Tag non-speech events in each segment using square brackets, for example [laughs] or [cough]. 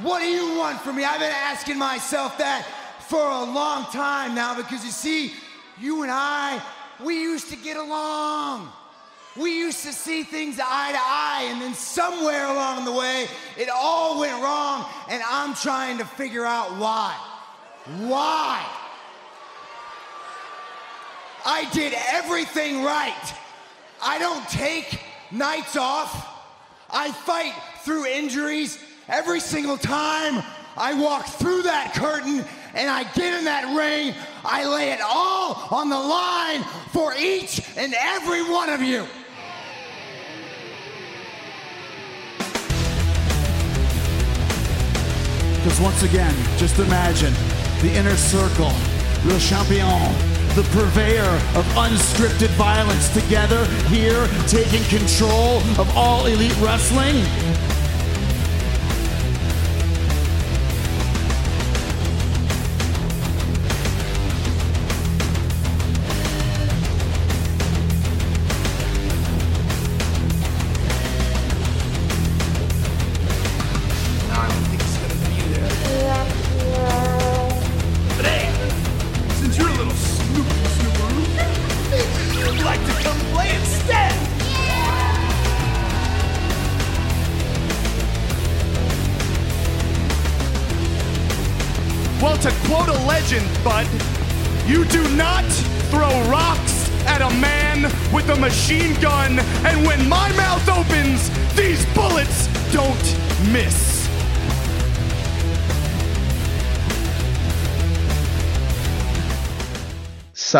What do you want from me? I've been asking myself that for a long time now because you see, you and I, we used to get along. We used to see things eye to eye, and then somewhere along the way, it all went wrong, and I'm trying to figure out why. Why? I did everything right. I don't take nights off. I fight through injuries every single time I walk through that curtain and I get in that ring. I lay it all on the line for each and every one of you. Because once again, just imagine the inner circle, Le Champion, the purveyor of unscripted violence together here, taking control of all elite wrestling.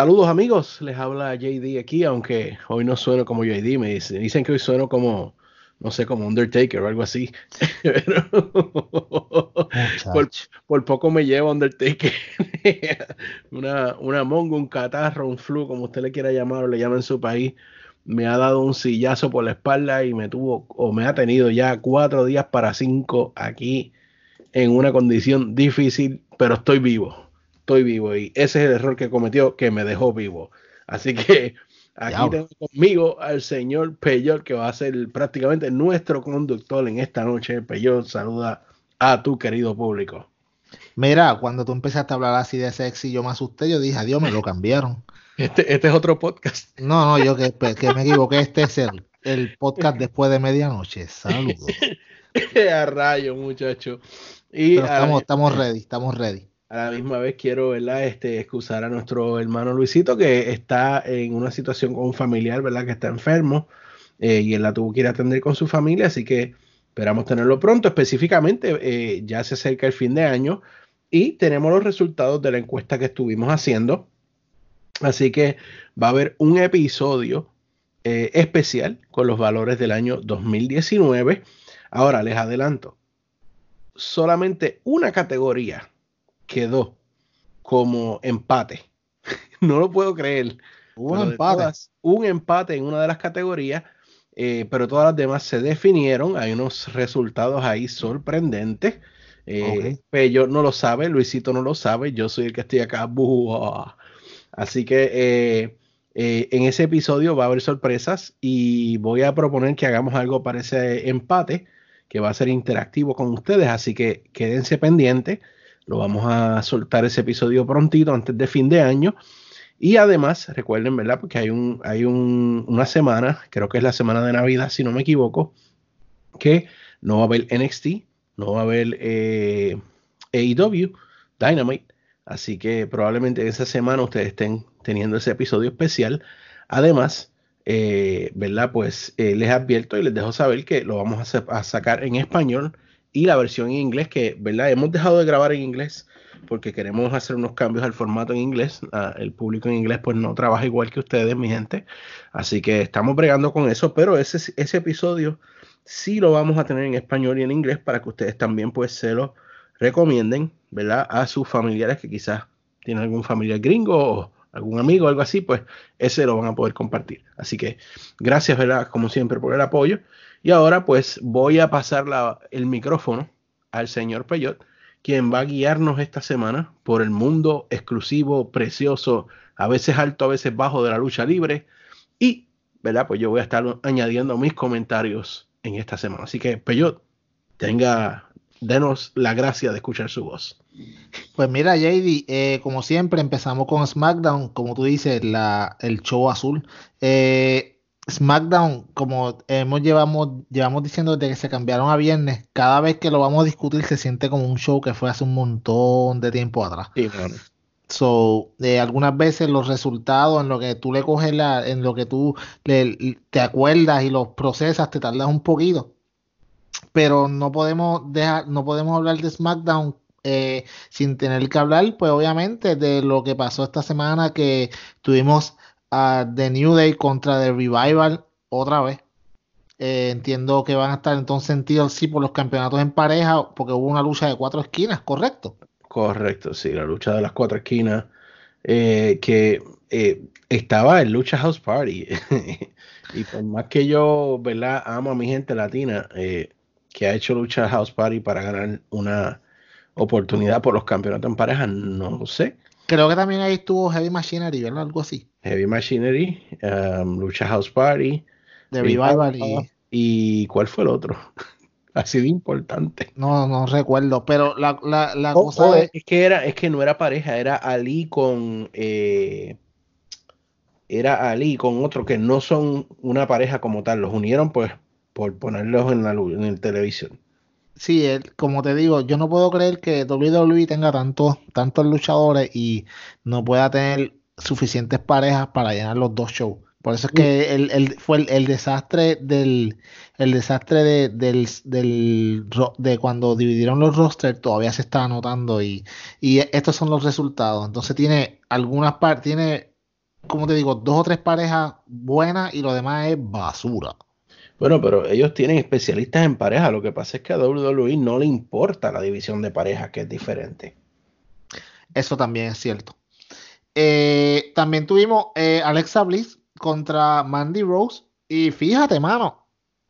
Saludos amigos, les habla JD aquí, aunque hoy no sueno como JD, me dicen, dicen que hoy sueno como, no sé, como Undertaker o algo así. [laughs] Pero por, por poco me lleva Undertaker. [laughs] una, una mongo, un catarro, un flu, como usted le quiera llamar o le llama en su país, me ha dado un sillazo por la espalda y me tuvo, o me ha tenido ya cuatro días para cinco aquí en una condición difícil, pero estoy vivo estoy vivo y ese es el error que cometió que me dejó vivo. Así que aquí tengo conmigo al señor Peyot que va a ser prácticamente nuestro conductor en esta noche. Peyot, saluda a tu querido público. Mira, cuando tú empezaste a hablar así de sexy, yo me asusté, yo dije, adiós, me lo cambiaron. Este, este es otro podcast. No, no, yo que, que me equivoqué, este es el, el podcast después de medianoche. Saludos. [laughs] a rayo, muchacho. Y Pero a, estamos, estamos ready, estamos ready. A la misma vez quiero, ¿verdad? Este, excusar a nuestro hermano Luisito que está en una situación con un familiar, ¿verdad? Que está enfermo eh, y él la tuvo que ir a atender con su familia, así que esperamos tenerlo pronto. Específicamente, eh, ya se acerca el fin de año y tenemos los resultados de la encuesta que estuvimos haciendo. Así que va a haber un episodio eh, especial con los valores del año 2019. Ahora les adelanto, solamente una categoría quedó como empate. [laughs] No lo puedo creer. Un empate. todas, un empate en una de las categorías, eh, pero todas las demás se definieron. Hay unos resultados ahí sorprendentes. Eh, Ok. Pello no lo sabe, Luisito no lo sabe, yo soy el que estoy acá. ¡buah! Así que eh, eh, en ese episodio va a haber sorpresas y voy a proponer que hagamos algo para ese empate que va a ser interactivo con ustedes. Así que quédense pendientes. Lo vamos a soltar ese episodio prontito antes de fin de año. Y además, recuerden, ¿verdad? Porque hay, un, hay un- una semana, creo que es la semana de Navidad, si no me equivoco, que no va a haber NXT, no va a haber eh, AEW, Dynamite. Así que probablemente esa semana ustedes estén teniendo ese episodio especial. Además, eh, ¿verdad? Pues eh, les advierto y les dejo saber que lo vamos a, sa- a sacar en español y la versión en inglés, que, ¿verdad? Hemos dejado de grabar en inglés porque queremos hacer unos cambios al formato en inglés. Ah, el público en inglés pues no trabaja igual que ustedes, mi gente. Así que estamos bregando con eso, pero ese, ese episodio sí lo vamos a tener en español y en inglés para que ustedes también pues se lo recomienden, ¿verdad? A sus familiares que quizás tienen algún familiar gringo o algún amigo algo así, pues ese lo van a poder compartir. Así que gracias, ¿verdad? Como siempre por el apoyo. Y ahora pues voy a pasar el micrófono al señor Peyot, quien va a guiarnos esta semana por el mundo exclusivo, precioso, a veces alto, a veces bajo de la lucha libre. Y, ¿verdad? Pues yo voy a estar añadiendo mis comentarios en esta semana. Así que, Peyot, tenga denos la gracia de escuchar su voz. Pues mira, JD, eh, como siempre, empezamos con SmackDown, como tú dices, la, el show azul. Eh, SmackDown, como hemos llevamos, llevamos diciendo desde que se cambiaron a viernes, cada vez que lo vamos a discutir se siente como un show que fue hace un montón de tiempo atrás. Sí, bueno. So, eh, algunas veces los resultados en lo que tú le coges la, en lo que tú le- te acuerdas y los procesas te tardas un poquito. Pero no podemos dejar, no podemos hablar de SmackDown eh, sin tener que hablar, pues obviamente, de lo que pasó esta semana que tuvimos a The New Day contra The Revival otra vez. Eh, entiendo que van a estar entonces en TLC por los campeonatos en pareja, porque hubo una lucha de cuatro esquinas, ¿correcto? Correcto, sí, la lucha de las cuatro esquinas, eh, que eh, estaba en Lucha House Party. [laughs] y por más que yo, ¿verdad? Amo a mi gente latina que ha hecho Lucha House Party para ganar una oportunidad por los campeonatos en pareja, no sé. Creo que también ahí estuvo Heavy Machinery, ¿verdad? Algo así. Heavy Machinery, um, Lucha House Party. De Revival y... ¿Y cuál fue el otro? [laughs] Así de importante. No, no recuerdo, pero la, la, la Oh, cosa oh, es... es que era, es que no era pareja, era Ali con eh, era Ali con otro que no son una pareja como tal, los unieron pues por ponerlos en la en el televisión. Sí, el- como te digo, yo no puedo creer que WWE tenga tantos, tantos luchadores y no pueda tener suficientes parejas para llenar los dos shows. Por eso es que el, el- fue el, el desastre del el desastre de, del, del de cuando dividieron los rosters todavía se está anotando y, y estos son los resultados. Entonces tiene algunas partes, tiene, como te digo, dos o tres parejas buenas y lo demás es basura. Bueno, pero ellos tienen especialistas en pareja, lo que pasa es que a WWE no le importa la división de parejas, que es diferente. Eso también es cierto. Eh, también tuvimos eh, Alexa Bliss contra Mandy Rose. Y fíjate, mano,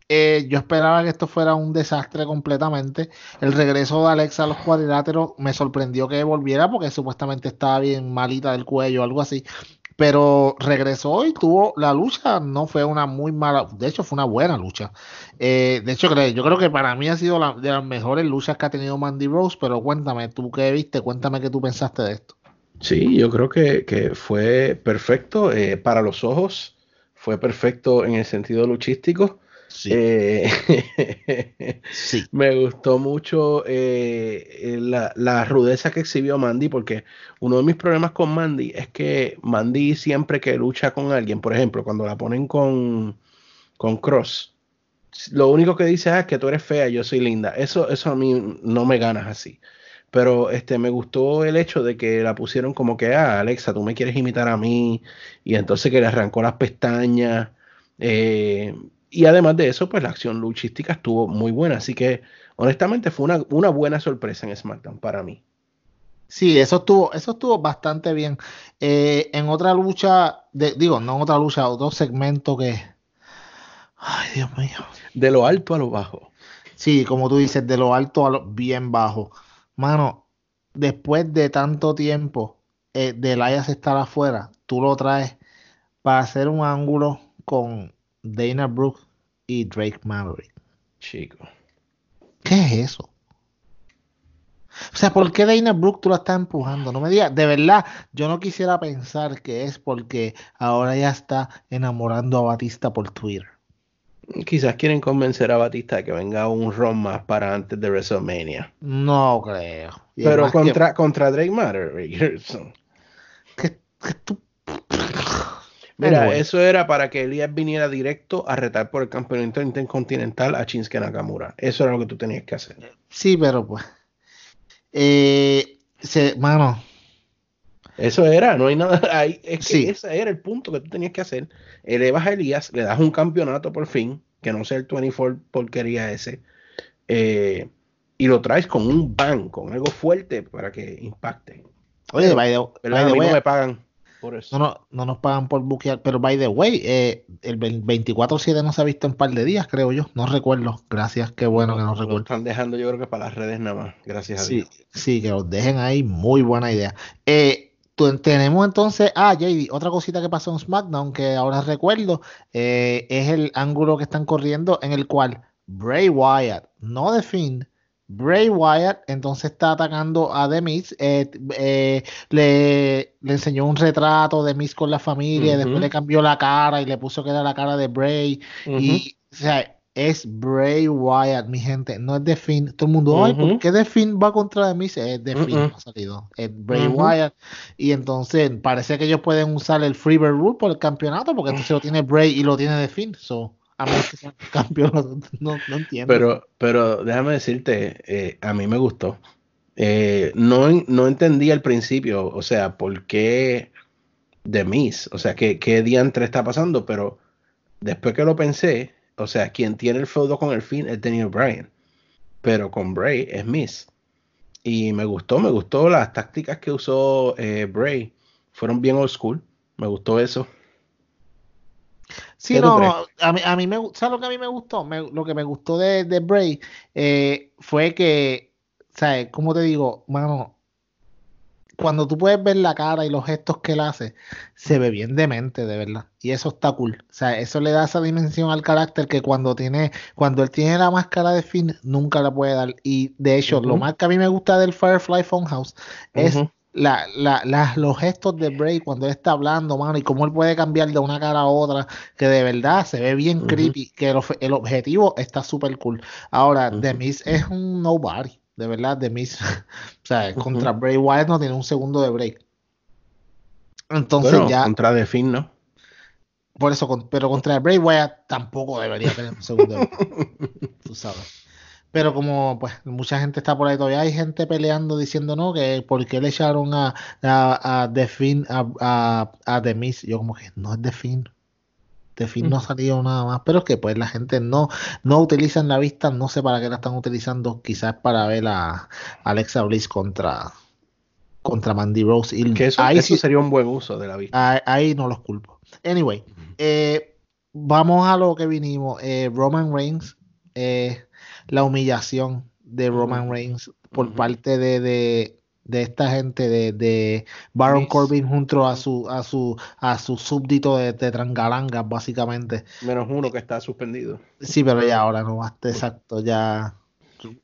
eh, yo esperaba que esto fuera un desastre completamente. El regreso de Alexa a los cuadriláteros me sorprendió que volviera porque supuestamente estaba bien malita del cuello o algo así. Pero regresó y tuvo la lucha. No fue una muy mala, de hecho, fue una buena lucha. Eh, de hecho, yo creo que para mí ha sido la, de las mejores luchas que ha tenido Mandy Rose. Pero cuéntame, tú qué viste, cuéntame qué tú pensaste de esto. Sí, yo creo que, que fue perfecto eh, para los ojos, fue perfecto en el sentido luchístico. Eh, [laughs] Sí. me gustó mucho eh, eh, la, la rudeza que exhibió Mandy, porque uno de mis problemas con Mandy es que Mandy siempre que lucha con alguien, por ejemplo, cuando la ponen con, con Cross, lo único que dice "Ah, es que tú eres fea, yo soy linda. Eso, eso a mí no me ganas así. Pero este, me gustó el hecho de que la pusieron como que, ah, Alexa, tú me quieres imitar a mí. Y entonces que le arrancó las pestañas. eh, y además de eso, pues la acción luchística estuvo muy buena. Así que, honestamente, fue una, una buena sorpresa en SmackDown para mí. Sí, eso estuvo, eso estuvo bastante bien. Eh, en otra lucha, de- digo, no en otra lucha, otro segmento que. Ay, Dios mío. De lo alto a lo bajo. Sí, como tú dices, de lo alto a lo bien bajo. Mano, después de tanto tiempo eh, de Elias estar afuera, tú lo traes para hacer un ángulo con Dana Brooke y Drake Maverick. Chico. ¿Qué es eso? O sea, ¿por qué Dana Brooke tú la estás empujando? No me digas, de verdad, yo no quisiera pensar que es porque ahora ya está enamorando a Batista por Twitter. Quizás quieren convencer a Batista de que venga un ron más para antes de WrestleMania. No creo. Y Pero que- contra, contra Drake Maverick. que- que tú- Mira, Anyway. eso era para que Elías viniera directo a retar por el campeonato intercontinental a Shinsuke Nakamura. Eso era lo que tú tenías que hacer. Sí, pero pues. Eh, se, mano, Eso era, no hay nada [laughs] ahí. Es que Sí. ese era el punto que tú tenías que hacer. Elevas a Elías, le das un campeonato por fin, que no sea el 24 porquería ese, eh, y lo traes con un ban, con algo fuerte para que impacte. oye, Pero, by the, by the way, no me pagan por eso. no, no, no nos pagan por buquear, pero by the way, eh, el 24-7 no se ha visto en un par de días, creo yo. No recuerdo. Gracias, qué bueno que no Lo recuerdo. están dejando, yo creo que para las redes nada más. Gracias a Sí, Dios. sí, que los dejen ahí, muy buena idea. Eh, tenemos entonces, ah, JD, otra cosita que pasó en SmackDown que ahora recuerdo, eh, es el ángulo que están corriendo en el cual Bray Wyatt, no de Finn, Bray Wyatt entonces está atacando a The Miz, eh, eh, le, le, enseñó un retrato de Miz con la familia, después le cambió la cara y le puso que era la cara de Bray. Y, o sea, es Bray Wyatt, mi gente, no es The Finn. Todo el mundo, ay, ¿por qué The Finn va contra The Miz? Es The Finn, ha salido. Es Bray Wyatt. Y entonces parece que ellos pueden usar el Freebird Rule por el campeonato, porque entonces lo tiene Bray y lo tiene The Finn. So, a menos que sea [laughs] campeón, no, no, entiendo. Pero, pero déjame decirte, eh, a mí me gustó. Eh, no, no entendí al principio, o sea, por qué The Miz, o sea, qué, qué diantre está pasando, pero después que lo pensé, o sea, quien tiene el feudo con el fin es Daniel Bryan. Pero con Bray es Miss. Y me gustó, me gustó las tácticas que usó eh, Bray. Fueron bien old school. Me gustó eso. Sí, no, a mí, a mí me ¿sabes lo que a mí me gustó? lo que me gustó de, de Bray eh, fue que, ¿sabes? Como te digo, mano, cuando tú puedes ver la cara y los gestos que él hace, se ve bien demente, de verdad. Y eso está cool. O sea, eso le da esa dimensión al carácter que cuando tiene, cuando él tiene la máscara de Finn, nunca la puede dar. Y de hecho, lo más que a mí me gusta del Firefly Funhouse es la, la, los gestos de Bray cuando él está hablando, mano, y cómo él puede cambiar de una cara a otra, que de verdad se ve bien creepy, que el, objetivo está súper cool. Ahora, The Miz es un nobody de verdad, de Miz. [laughs] o sea, contra Bray Wyatt no tiene un segundo de break. Entonces ya. Contra The Finn, ¿no? Por eso, pero contra Bray Wyatt tampoco debería tener un segundo de break. [laughs] tú sabes. Pero como pues mucha gente está por ahí todavía, hay gente peleando diciendo no, que por qué le echaron a, a, a The Finn a, a, a The Miz. Yo como que no es The Finn. De fin no ha salido nada más, pero es que pues la gente no, no utiliza la vista, no sé para qué la están utilizando, quizás para ver a Alexa Bliss contra, contra Mandy Rose. Y que eso, ahí sería un buen uso de la vista. Ahí, no los culpo. Anyway, eh, vamos a lo que vinimos. Eh, Roman Reigns, eh, la humillación de Roman Reigns por parte de, de esta gente de, de Baron Corbin junto a su a su a su súbdito de, de Trangalangas básicamente. Menos uno que está suspendido. Sí pero ya ahora no basta exacto ya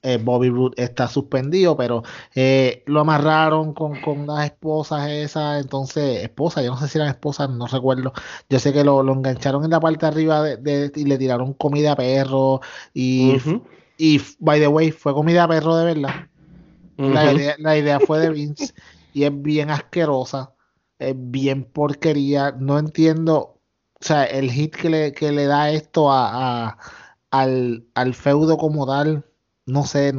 eh, Bobby Roode está suspendido pero eh, lo amarraron con, con las esposas esas entonces esposas yo no sé si eran esposas no recuerdo. Yo sé que lo, lo engancharon en la parte de arriba de, y le tiraron comida a perro y y by the way fue comida perro de verdad la, idea, fue de Vince [laughs] y es bien asquerosa, es bien porquería. No entiendo, o sea, el hit que le, que le da esto a, al, al, feudo como tal, no sé,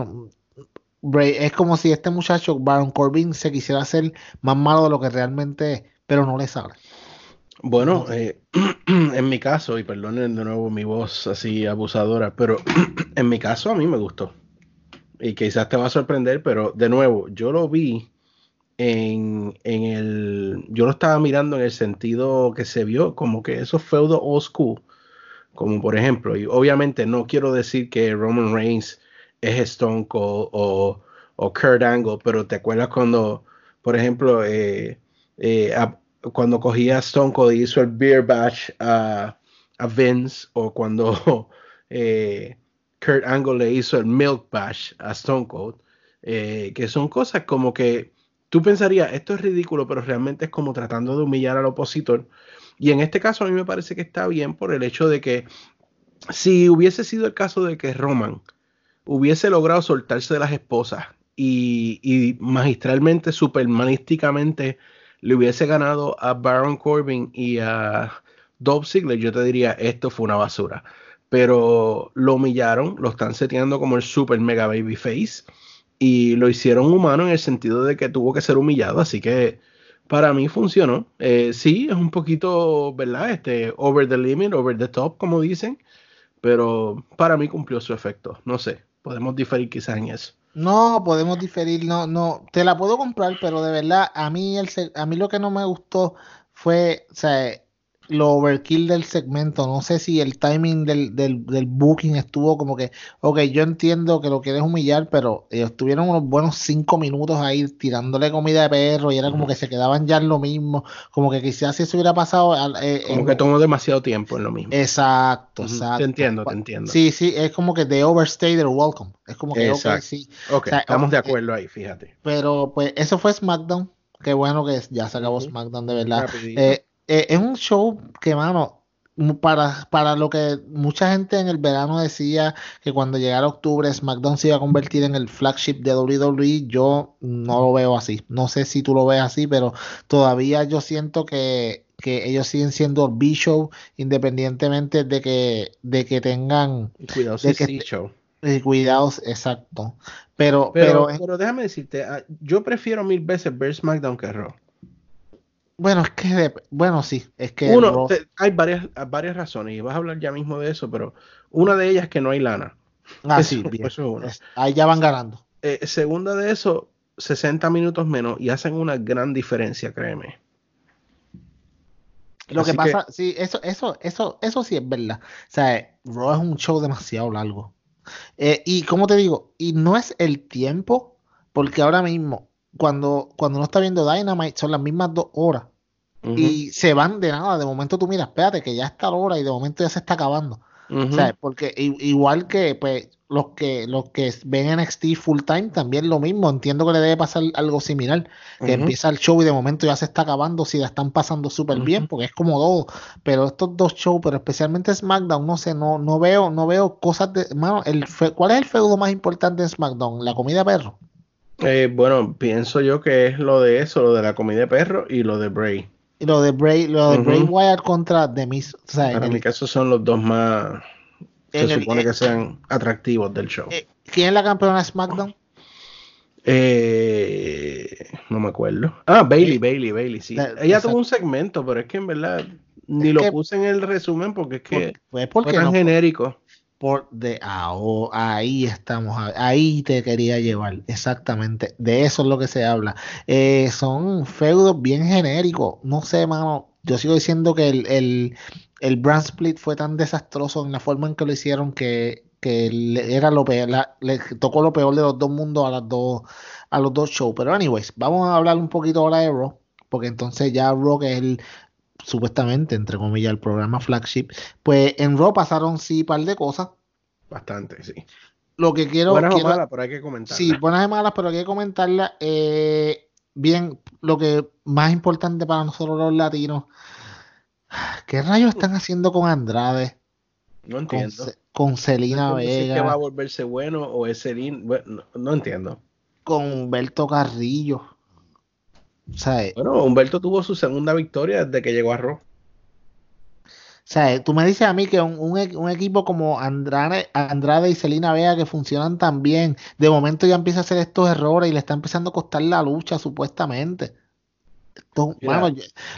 es como si este muchacho, Baron Corbin, se quisiera hacer más malo de lo que realmente es, pero no le sale. Bueno, eh, [clears throat] en mi caso, y perdonen de nuevo mi voz así abusadora, pero [clears throat] en mi caso a mí me gustó y quizás te va a sorprender, pero de nuevo, yo lo vi en, en, el. Yo lo estaba mirando en el sentido que se vio, como que esos feudos old school, como por ejemplo, y obviamente no quiero decir que Roman Reigns es Stone Cold o, o Kurt Angle, pero te acuerdas cuando, por ejemplo, eh, eh, cuando cogía Stone Cold y hizo el Beer Bash a, Vince, o cuando. [laughs] Eh, Kurt Angle le hizo el Milk Bash a Stone Cold, eh, que son cosas como que tú pensarías, esto es ridículo, pero realmente es como tratando de humillar al opositor. Y en este caso a mí me parece que está bien por el hecho de que si hubiese sido el caso de que Roman hubiese logrado soltarse de las esposas y, magistralmente, supermanísticamente le hubiese ganado a Baron Corbin y a Dolph Ziggler, yo te diría, esto fue una basura pero lo humillaron, lo están seteando como el super mega baby face y lo hicieron humano en el sentido de que tuvo que ser humillado, así que para mí funcionó. Eh, sí, es un poquito, ¿verdad? Este, over the limit, over the top, como dicen, pero para mí cumplió su efecto. No sé, podemos diferir quizás en eso. No, podemos diferir, no, no, te la puedo comprar, pero de verdad, a mí, el, a mí lo que no me gustó fue, o sea, lo overkill del segmento. No sé si el timing del, del, del, booking estuvo como que, ok, yo entiendo que lo quieres humillar, pero ellos tuvieron unos buenos cinco minutos ahí tirándole comida de perro y era como que se quedaban ya en lo mismo. Como que quizás si eso hubiera pasado. Eh, como que tomó demasiado tiempo en lo mismo. Exacto, exacto. Te entiendo, te entiendo. Sí, sí, es como que de overstay their welcome. Es como que, ok, sí. Ok, estamos de acuerdo ahí, fíjate. Pero pues eso fue SmackDown. Qué bueno que ya se acabó SmackDown, de verdad. Eh, eh, es un show que, mano, para, para lo que mucha gente en el verano decía que cuando llegara octubre SmackDown se iba a convertir en el flagship de WWE, yo no lo veo así. No sé si tú lo ves así, pero todavía yo siento que, que ellos siguen siendo el B-Show independientemente de que, de que tengan... Cuidados de que, show. Cuidados, exacto. Pero, pero, pero, déjame decirte, ah, yo prefiero mil veces ver SmackDown que Raw. Bueno, es que, bueno, sí, es que... Uno, hay varias, varias razones y vas a hablar ya mismo de eso, pero una de ellas es que no hay lana. Ah, sí, [laughs] bien. Eso Ahí ya van ganando. Eh, segunda de eso, 60 minutos menos y hacen una gran diferencia, créeme. Lo que pasa, sí, eso, eso, eso, eso sí es verdad. O sea, Raw es un show demasiado largo. Eh, y como te digo, y no es el tiempo, porque ahora mismo, cuando, cuando no está viendo Dynamite, son las mismas dos horas. Y se van de nada. De momento tú miras, espérate, que ya está la hora y de momento ya se está acabando. Porque igual que pues los que los que ven NXT full time también lo mismo. Entiendo que le debe pasar algo similar. Que empieza el show y de momento ya se está acabando. Si la están pasando súper bien, porque es como todo. Pero estos dos shows, pero especialmente SmackDown, no sé, no, no veo, no veo cosas de. Mano, el ¿cuál es el feudo más importante en SmackDown? ¿La comida perro? Eh, bueno, pienso yo que es lo de eso, lo de la comida de perro y lo de Bray. Lo de Bray, lo de Bray Wyatt contra The Miz. O sea, Para mi caso son los dos más se supone que sean atractivos del show. Eh, ¿Quién es la campeona de SmackDown? Eh, no me acuerdo. Ah, Bailey, Bailey, Bailey, sí. Ella tuvo un segmento, pero es que en verdad ni lo puse en el resumen porque es que pues porque fue tan genérico. Por de ahí estamos, ahí te quería llevar, exactamente, de eso es lo que se habla. Eh, son feudos bien genéricos, no sé, mano, yo sigo diciendo que el, el, el brand split fue tan desastroso en la forma en que lo hicieron que, era lo peor, le tocó lo peor de los dos mundos a las dos, a los dos shows. Pero anyways, vamos a hablar un poquito ahora de Raw, porque entonces ya que es el supuestamente, entre comillas, el programa flagship, pues en Raw pasaron sí un par de cosas. Bastante, sí. Lo que quiero... Buenas o malas, pero hay que comentarlas. Sí, buenas y malas, pero hay que comentarlas. Eh, bien, lo que más importante para nosotros los latinos ¿Qué rayos están haciendo con Andrade? No entiendo. Con, Celina Vega. que va a volverse bueno o es Celina? Bueno, no, entiendo. Con Humberto Carrillo. Eh, bueno, Humberto tuvo su segunda victoria desde que llegó a Raw. O sea, tú me dices a mí que un, e, equipo como Andrade, Andrade y Celina Vega que funcionan tan bien, de momento ya empieza a hacer estos errores y le está empezando a costar la lucha supuestamente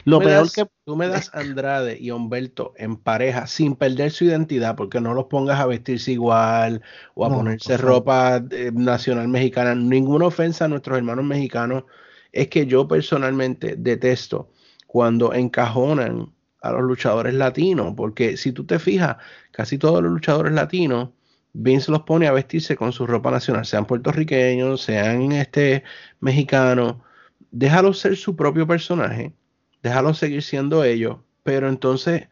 lo peor que tú me das [laughs] Andrade y Humberto en pareja sin perder su identidad, porque no los pongas a vestirse igual o a ponerse ropa eh, nacional mexicana. Ninguna ofensa a nuestros hermanos mexicanos. Es que yo personalmente detesto cuando encajonan a los luchadores latinos, porque si tú te fijas, casi todos los luchadores latinos Vince los pone a vestirse con su ropa nacional, sean puertorriqueños, sean este mexicanos déjalo ser su propio personaje, déjalo seguir siendo ellos, pero entonces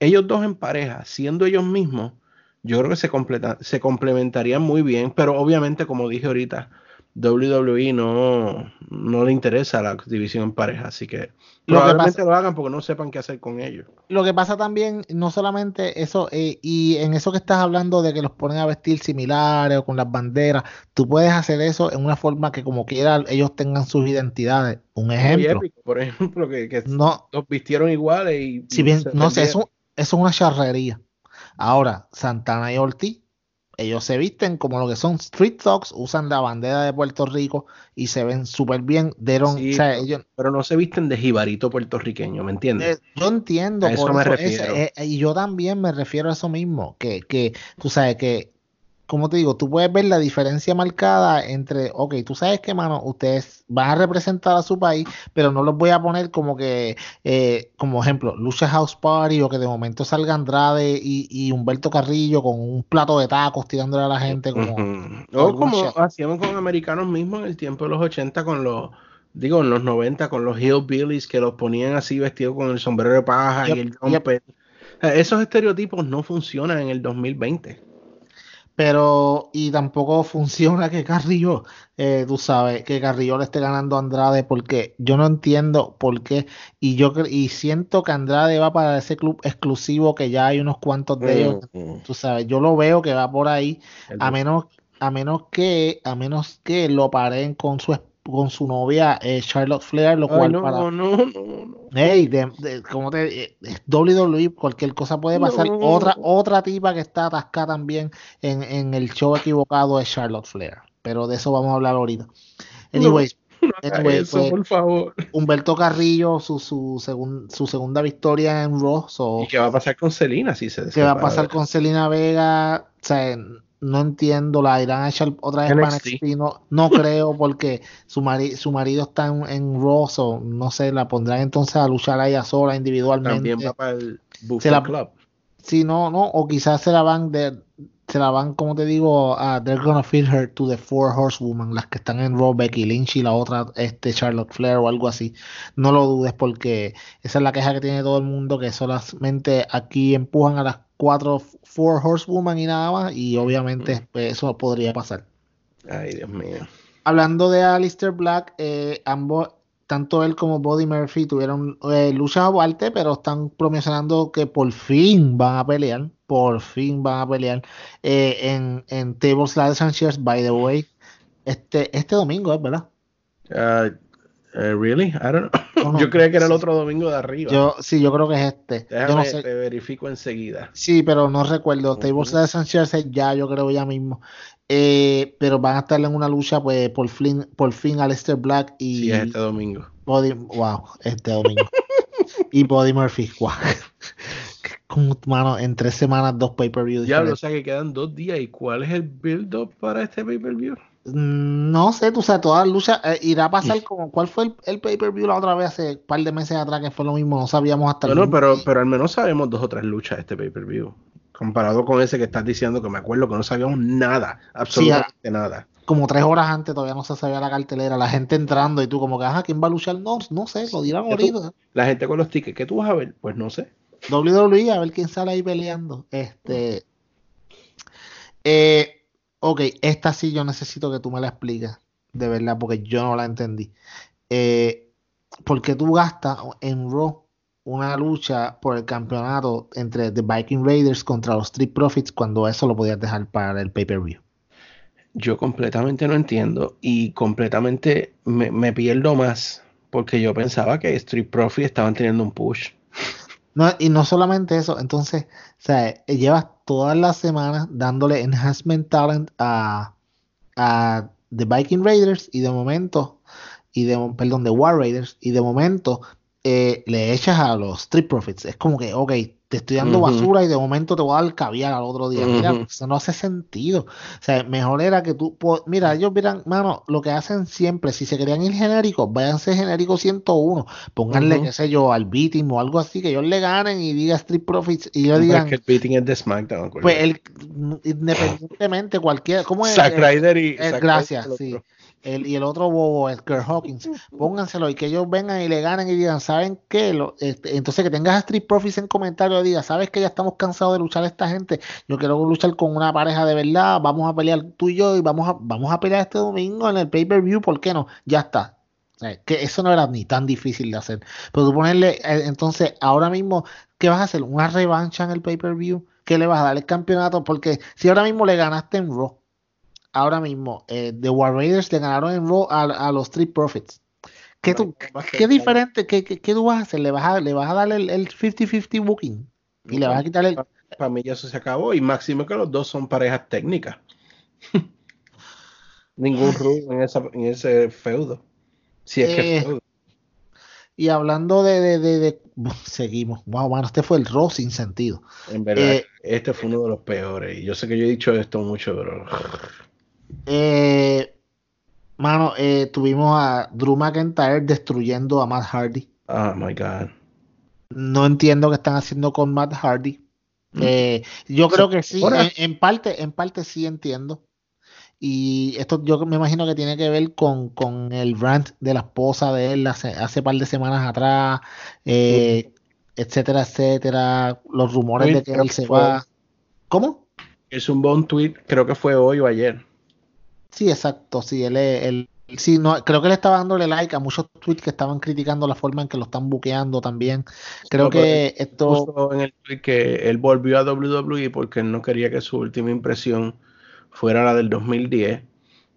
ellos dos en pareja, siendo ellos mismos, yo creo que se, se complementarían muy bien, pero obviamente, como dije ahorita, WWE no, no le interesa la división en pareja, así que probablemente lo hagan porque no sepan qué hacer con ellos. Lo que pasa también, no solamente eso, eh, y en eso que estás hablando de que los ponen a vestir similares o con las banderas, tú puedes hacer eso en una forma que como quiera ellos tengan sus identidades. Un ejemplo. por [laughs] ejemplo, que, no, los vistieron iguales y... Si bien, no sé, eso, eso es una charrería. Ahora, Santana y Ortiz ellos se visten como lo que son street dogs, usan la bandera de Puerto Rico y se ven súper bien. pero no se visten de jibarito puertorriqueño, ¿me entiendes? Eh, yo entiendo, eso me refiero. Eh, y yo también me refiero a eso mismo, que, que tú sabes que como te digo, tú puedes ver la diferencia marcada entre, ok, tú sabes que, mano, ustedes van a representar a su país, pero no los voy a poner como que, eh, como ejemplo, Lucha House Party o que de momento salga Andrade y, y Humberto Carrillo con un plato de tacos tirándole a la gente. Como, O como hacíamos con americanos mismos en el tiempo de los 80 con los digo, en los 90 con los hillbillies que los ponían así vestidos con el sombrero de paja y el jumper. Esos estereotipos no funcionan en el 2020. Pero, y tampoco [laughs] funciona que Carrillo, eh, tú sabes, que Carrillo le esté ganando a Andrade, porque yo no entiendo por qué. Y yo y siento que Andrade va para ese club exclusivo que ya hay unos cuantos de ellos. Tú sabes, yo lo veo que va por ahí, a menos, a menos que, a menos que lo paren con su con su novia eh, Charlotte Flair, lo cual no, para... No, no, no. Hey, de, como te eh, WWE, cualquier cosa puede pasar. Otra, otra tipa que está atascada también en, en, el show equivocado es Charlotte Flair. Pero de eso vamos a hablar ahorita. Anyways, [laughs] anyway, eso, por favor. Humberto Carrillo, su, su, segun, su segunda victoria en Raw. So, ¿Y qué va a pasar con Selina si se ¿Qué va a pasar con Selina Vega? O sea, no entiendo, la irán a echar otra vez para NXT, no, no [laughs] creo porque su, mari su marido está en, en Raw, so, no sé, la pondrán entonces a luchar a ella sola individualmente. También va para el se la, Club. Sí, no, no, o quizás se la van de, se la van, como te digo, a they're gonna feed her to the four horsewomen, las que están en Raw, Becky Lynch y la otra, este Charlotte Flair o algo así. No lo dudes porque esa es la queja que tiene todo el mundo, que solamente aquí empujan a las cuatro Four Horsewoman y nada más, y obviamente pues, eso podría pasar. Ay, Dios mío. Hablando de Alistair Black, eh, ambos, tanto él como Buddy Murphy tuvieron eh, luchas aparte, pero están promocionando que por fin van a pelear, por fin van a pelear eh, en, en Tables, Ladders and Chairs, by the way, este, este domingo, ¿es verdad? Uh, Uh, really? I don't know. No, no, [laughs] yo creía que era el otro domingo de arriba. Yo, sí, yo creo que es este. Déjame, yo no sé. te verifico enseguida. Sí, pero no recuerdo. Uh -huh. Tables de Sanchez ya, yo creo ya mismo. Eh, pero van a estar en una lucha, pues, por fin, por fin Aleister Black y. Sí, es este domingo. Body, wow, este domingo. y Body Murphy, wow. Como, mano, en tres semanas, dos pay-per-views. Ya, o sea que quedan dos días. ¿Y cuál es el build-up para este pay-per-view? No sé, tú sabes, todas las luchas eh, irá a pasar como cuál fue el, el pay-per-view la otra vez hace un par de meses atrás que fue lo mismo, no sabíamos hasta Bueno, pero, pero al menos sabemos dos o tres luchas de este pay-per-view. Comparado con ese que estás diciendo que me acuerdo que no sabíamos nada, absolutamente sí, nada. Como tres horas antes todavía no se sabía la cartelera, la gente entrando y tú como que, ajá, ¿quién va a luchar? No, no sé, lo dirán ahorita. La gente con los tickets, ¿qué tú vas a ver? Pues no sé. WWE, a ver quién sale ahí peleando. Este. Eh, ok, esta sí yo necesito que tú me la expliques, de verdad, porque yo no la entendí. Eh, ¿Por qué tú gastas en Raw una lucha por el campeonato entre The Viking Raiders contra los Street Profits cuando eso lo podías dejar para el pay-per-view? Yo completamente no entiendo y completamente me, me, pierdo más porque yo pensaba que Street Profits estaban teniendo un push. [laughs] No, y no solamente eso, entonces, o sea, llevas todas las semanas dándole enhancement talent a, a The Viking Raiders y de momento, y de, perdón, de War Raiders, y de momento eh, le echas a los Street Profits. Es como que, ok, te estoy dando uh -huh. basura y de momento te voy a dar caviar al otro día. Mira, uh -huh. eso no hace sentido. O sea, mejor era que tú, pues, mira, ellos miran, mano, lo que hacen siempre, si se querían ir genéricos, váyanse genérico 101, pónganle, uh -huh. qué sé yo, al beating o algo así, que ellos le ganen y diga Street Profits y ellos digan. Es que el beating es de SmackDown. Pues el, independientemente, cualquier, ¿cómo es? Zack Ryder y. El, gracias, sí. El, y el otro bobo, el Kirk Hawkins, pónganselo y que ellos vengan y le ganen y digan, ¿saben qué? Lo, este, entonces que tengas a Street Profits en comentarios y diga, ¿sabes que ya estamos cansados de luchar a esta gente? Yo quiero luchar con una pareja de verdad, vamos a pelear tú y yo y vamos a, vamos a pelear este domingo en el pay-per-view, ¿por qué no? Ya está. Que eso no era ni tan difícil de hacer. Pero tú ponerle, entonces, ahora mismo, ¿qué vas a hacer? ¿Una revancha en el pay-per-view? ¿Qué le vas a dar el campeonato? Porque si ahora mismo le ganaste en Raw, ahora mismo, eh, The War Raiders le ganaron en Raw a, a los Street Profits. ¿Qué, tú, ¿qué diferente? ¿Qué, qué, ¿Qué, tú vas a hacer? ¿Le vas a, le vas a dar el 50-50 booking? ¿Y le vas a quitar el...? Para, para mí ya eso se acabó. Y máximo que los dos son parejas técnicas. [laughs] Ningún rule en, esa, en ese feudo. Si es eh, que feudo. Y hablando de, de, de, de, [laughs] seguimos. Wow, mano, este fue el Raw sin sentido. En verdad, eh, este fue uno de los peores. Y yo sé que yo he dicho esto mucho, pero. Eh, mano, eh, tuvimos a Drew McIntyre destruyendo a Matt Hardy. Oh my God. No entiendo qué están haciendo con Matt Hardy. Mm. yo creo que sí, en, parte, en parte sí entiendo. Y esto yo me imagino que tiene que ver con, con el rant de la esposa de él hace, hace par de semanas atrás, eh, etcétera, etcétera, los rumores de que él se va. ¿Cómo? Es un buen tweet, creo que fue hoy o ayer. Sí, exacto, sí, él, él, sí, no, creo que él estaba dándole like a muchos tweets que estaban criticando la forma en que lo están buqueando también. Creo que esto... en el tweet que él volvió a WWE porque él no quería que su última impresión fuera la del 2010,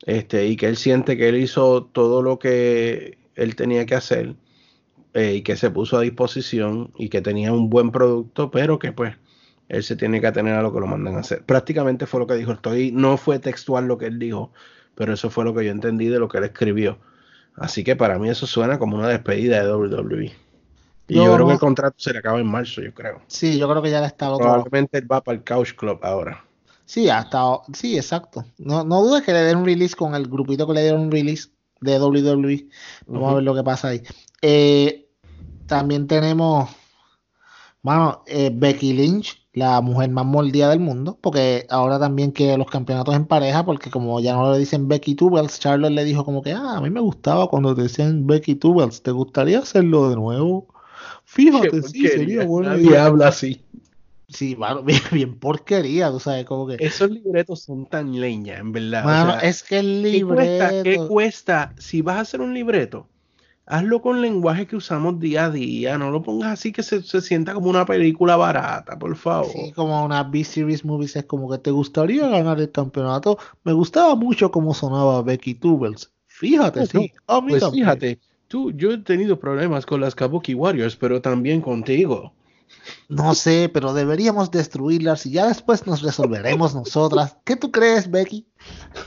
este, y que él siente que él hizo todo lo que él tenía que hacer eh, y que se puso a disposición y que tenía un buen producto, pero que pues él se tiene que atener a lo que lo mandan a hacer. Prácticamente fue lo que dijo. Estoy, no fue textual lo que él dijo, pero eso fue lo que yo entendí de lo que él escribió. Así que para mí eso suena como una despedida de WWE. Y yo creo que el contrato se le acaba en marzo, yo creo. Sí, yo creo que ya le está Probablemente él va para el Couch Club ahora. Sí, hasta, sí, exacto. No, no dudes que le den un release con el grupito que le dieron un release de WWE. Vamos a ver lo que pasa ahí. Eh, también tenemos, bueno, eh, Becky Lynch, la mujer más mordida del mundo, porque ahora también quiere los campeonatos en pareja, porque como ya no le dicen Becky Tubels, Charlotte le dijo como que, ah, a mí me gustaba cuando te decían Becky Tubels, ¿te gustaría hacerlo de nuevo? Fíjate, sí, sería bueno. Nadie habla así. Sí, bueno, [laughs] bien, porquería, tú sabes, como que. Esos libretos son tan leña, en verdad. Mano, es que el libreto. ¿qué cuesta, Si vas a hacer un libreto, hazlo con lenguaje que usamos día a día. No lo pongas así que se, sienta como una película barata, por favor. Sí, como una B-Series Movies es como que te gustaría ganar el campeonato. Me gustaba mucho cómo sonaba Becky Tubels. Fíjate, sí. pues fíjate, tú, yo he tenido problemas con las Kabuki Warriors, pero también contigo. No sé, pero deberíamos destruirlas y ya después nos resolveremos nosotras. ¿Qué tú crees, Becky?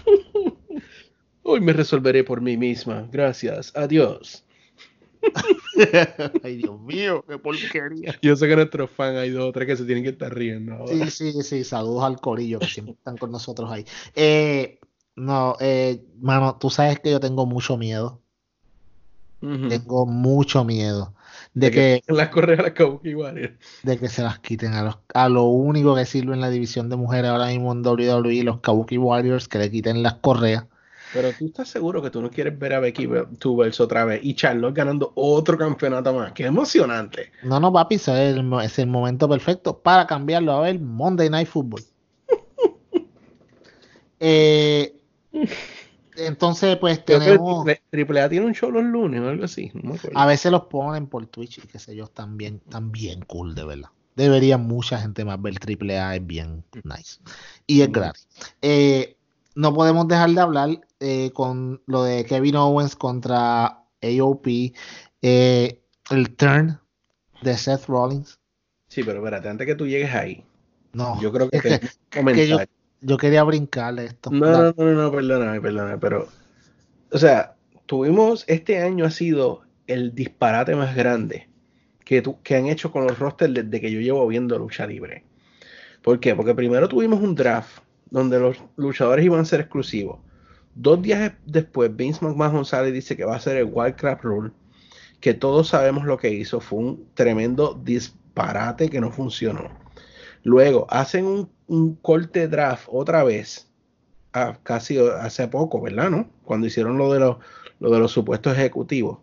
[laughs] Hoy me resolveré por mí misma. Gracias. Adiós. [laughs] Ay, Dios mío, qué porquería. Yo sé que nuestros fans hay dos o tres que se tienen que estar riendo. Sí, sí, sí. Saludos al corillo que siempre están con nosotros ahí. Eh, no, eh, mano, tú sabes que yo tengo mucho miedo. Tengo mucho miedo de, que, [laughs] las correas las De que se las quiten a los a lo único que sirve en la división de mujeres ahora mismo en WWE, los Kabuki Warriors, que le quiten las correas. Pero tú estás seguro que tú no quieres ver a Becky Tubers otra vez y Charlotte ganando otro campeonato más. ¡Qué emocionante! No, no, papi, es el, es el momento perfecto para cambiarlo a ver Monday Night Football. [laughs] eh, entonces, pues tenemos. Triple, A tiene un show los lunes o algo así. a veces los ponen por Twitch y qué sé yo, están bien, están bien cool, de verdad. Debería mucha gente más ver Triple A, es bien nice. Y es gratis. Eh, no podemos dejar de hablar eh, con lo de Kevin Owens contra AOP. Eh, el turn de Seth Rollins. Sí, pero espérate, antes que tú llegues ahí. No, yo creo que, que, yo quería brincarle esto. No, no, no, no, perdóname, perdóname, pero. O sea, tuvimos. Este año ha sido el disparate más grande que, que han hecho con los rosters desde que yo llevo viendo lucha libre. ¿Por qué? Porque primero tuvimos un draft donde los luchadores iban a ser exclusivos. Dos días después, Vince McMahon sale y dice que va a ser el Wildcraft Rule, que todos sabemos lo que hizo. Fue un tremendo disparate que no funcionó. Luego hacen un, corte draft otra vez, casi hace poco, ¿verdad? ¿No? Cuando hicieron lo de, los, lo de los supuestos ejecutivos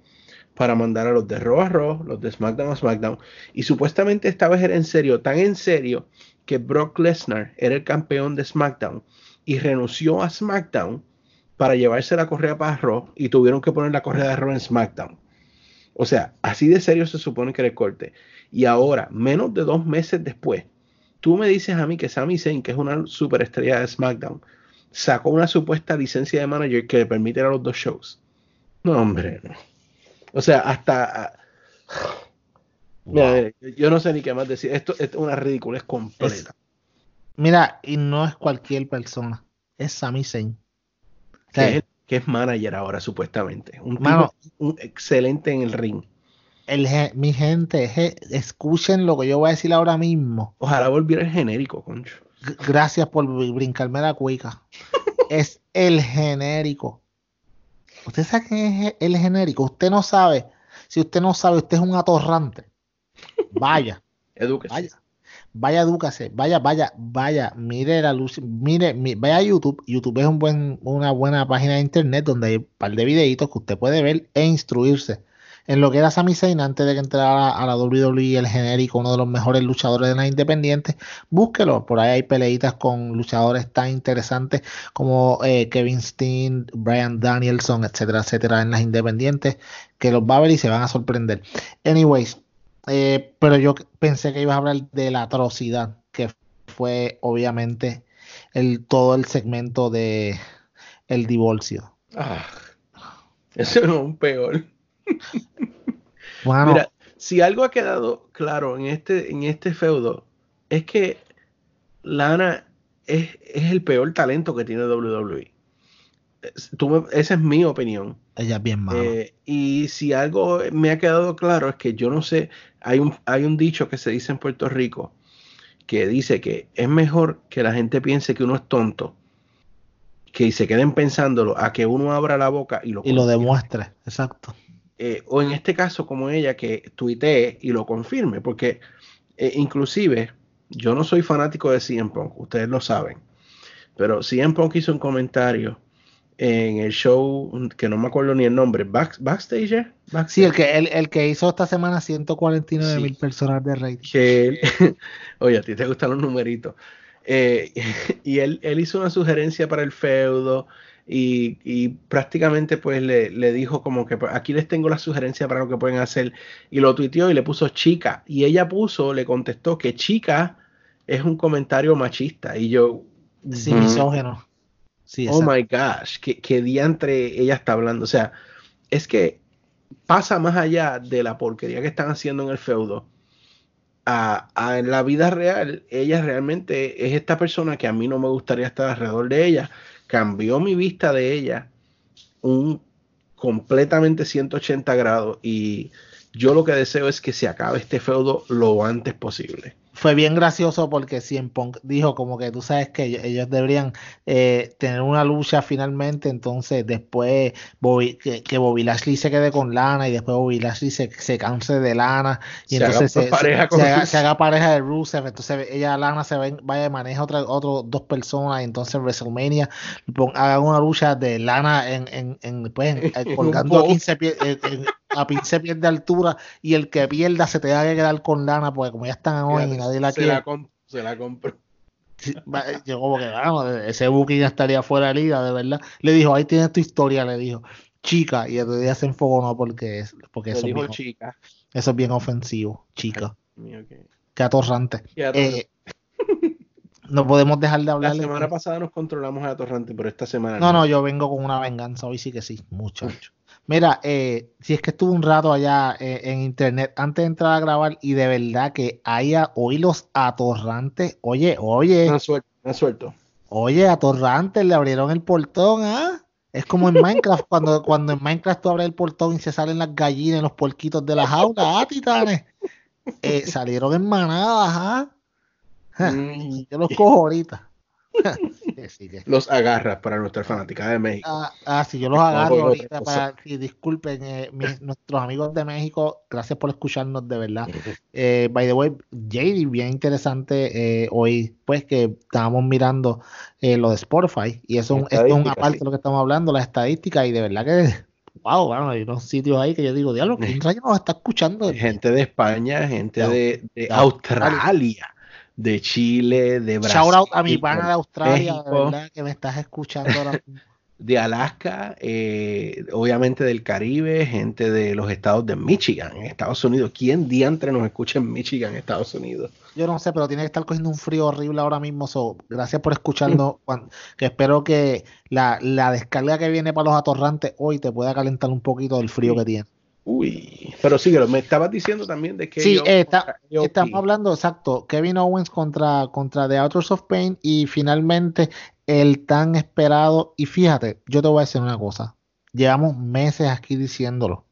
para mandar a los de Raw a Raw, los de SmackDown a SmackDown. Y supuestamente esta vez era en serio, tan en serio, que Brock Lesnar era el campeón de SmackDown y renunció a SmackDown para llevarse la correa para Raw y tuvieron que poner la correa de Raw en SmackDown. O sea, así de serio se supone que era corte. Y ahora, menos de dos meses después, tú me dices a mí que Sami Zayn, que es una superestrella de SmackDown, sacó una supuesta licencia de manager que le permite a los dos shows. No, hombre. O sea, hasta... yo no sé ni qué más decir. Esto, es una ridícula, es completa. mira, y no es cualquier persona. Es Sami Zayn. que, es, manager ahora, supuestamente. Un, un excelente en el ring. el, mi gente, escuchen lo que yo voy a decir ahora mismo. Ojalá volviera el genérico, concho. Gracias por brincarme la cuica. [laughs] es el genérico. ¿Usted sabe qué es el genérico? Usted no sabe. Si usted no sabe, usted es un atorrante. Vaya. Edúquese. Vaya. Vaya, edúcase. Vaya, vaya, vaya. Mire la luz. Mire, vaya a YouTube. YouTube es un buen, una buena página de internet donde hay un par de videitos que usted puede ver e instruirse en lo que era Sami Zayn antes de que entrara a la WWE el genérico, uno de los mejores luchadores de las independientes, búsquelo, por ahí hay peleitas con luchadores tan interesantes como eh, Kevin Steen, Brian Danielson, etcétera, etcétera, en las independientes, que los va a ver y se van a sorprender. Anyways, eh, pero yo pensé que ibas a hablar de la atrocidad que fue obviamente el, todo el segmento de el divorcio. Ah, eso es un peor. [laughs] Mira, si algo ha quedado claro en este, en este feudo, es que Lana es, el peor talento que tiene WWE. Esa es mi opinión. Ella es bien mala. Eh, y si algo me ha quedado claro es que yo no sé, hay un, hay un dicho que se dice en Puerto Rico que dice que es mejor que la gente piense que uno es tonto, que se queden pensándolo, a que uno abra la boca y lo, y lo demuestre. Exacto. Eh, o en este caso como ella que tuitee y lo confirme, porque eh, inclusive yo no soy fanático de CM Punk, ustedes lo saben, pero CM Punk hizo un comentario en el show que no me acuerdo ni el nombre, backstage, ¿eh? Sí, el que, el, que hizo esta semana 149 mil personas de rating. Que [laughs] oye, a ti te gustan los numeritos. [laughs] y él, él, hizo una sugerencia para el feudo y, prácticamente pues le, dijo como que pues, aquí les tengo la sugerencia para lo que pueden hacer y lo tuiteó y le puso chica y ella puso, le contestó que chica es un comentario machista y yo... Sí, misógeno. Oh my gosh, que, que diantre ella está hablando. O sea, es que pasa más allá de la porquería que están haciendo en el feudo. A, a, en la vida real, ella realmente es esta persona que a mí no me gustaría estar alrededor de ella cambió mi vista de ella un completamente 180 grados y yo lo que deseo es que se acabe este feudo lo antes posible fue bien gracioso porque CM Punk dijo como que tú sabes que ellos, deberían eh, tener una lucha finalmente, entonces después que, Bobby Lashley se quede con Lana y después Bobby Lashley se, se canse de Lana y entonces se, haga, pareja de Rusev, entonces ella Lana se vaya y maneja otra otro, dos personas y entonces en WrestleMania haga una lucha de Lana en, en, en pues, [laughs] colgando 15 pies a 15 pies de altura y el que pierda se te va a quedar con lana, porque como ya están hoy y nadie la se La se la compro. yo como que, vamos, ese booking ya estaría fuera de liga, de verdad. Le dijo, ahí tienes tu historia, le dijo, chica, y el día se enfocó no porque, es, porque eso, es bien, chica. eso es bien ofensivo, chica. Qué atorrante. Eh, no podemos dejar de hablar. La semana pasada nos controlamos a Atorrante, pero esta semana. No, no, yo vengo con una venganza. Hoy sí que sí, muchacho. Mira, eh, si es que estuve un rato allá eh, en internet antes de entrar a grabar y de verdad que haya hoy los atorrantes, oye, oye. Me suelto, me suelto. Oye, atorrantes, le abrieron el portón, ¿ah? Es como en Minecraft, [laughs] cuando, cuando en Minecraft tú abres el portón y se salen las gallinas y los porquitos de la jaula, ¿ah, titanes? Eh, salieron en manadas, ¿ah? Mm. [laughs] Yo los cojo ahorita. [laughs] Los agarras para nuestra fanática de México. Ah, ah sí, yo los agarro ahorita para disculpen, eh, [laughs] nuestros amigos de México, gracias por escucharnos de verdad. Eh, by the way, JD, bien interesante eh, hoy, pues que estábamos mirando lo de Spotify y eso es una parte de lo que estamos hablando, la estadística y de verdad que wow, bueno, hay unos sitios ahí que yo digo, diablo, ¿quién [laughs] rayo nos está escuchando? Gente de España, gente de, Australia de Chile, de Brasil. Shout out a mi pana de Australia, de verdad, que me estás escuchando ahora [laughs] De Alaska, eh, obviamente del Caribe, gente de los estados de Michigan, en Estados Unidos. ¿Quién diantre nos escucha en Michigan, Estados Unidos? Yo no sé, pero tiene que estar cogiendo un frío horrible ahora mismo. gracias por escucharnos. [laughs] que espero que la, la, descarga que viene para los atorrantes hoy te pueda calentar un poquito del frío que tiene. Uy, pero sí, me estabas diciendo también de que. Sí, estamos hablando, exacto. Kevin Owens contra, contra The Authors of Pain y finalmente el tan esperado. Y fíjate, yo te voy a decir una cosa. Llevamos meses aquí diciéndolo.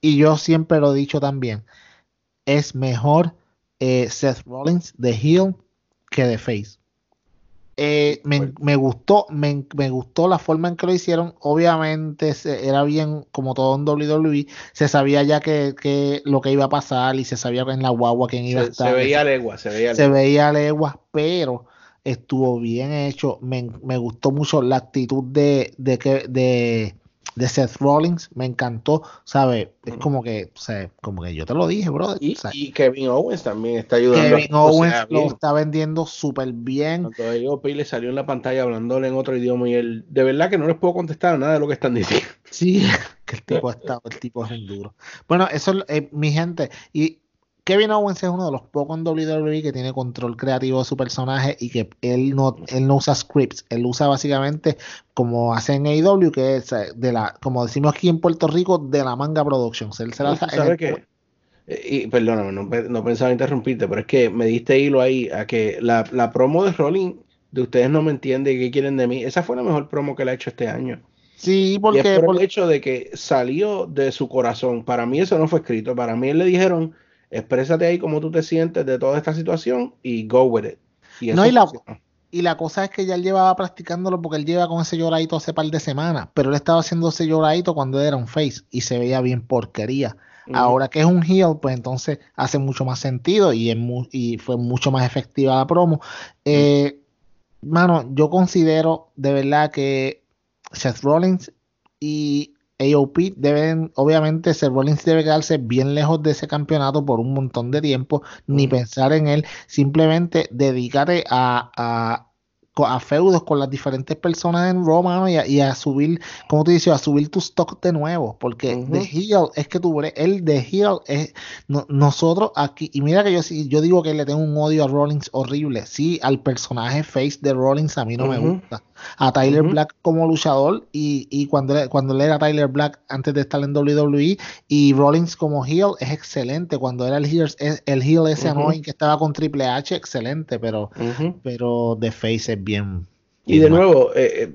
Y yo siempre lo he dicho también, es mejor eh, Seth Rollins de heel que de face. Eh, me, gustó, me, gustó la forma en que lo hicieron. Obviamente era bien, como todo en WWE, se sabía ya que, lo que iba a pasar y se sabía en la guagua quién iba a estar. Se veía legua, se veía legua. Se veía legua, pero estuvo bien hecho. Me, gustó mucho la actitud de, de, que, de, de Seth Rollins, me encantó, ¿sabes? Es como que, sea, como que yo te lo dije, brother. Y, Kevin Owens también está ayudando. Kevin Owens lo está vendiendo súper bien. Cuando AOP le salió en la pantalla hablándole en otro idioma y él, de verdad que no les puedo contestar nada de lo que están diciendo. Sí, [laughs] que el tipo está, el tipo es un duro. Bueno, eso es eh, mi gente. Y Kevin Owens es uno de los pocos en WWE que tiene control creativo de su personaje y que él no, él no usa scripts, él usa básicamente como hace en AEW, que es eh, de la, como decimos aquí en Puerto Rico, de la manga Productions. Él se la que, eh, y perdóname, no, pensaba interrumpirte, pero es que me diste hilo ahí a que la, la promo de Rolling de ustedes no me entienden qué quieren de mí. Esa fue la mejor promo que le ha hecho este año. Sí, porque por el hecho de que salió de su corazón. Para mí eso no fue escrito. Para mí le dijeron, exprésate ahí cómo tú te sientes de toda esta situación y go with it. Y, no, y, la, y la cosa es que ya él llevaba practicándolo porque él lleva con ese lloradito hace par de semanas, pero él estaba haciendo ese lloradito cuando era un face y se veía bien porquería. Ahora que es un heel, pues entonces hace mucho más sentido y, es y fue mucho más efectiva la promo. Eh, mano, yo considero de verdad que Seth Rollins y AOP deben, obviamente, Rollins debe quedarse bien lejos de ese campeonato por un montón de tiempo, ni pensar en él, simplemente dedícate a, a feudos con las diferentes personas en Roma y, a, subir, como te dices, a subir tu stock de nuevo, porque The Heel es que tú, el The Heel es nosotros aquí, y mira que yo yo digo que le tengo un odio a Rollins horrible, sí, al personaje face de Rollins a mí no me gusta, a Tyler Black como luchador y, y cuando, cuando él era Tyler Black antes de estar en WWE y Rollins como heel es excelente, cuando era el heel, el heel ese annoying que estaba con Triple H, excelente, pero, pero The Face es bien. Y de nuevo, eh, eh,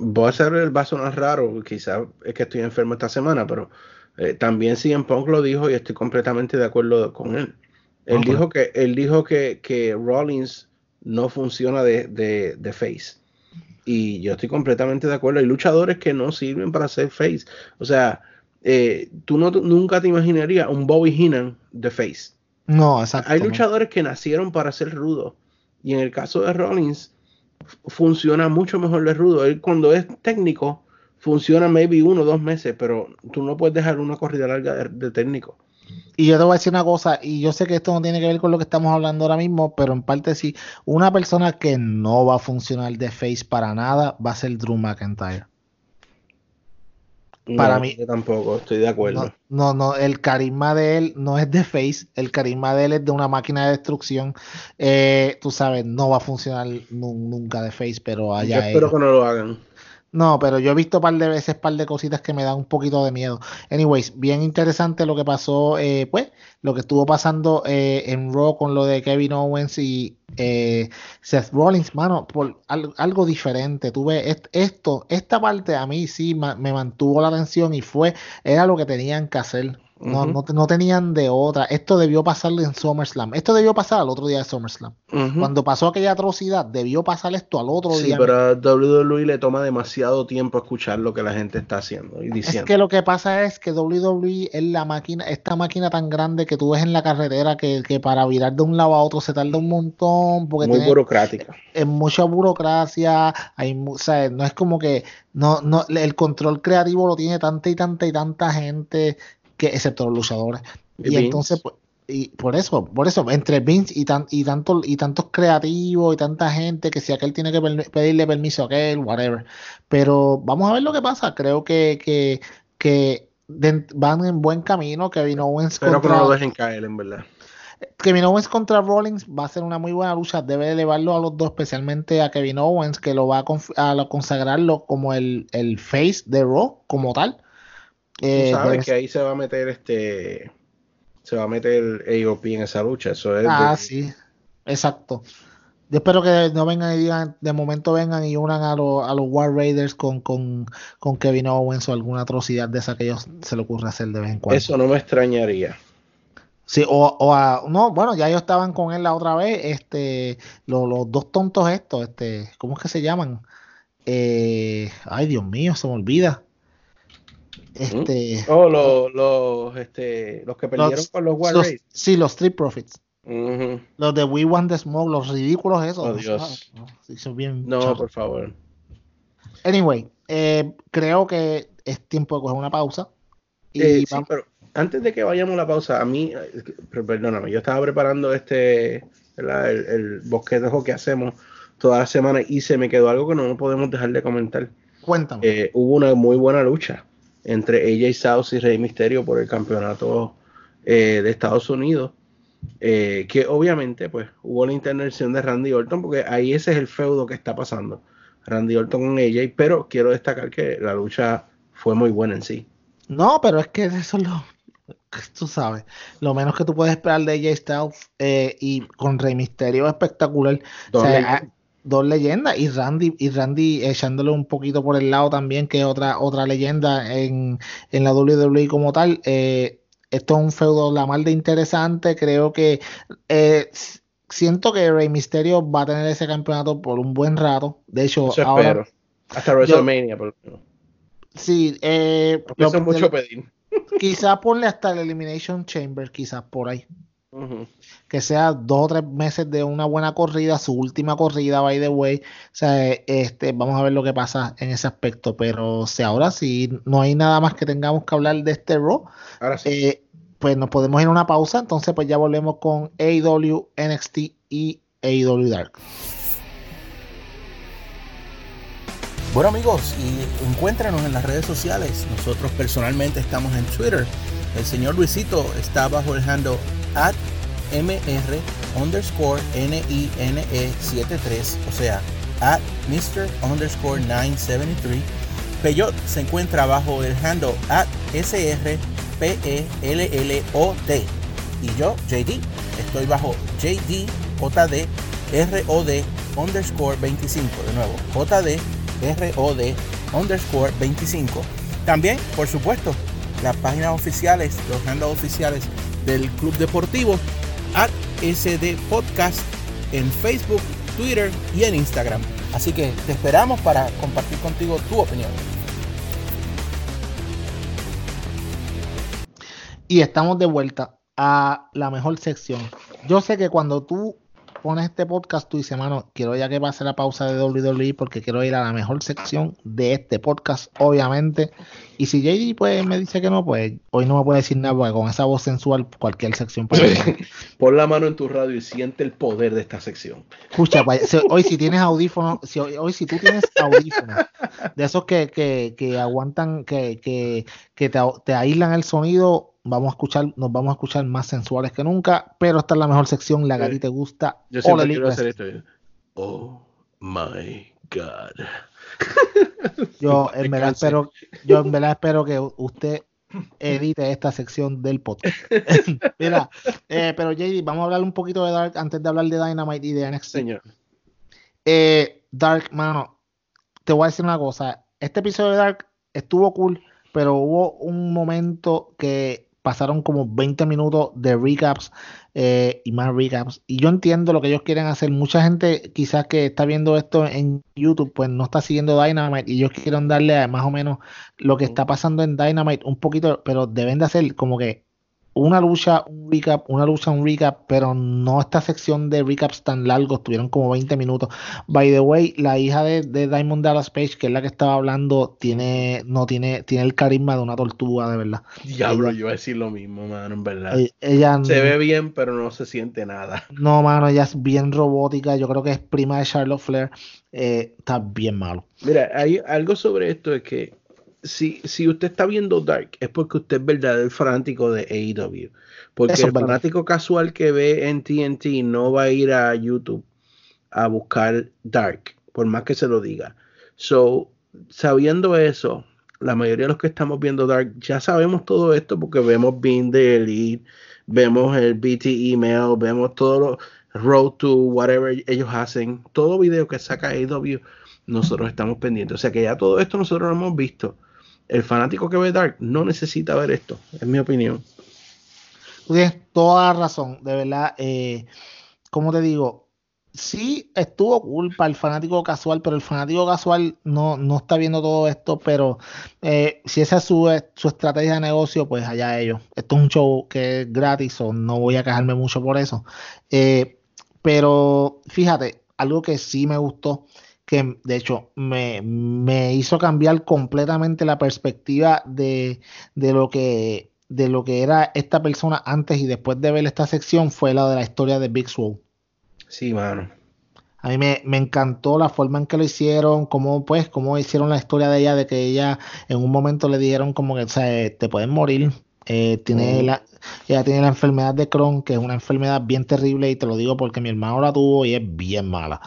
voy a hacer el vaso más raro, quizás es que estoy enfermo esta semana, pero eh, también CM Punk lo dijo y estoy completamente de acuerdo con él. Él dijo que él dijo que, que Rollins no funciona de, de, de, face. Y yo estoy completamente de acuerdo. Hay luchadores que no sirven para ser face. O sea, tú no, nunca te imaginarías un Bobby Heenan de face. No, exacto. Hay luchadores que nacieron para ser rudos. Y en el caso de Rollins, funciona mucho mejor de rudo. Él cuando es técnico, funciona maybe uno o dos meses, pero tú no puedes dejar una corrida larga de, técnico. Y yo te voy a decir una cosa, y yo sé que esto no tiene que ver con lo que estamos hablando ahora mismo, pero en parte sí, una persona que no va a funcionar de face para nada va a ser Drew McIntyre para mí. tampoco, estoy de acuerdo. No, no, el carisma de él no es de Face, el carisma de él es de una máquina de destrucción. Eh, tú sabes, no va a funcionar nunca de Face, pero allá. Yo espero que no lo hagan. No, pero yo he visto par de veces, par de cositas que me dan un poquito de miedo. Anyways, bien interesante lo que pasó, eh, pues, lo que estuvo pasando eh, en Raw con lo de Kevin Owens y eh, Seth Rollins, mano, por algo, diferente. Tuve esto, esta parte a mí sí me mantuvo la atención y fue, era lo que tenían que hacer. No, no, tenían de otra. Esto debió pasarle en SummerSlam. Esto debió pasar al otro día de SummerSlam. Cuando pasó aquella atrocidad, debió pasar esto al otro día. Sí, pero a WWE le toma demasiado tiempo escuchar lo que la gente está haciendo y diciendo. Es que lo que pasa es que WWE es la máquina, esta máquina tan grande que tú ves en la carretera que, para virar de un lado a otro se tarda un montón. Porque Muy burocrática. Es mucha burocracia. Hay, o sea, no es como que no, no, el control creativo lo tiene tanta y tanta y tanta gente que excepto los luchadores. Y, entonces, pues, y por eso, por eso, entre Vince y, tan, y, tanto, y tantos creativos y tanta gente que si aquel tiene que pedirle permiso a aquel, whatever. Pero vamos a ver lo que pasa. Creo que, que, que van en buen camino. Kevin Owens Pero contra, que no lo dejen caer, en verdad. Kevin Owens contra Rollins va a ser una muy buena lucha. Debe elevarlo a los dos, especialmente a Kevin Owens, que lo va a, a consagrarlo como el, el face de Raw, como tal. Eh, sabes que ahí se va a meter este. Se va a meter AOP en esa lucha. Eso es ah, sí. Exacto. Yo espero que no vengan y digan, de momento vengan y unan a, los a los War Raiders con, con, con Kevin Owens o alguna atrocidad de esa que ellos se le ocurre hacer de vez en cuando. Eso no me extrañaría. Sí, o, o a, no, bueno, ya ellos estaban con él la otra vez, este, los, los dos tontos estos, este, ¿cómo es que se llaman? Eh, ay, Dios mío, se me olvida. Este, Oh, los, los, este, los que perdieron los- con los War los- sí, los Street Profits. Los de We Want the Smoke, los ridículos esos. Oh, ¿no? Dios. Ah, sí, son bien No, por favor. Anyway, eh, creo que es tiempo de coger una pausa. Y Eh, sí, pero antes de que vayamos a la pausa, a mí, eh, per- perdóname, yo estaba preparando este, el, el bosquejo que hacemos toda la semana y se me quedó algo que no podemos dejar de comentar. cuéntame. Eh, hubo una muy buena lucha entre AJ Styles y Rey Misterio por el campeonato eh, de Estados Unidos. eh, que obviamente pues hubo la intervención de Randy Orton porque ahí ese es el feudo que está pasando Randy Orton con AJ pero quiero destacar que la lucha fue muy buena en sí No, pero es que eso es lo. Tú sabes, lo menos que tú puedes esperar de AJ Styles eh, y con Rey Misterio espectacular. O sea, dos leyendas y Randy y Randy echándole un poquito por el lado también, que es otra otra leyenda en, en la WWE como tal. Eh, esto es un feudo la mal de interesante. Creo que eh, siento que Rey Misterio va a tener ese campeonato por un buen rato. De hecho, eso ahora espero hasta WrestleMania por lo menos. sí, eh, lo- mucho pedir quizás ponle hasta el Elimination Chamber, quizás por ahí. Ujú. Que sea dos o tres meses de una buena corrida, su última corrida, by the way. O sea, eh, este, vamos a ver lo que pasa en ese aspecto. Pero si ahora sí no hay nada más que tengamos que hablar de este Raw, ahora sí eh, pues nos podemos ir a una pausa. Entonces, pues ya volvemos con AEW, NXT y AEW Dark. Bueno amigos, y encuéntranos en las redes sociales. Nosotros personalmente estamos en Twitter. El señor Luisito está bajo el handle at mr underscore NINE73, o sea, at Mr. underscore 973. Peyot se encuentra bajo el handle at SRPELLOT. Y yo, JD, estoy bajo JDJD ROD underscore 25. De nuevo, JD ROD underscore 25. También, por supuesto, las páginas oficiales, los handles oficiales del Club Deportivo, at SD Podcast en Facebook, Twitter y en Instagram. Así que te esperamos para compartir contigo tu opinión. Y estamos de vuelta a la mejor sección. Yo sé que cuando tú pones este podcast, tú dices, mano, quiero ya que pase la pausa de WWE porque quiero ir a la mejor sección de este podcast, obviamente. Y si JD pues, me dice que no, pues hoy no me puede decir nada, porque con esa voz sensual, cualquier sección puede [laughs] pon la mano en tu radio y siente el poder de esta sección Escucha, pues, hoy si tienes audífonos, si hoy, hoy si tú tienes audífonos, de esos que, que, que aguantan, que, que, que te, te aíslan el sonido, vamos a escuchar, nos vamos a escuchar más sensuales que nunca, pero esta es la mejor sección, la que a ti te gusta. yo siempre quiero hacer esto oh my god [laughs] Yo [laughs] en verdad espero, yo en verdad espero que usted edite esta sección del podcast. [laughs] Mira, eh, pero JD, vamos a hablar un poquito de Dark antes de hablar de Dynamite y de NXT. señor Eh, Dark, mano, te voy a decir una cosa. Este episodio de Dark estuvo cool, pero hubo un momento que pasaron como 20 minutos de recaps eh, y más recaps. Y yo entiendo lo que ellos quieren hacer. Mucha gente quizás que está viendo esto en YouTube, pues no está siguiendo Dynamite y ellos quieren darle a más o menos lo que está pasando en Dynamite un poquito, pero deben de hacer como que una lucha, un recap, una lucha, un recap, pero no esta sección de recaps tan largos, tuvieron como 20 minutos. By the way, la hija de, de Diamond Dallas Page, que es la que estaba hablando, tiene, no tiene, tiene el carisma de una tortuga, de verdad. diablo yo iba a decir lo mismo mano en verdad Ella se ve bien pero no se siente nada no, mano, ella es bien robótica. Yo creo que es prima de Charlotte Flair. Eh, está bien malo. Mira, hay algo sobre esto es que si, si usted está viendo Dark es porque usted es verdadero fanático de AEW. Porque Eso el fanático casual que ve en TNT no va a ir a YouTube a buscar Dark, por más que se lo diga. So, sabiendo eso, la mayoría de los que estamos viendo Dark ya sabemos todo esto porque vemos Being the Elite, vemos el BT email, vemos todo lo, Road to whatever ellos hacen, todo video que saca AEW, nosotros estamos pendientes. O sea que ya todo esto nosotros lo hemos visto. El fanático que ve Dark no necesita ver esto, es mi opinión. Tú tienes toda razón, de verdad. Eh, como te digo, sí estuvo culpa el fanático casual, pero el fanático casual no, no está viendo todo esto, pero eh, si esa es su, su, estrategia de negocio, pues allá ellos. Esto es un show que es gratis, o no voy a quejarme mucho por eso. Eh, pero fíjate, algo que sí me gustó, que de hecho me, me hizo cambiar completamente la perspectiva de, de lo que de lo que era esta persona antes y después de ver esta sección fue la de la historia de Big Swole. Sí, mano. A mí me, encantó la forma en que lo hicieron, cómo pues, cómo hicieron la historia de ella, de que ella en un momento le dijeron como que, o sea, eh, te pueden morir. Eh, tiene la, ella tiene la enfermedad de Crohn, que es una enfermedad bien terrible, y te lo digo porque mi hermano la tuvo y es bien mala.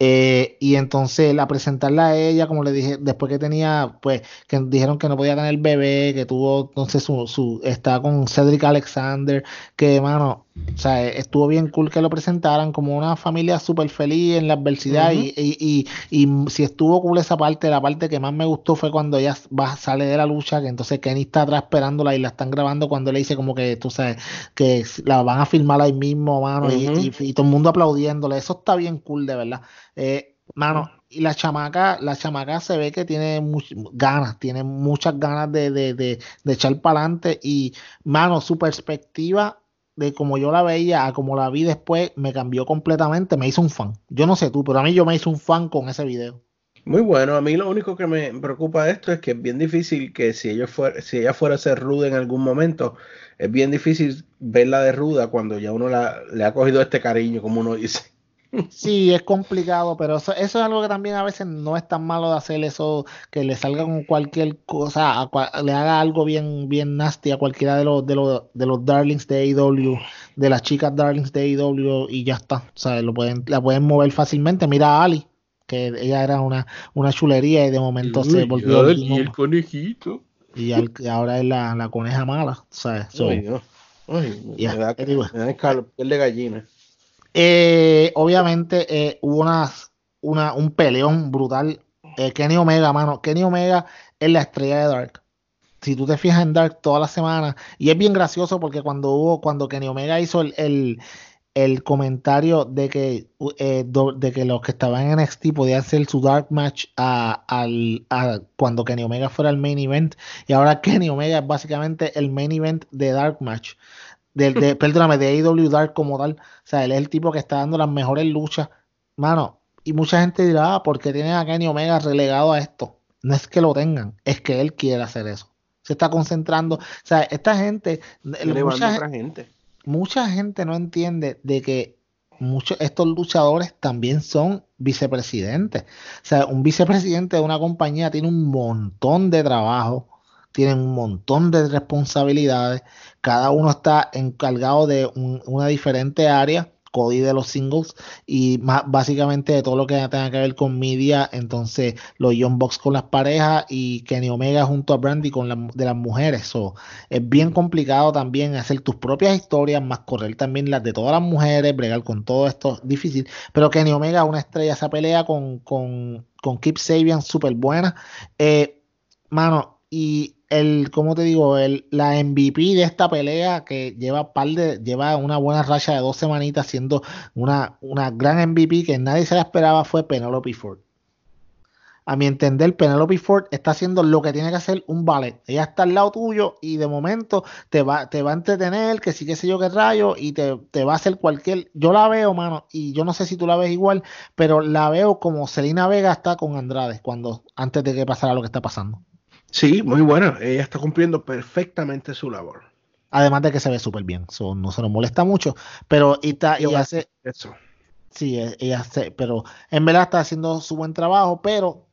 Eh, y entonces la presentarla a ella, como le dije, después que tenía, pues, que dijeron que no podía tener bebé, que tuvo, entonces su, su está con Cedric Alexander, que, mano, o sea, estuvo bien cool que lo presentaran como una familia súper feliz en la adversidad. y, y, y, si estuvo cool esa parte, la parte que más me gustó fue cuando ella va, sale de la lucha, que entonces Kenny está atrás esperándola y la están grabando cuando le dice como que, tú sabes, que la van a filmar ahí mismo, mano, y, todo el mundo aplaudiéndole. Eso está bien cool, de verdad. Eh, mano, y la chamaca, la chamaca se ve que tiene ganas, tiene muchas ganas de, de, de, de echar para adelante y, mano, su perspectiva de como yo la veía a como la vi después, me cambió completamente, me hizo un fan. Yo no sé tú, pero a mí yo me hice un fan con ese video. Muy bueno, a mí lo único que me preocupa de esto es que es bien difícil que si, ellos fuera, si ella fuera a ser ruda en algún momento, es bien difícil verla de ruda cuando ya uno la, le ha cogido este cariño, como uno dice. Sí, es complicado, pero eso, eso, es algo que también a veces no es tan malo de hacer eso, que le salga con cualquier cosa, le haga algo bien, bien nasty a cualquiera de los, de los, de los darlings de AEW, de las chicas darlings de AEW y ya está. O sea, lo pueden, la pueden mover fácilmente. Mira a Ali, que ella era una, una chulería y de momento se volvió. Y el conejito. Y ahora es la, la coneja mala. O sea, Ay, Ay, me, da, me de gallina. Eh, obviamente eh, hubo una, una, un peleón brutal. Eh, Kenny Omega, mano. Kenny Omega es la estrella de Dark. Si tú te fijas en Dark toda la semana, y es bien gracioso porque cuando hubo, cuando Kenny Omega hizo el, el, comentario de que, de que los que estaban en NXT podían hacer su Dark Match a, al, a cuando Kenny Omega fuera el main event, y ahora Kenny Omega es básicamente el main event de Dark Match de, de, perdóname, de AEW Dark como tal. O sea, él es el tipo que está dando las mejores luchas. Mano, y mucha gente dirá, ah, ¿por qué tienen a Kenny Omega relegado a esto? No es que lo tengan, es que él quiere hacer eso. Se está concentrando. O sea, esta gente. Mucha gente. mucha gente no entiende de que muchos estos luchadores también son vicepresidentes. O sea, un vicepresidente de una compañía tiene un montón de trabajo tienen un montón de responsabilidades, cada uno está encargado de una diferente área, Cody de los singles y más básicamente de todo lo que tenga que ver con media, entonces los Young Bucks con las parejas y Kenny Omega junto a Brandy con de las mujeres. So, es bien complicado también hacer tus propias historias, más correr también las de todas las mujeres, bregar con todo esto difícil. Pero Kenny Omega, una estrella, esa pelea con, con, con Keep Sabian, súper buena. Eh, mano, y el, ¿cómo te digo? El, la MVP de esta pelea que lleva par de, lleva una buena racha de dos semanitas siendo una, una gran MVP que nadie se la esperaba fue Penelope Ford. A mi entender, Penelope Ford está haciendo lo que tiene que hacer un ballet. Ella está al lado tuyo y de momento te va, te va a entretener, que sí que sé yo qué rayo, y te, te va a hacer cualquier. Yo la veo, mano, y yo no sé si tú la ves igual, pero la veo como Selena Vega está con Andrade cuando, antes de que pasara lo que está pasando. Sí, muy buena. Ella está cumpliendo perfectamente su labor. Además de que se ve súper bien. no se nos molesta mucho. Pero y ella hace. Eso. Sí, e, ella hace. Pero en verdad está haciendo su buen trabajo. Pero.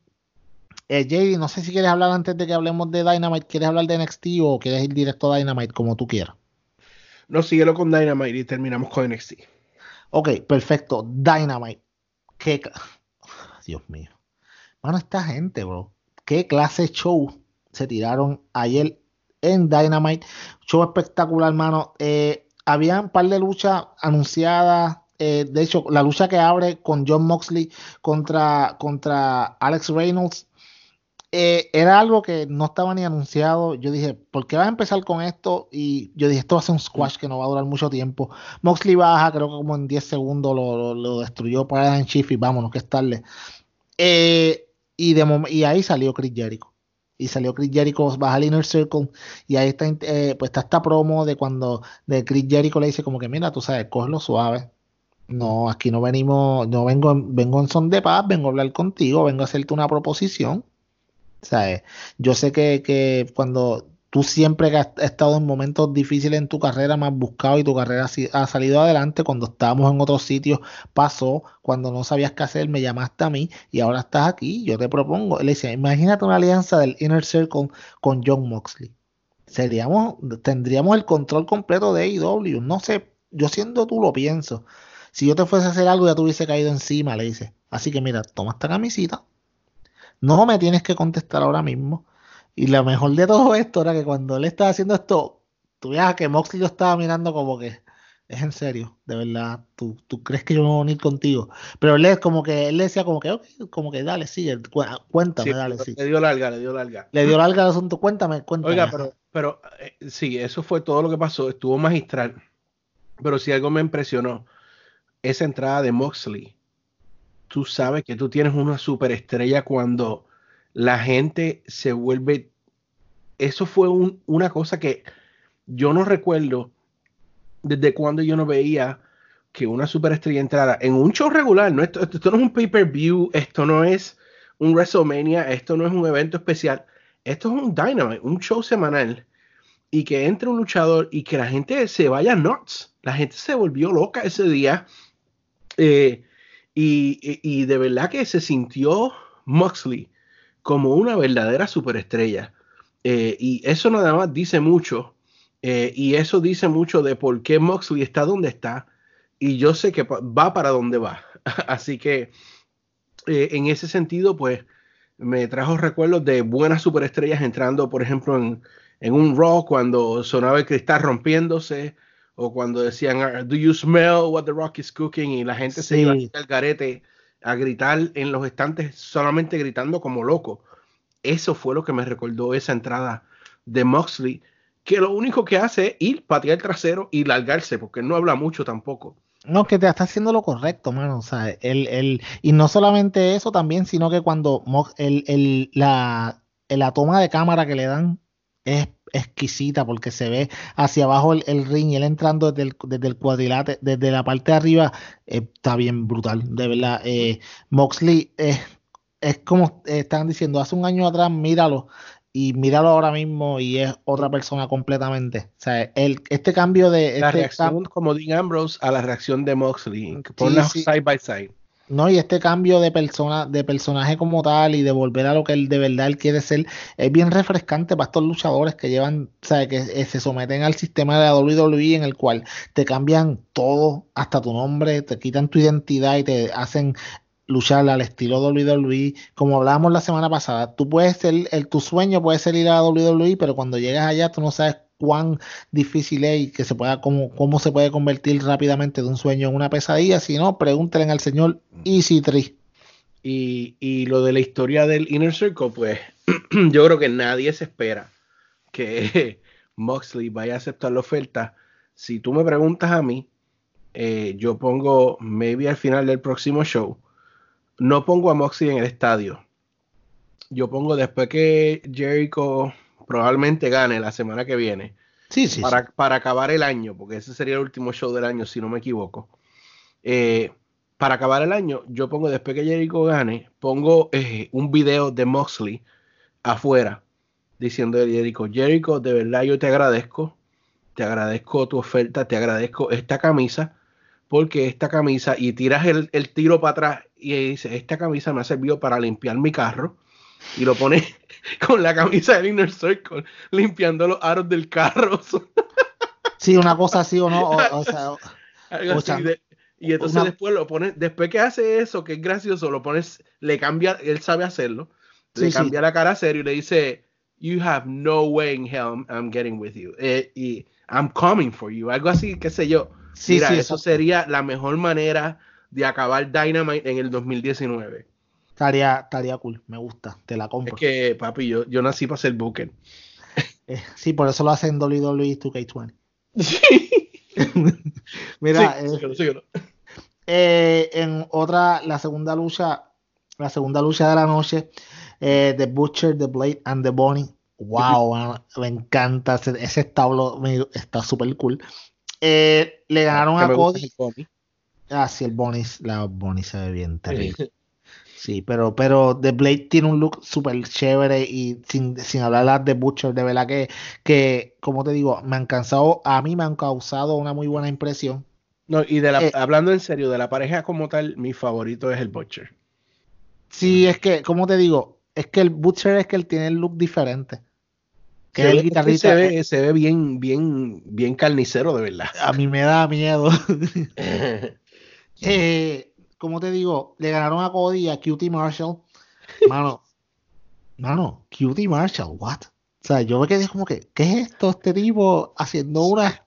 Eh, JD, no sé si quieres hablar antes de que hablemos de Dynamite. ¿Quieres hablar de NXT o quieres ir directo a Dynamite como tú quieras? No, síguelo con Dynamite y terminamos con NXT. Ok, perfecto. Dynamite. Qué. Dios mío. Mano, esta gente, bro. Qué clase show se tiraron ayer en Dynamite. Show espectacular, hermano. Eh, había un par de luchas anunciadas. eh, de hecho, la lucha que abre con John Moxley contra, contra Alex Reynolds eh, era algo que no estaba ni anunciado. Yo dije, ¿por qué vas a empezar con esto? Y yo dije, esto va a ser un squash que no va a durar mucho tiempo. Moxley baja, creo que como en 10 segundos lo, lo, destruyó para en Chief y vámonos, que es tarde. Eh, y, de y ahí salió Chris Jericho. Y salió Chris Jericho, baja al Inner Circle. Y ahí está, eh, pues está esta promo de cuando de Chris Jericho le dice como que, mira, tú sabes, cógelo suave. No, aquí no venimos, no vengo, vengo en son de paz, vengo a hablar contigo, vengo a hacerte una proposición ¿sabes? Yo sé que, que cuando tú siempre has estado en momentos difíciles en tu carrera, más buscado y tu carrera ha salido adelante. Cuando estábamos en otros sitios, pasó. Cuando no sabías qué hacer, me llamaste a mí y ahora estás aquí. Yo te propongo. Él dice: Imagínate una alianza del Inner Circle con John Moxley. Seríamos, tendríamos el control completo de AEW. No sé, yo siendo tú lo pienso. Si yo te fuese a hacer algo, ya te hubiese caído encima, le dice. Así que mira, toma esta camisita, no me tienes que contestar ahora mismo. Y lo mejor de todo esto era que cuando él estaba haciendo esto, tú veas que Moxley lo estaba mirando como que es en serio, de verdad, tú, tú crees que yo me voy a unir contigo. Pero él es como que, él le decía como que, como que dale, sigue, cuéntame, dale, sí. Le dio larga, le dio larga. Le dio larga el asunto, cuéntame, cuéntame. Oiga, pero, pero eh, sí, eso fue todo lo que pasó, estuvo magistral. Pero si algo me impresionó, esa entrada de Moxley tú sabes que tú tienes una superestrella cuando la gente se vuelve... Eso fue una cosa que yo no recuerdo desde cuando yo no veía que una superestrella entrara en un show regular. No, esto, esto no es un pay-per-view, esto no es un WrestleMania, esto no es un evento especial. Esto es un Dynamite, un show semanal. Y que entre un luchador y que la gente se vaya nuts. La gente se volvió loca ese día. Eh, y, de verdad que se sintió Moxley como una verdadera superestrella. Eh, y eso nada más dice mucho. Eh, y eso dice mucho de por qué Moxley está donde está. Y yo sé que va para donde va. [laughs] Así que eh, en ese sentido, pues me trajo recuerdos de buenas superestrellas entrando, por ejemplo, en, en un Raw cuando sonaba el cristal rompiéndose o cuando decían, Do you smell what the rock is cooking? Y la gente se iba al garete a gritar en los estantes, solamente gritando como loco. Eso fue lo que me recordó esa entrada de Moxley, que lo único que hace es ir, patear el trasero y largarse, porque no habla mucho tampoco. No, que te está haciendo lo correcto, mano. O sea, el, el, y no solamente eso también, sino que cuando el, el, la, la toma de cámara que le dan es exquisita porque se ve hacia abajo el, ring y él entrando desde el, desde el cuadrilate, desde la parte de arriba, eh, está bien brutal, de verdad. Eh, Moxley es, es como están diciendo, hace un año atrás, míralo, y míralo ahora mismo y es otra persona completamente. O sea, el, este cambio de... La este reacción como Dean Ambrose a la reacción de Moxley, por side by side. No, y este cambio de persona, de personaje como tal y de volver a lo que él de verdad él quiere ser, es bien refrescante para estos luchadores que llevan, o sea, que eh, se someten al sistema de la WWE en el cual te cambian todo, hasta tu nombre, te quitan tu identidad y te hacen luchar al estilo WWE. Como hablábamos la semana pasada, tú puedes ser, el, tu sueño puede ser ir a WWE, pero cuando llegas allá tú no sabes cuán difícil es y que se pueda, cómo, cómo se puede convertir rápidamente de un sueño en una pesadilla. Si no, pregúntenle al señor Easy Tree. Y, y lo de la historia del Inner Circle, pues [clears throat] yo creo que nadie se espera que [laughs] Moxley vaya a aceptar la oferta. Si tú me preguntas a mí, eh, yo pongo, maybe al final del próximo show, no pongo a Moxley en el estadio. Yo pongo después que Jericho probablemente gane la semana que viene. Sí, sí para, para, acabar el año, porque ese sería el último show del año, si no me equivoco. Eh, para acabar el año, yo pongo, después que Jericho gane, pongo eh, un video de Moxley afuera, diciendo a Jericho, Jericho, de verdad yo te agradezco, te agradezco tu oferta, te agradezco esta camisa, porque esta camisa, y tiras el, el tiro para atrás y dice, esta camisa me ha servido para limpiar mi carro, y lo pone [laughs] con la camisa del Inner Circle, limpiando los aros del carro. sí, una cosa así o no. [laughs] y entonces después lo pone, después que hace eso, que es gracioso, lo pones, le cambia, él sabe hacerlo, le cambia la cara serio y le dice, You have no way in hell I'm, getting with you. Eh, y I'm coming for you. Algo así, qué sé yo. Sí, Mira, sí, eso sería la mejor manera de acabar Dynamite en el 2019. Estaría, estaría cool, me gusta, te la Es compro. que, papi, yo, yo nací para ser Booker. Eh, sí, por eso lo hacen WWE 2K20. Sí. [laughs] Mira, Sí, eh, síguelo, síguelo. eh, en otra, la segunda lucha, la segunda lucha de la noche, eh, The Butcher, The Blade and The Bunny. Wow, me encanta ese, establo, está súper cool. Eh, le ganaron a Cody. Ah, sí, el Bonnie, la Bonnie se ve bien terrible. Sí, pero, pero The Blade tiene un look súper chévere y sin, sin hablar de Butcher, de verdad que, que, como te digo, me han cansado, a mí me han causado una muy buena impresión. No, y de la, Eh. hablando en serio, de la pareja como tal, mi favorito es el Butcher. Sí, es que, como te digo, es que el Butcher es que él tiene el look diferente. Que Se ve- el que guitarrista. se ve, se ve bien, bien, bien carnicero, de verdad. A mí me da miedo. [laughs] [laughs] Eh, como te digo, le ganaron a Cody y a Cutie Marshall. Mano, [laughs] mano, Cutie Marshall, what? O sea, yo me quedé como que, ¿qué es esto? Este tipo haciendo una.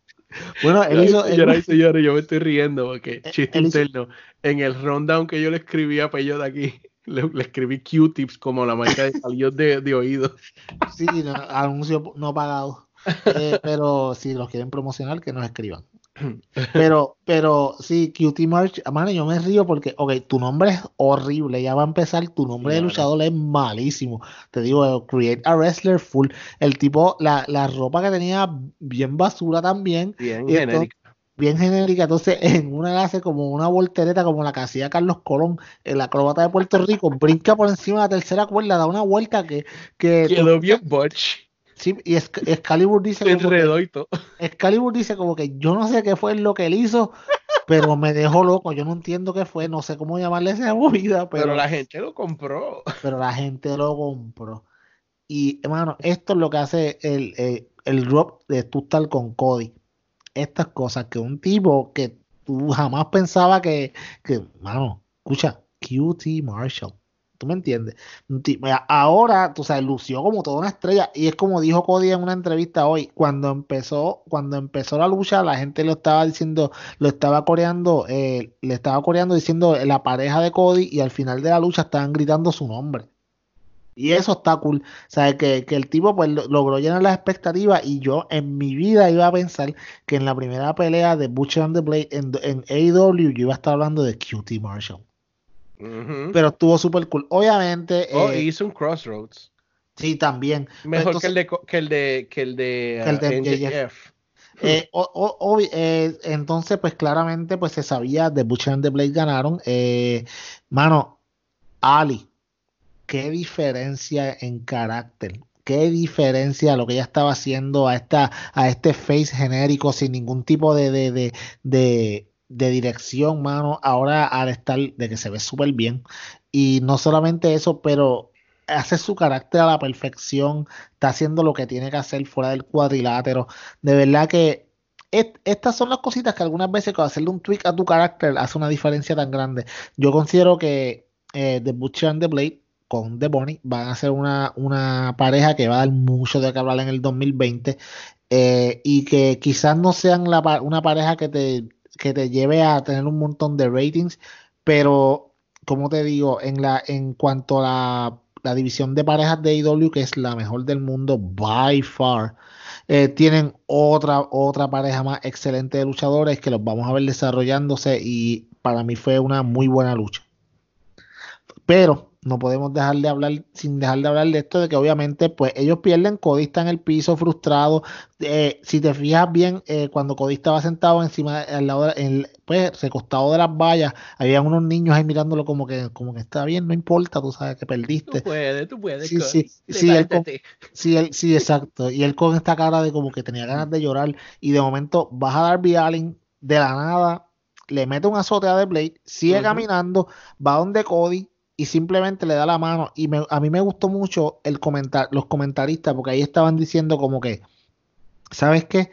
Bueno, él Ay, hizo. él- señoras y [laughs] señores, yo me estoy riendo porque Eh, chiste él hizo- interno. En el rundown que yo le escribí a de aquí, le, le escribí Q-tips como la marca de palillos de, de oído. Sí, no, anuncio no pagado. Eh, pero si los quieren promocionar, que nos escriban. Pero, pero sí, Cutie March, mano, yo me río porque, ok, tu nombre es horrible, ya va a empezar, tu nombre de luchador es malísimo. Te digo, create a wrestler full. El tipo, la, la ropa que tenía bien basura también, Bien Y esto- genérico. bien genérica. Entonces, en una hace como una voltereta, como la que hacía Carlos Colón, el acróbata de Puerto Rico, brinca por encima de la tercera cuerda, da una vuelta que, que Quedó bien. Sí, y Exc- Excalibur dice como que- y todo. Excalibur dice como que yo no sé qué fue lo que él hizo, pero me dejó loco. Yo no entiendo qué fue, no sé cómo llamarle esa movida, Pero, pero, la gente lo compró. pero la gente lo compró. Y hermano, esto es lo que hace el, el, el drop de tú estar con Cody. Estas cosas que un tipo que tú jamás pensaba que, que mano, escucha, QT Marshall. ¿Tú me entiendes? Ahora, tú sabes, lució como toda una estrella. Y es como dijo Cody en una entrevista hoy. Cuando empezó, cuando empezó la lucha, la gente lo estaba diciendo, lo estaba coreando, eh, le estaba coreando diciendo la pareja de Cody, y al final de la lucha estaban gritando su nombre. Y eso está cool. O sea, que, que el tipo pues lo- logró llenar las expectativas. Y yo en mi vida iba a pensar que en la primera pelea de Butcher and the Blade en, en AEW yo iba a estar hablando de QT Marshall. Ujú. Pero estuvo súper cool. Obviamente, Oh, eh, hizo un Crossroads. sí, también. Mejor entonces- que el de que el de que el de, Que el de ah, MJF. Eh, o- o- eh, entonces, pues claramente, pues se sabía, The Butcher and the Blade ganaron. Eh, mano, Ali, qué diferencia en carácter. Qué diferencia lo que ella estaba haciendo a esta, a este face genérico sin ningún tipo de, de, de, de, de dirección, mano. Ahora al estar de que se ve súper bien. Y no solamente eso, pero hace su carácter a la perfección. Está haciendo lo que tiene que hacer fuera del cuadrilátero. De verdad que est- estas son las cositas que algunas veces con hacerle un tweak a tu carácter hace una diferencia tan grande. Yo considero que eh, The Butcher and the Blade con The Bunny van a ser una, una pareja que va a dar mucho de qué hablar en el 2020 eh, y que quizás no sean la una pareja que te, que te lleve a tener un montón de ratings, pero como te digo, en la en cuanto a la, la división de parejas de AEW, que es la mejor del mundo by far, eh, tienen otra, otra pareja más excelente de luchadores que los vamos a ver desarrollándose y para mí fue una muy buena lucha. Pero no podemos dejar de hablar, sin dejar de hablar de esto, de que obviamente pues ellos pierden, Cody está en el piso frustrado. Eh, si te fijas bien, eh, cuando Cody estaba sentado encima, al lado de- en- pues recostado de las vallas, había unos niños ahí mirándolo como que, como que está bien, no importa, tú sabes que perdiste. Tú puedes, tú puedes. Sí, sí, sí, él con- Levántate. Sí, él, sí, exacto. Y él con esta cara de como que tenía ganas de llorar. Y de momento baja Darby Allin de la nada, le mete un azote a The Blade, sigue caminando, va donde Cody y simplemente le da la mano. Y me- a mí me gustó mucho el comentar, los comentaristas, porque ahí estaban diciendo como que, ¿sabes qué?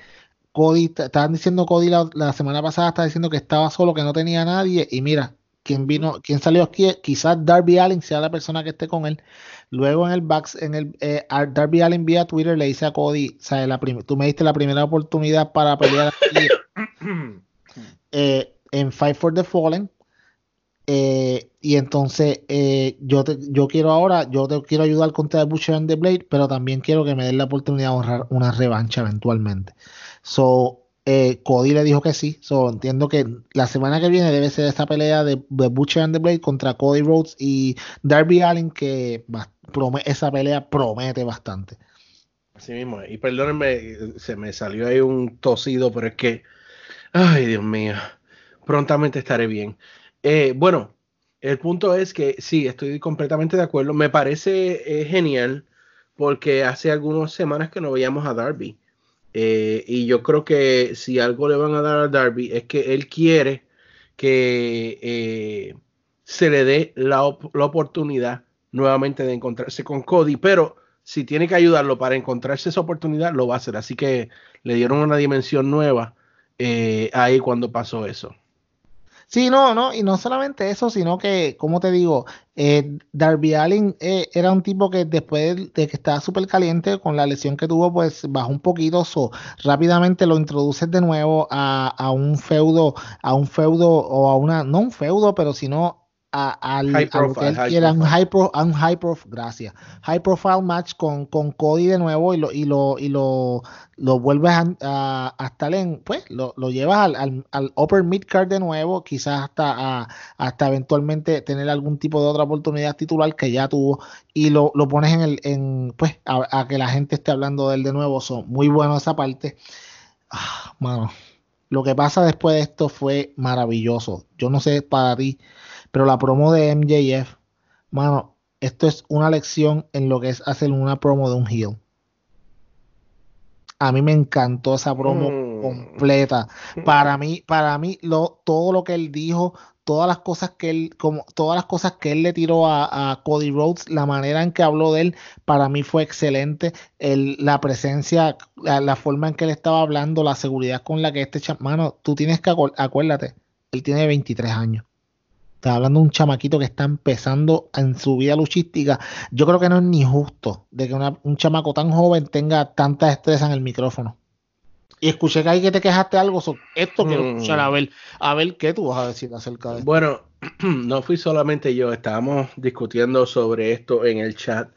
Cody, estaban diciendo Cody la, la semana pasada, estaba diciendo que estaba solo, que no tenía nadie. Y mira, quien vino, quien salió aquí, quizás Darby Allin sea la persona que esté con él. Luego en el backs, en el eh, Darby Allin vía Twitter le dice a Cody, ¿sabes? La tú me diste la primera oportunidad para pelear aquí. [coughs] eh, en Fight for the Fallen. Eh, y entonces eh, yo, yo quiero ahora, yo te quiero ayudar contra el Butcher and the Blade, pero también quiero que me den la oportunidad de ahorrar una revancha eventualmente. So, eh, Cody le dijo que sí. So, entiendo que la semana que viene debe ser esta pelea de, de Butcher and the Blade contra Cody Rhodes y Darby Allin, que esa pelea promete bastante. Así mismo. Y perdónenme, se me salió ahí un tosido, pero es que, ay, Dios mío, prontamente estaré bien. Eh, bueno, el punto es que sí, estoy completamente de acuerdo. Me parece eh, genial porque hace algunas semanas que no veíamos a Darby. Eh, y yo creo que si algo le van a dar a Darby es que él quiere que eh, se le dé la, la oportunidad nuevamente de encontrarse con Cody, pero si tiene que ayudarlo para encontrarse esa oportunidad, lo va a hacer. Así que le dieron una dimensión nueva eh, ahí cuando pasó eso. Sí, no, no, y no solamente eso, sino que, como te digo, eh, Darby Allin eh, era un tipo que después de, que estaba súper caliente con la lesión que tuvo, pues bajó un poquito, so, rápidamente lo introduces de nuevo a, a un feudo, a un feudo o a una, no un feudo, pero sino a, al- High a lo que profile, él quiera, un profile. high, pro- a un high prof- gracias, high profile match con, con Cody de nuevo y lo, y lo, y lo, lo vuelves a, a- a estar en, pues, lo, lo llevas al, al, al upper mid card de nuevo, quizás hasta, a- hasta eventualmente tener algún tipo de otra oportunidad titular que ya tuvo y lo, lo pones en el, en, pues, a, a que la gente esté hablando de él de nuevo, son muy bueno esa parte. Ah, mano, lo que pasa después de esto fue maravilloso. Yo no sé para ti, pero la promo de MJF, mano, esto es una lección en lo que es hacer una promo de un heel. A mí me encantó esa promo Mm. completa. Para mí, para mí, lo, todo lo que él dijo, todas las cosas que él, como todas las cosas que él le tiró a, a Cody Rhodes, la manera en que habló de él, para mí fue excelente. El- la presencia, la, la forma en que él estaba hablando, la seguridad con la que este cham- mano, tú tienes que acuérdate, él tiene 23 años. Está hablando de un chamaquito que está empezando en su vida luchística. Yo creo que no es ni justo de que una- un chamaco tan joven tenga tanta destreza en el micrófono. Y escuché que ahí que te quejaste algo. so- esto quiero Mm. escuchar a ver, a ver qué tú vas a decir acerca de esto. Bueno, [clears throat] no fui solamente yo, estábamos discutiendo sobre esto en el chat.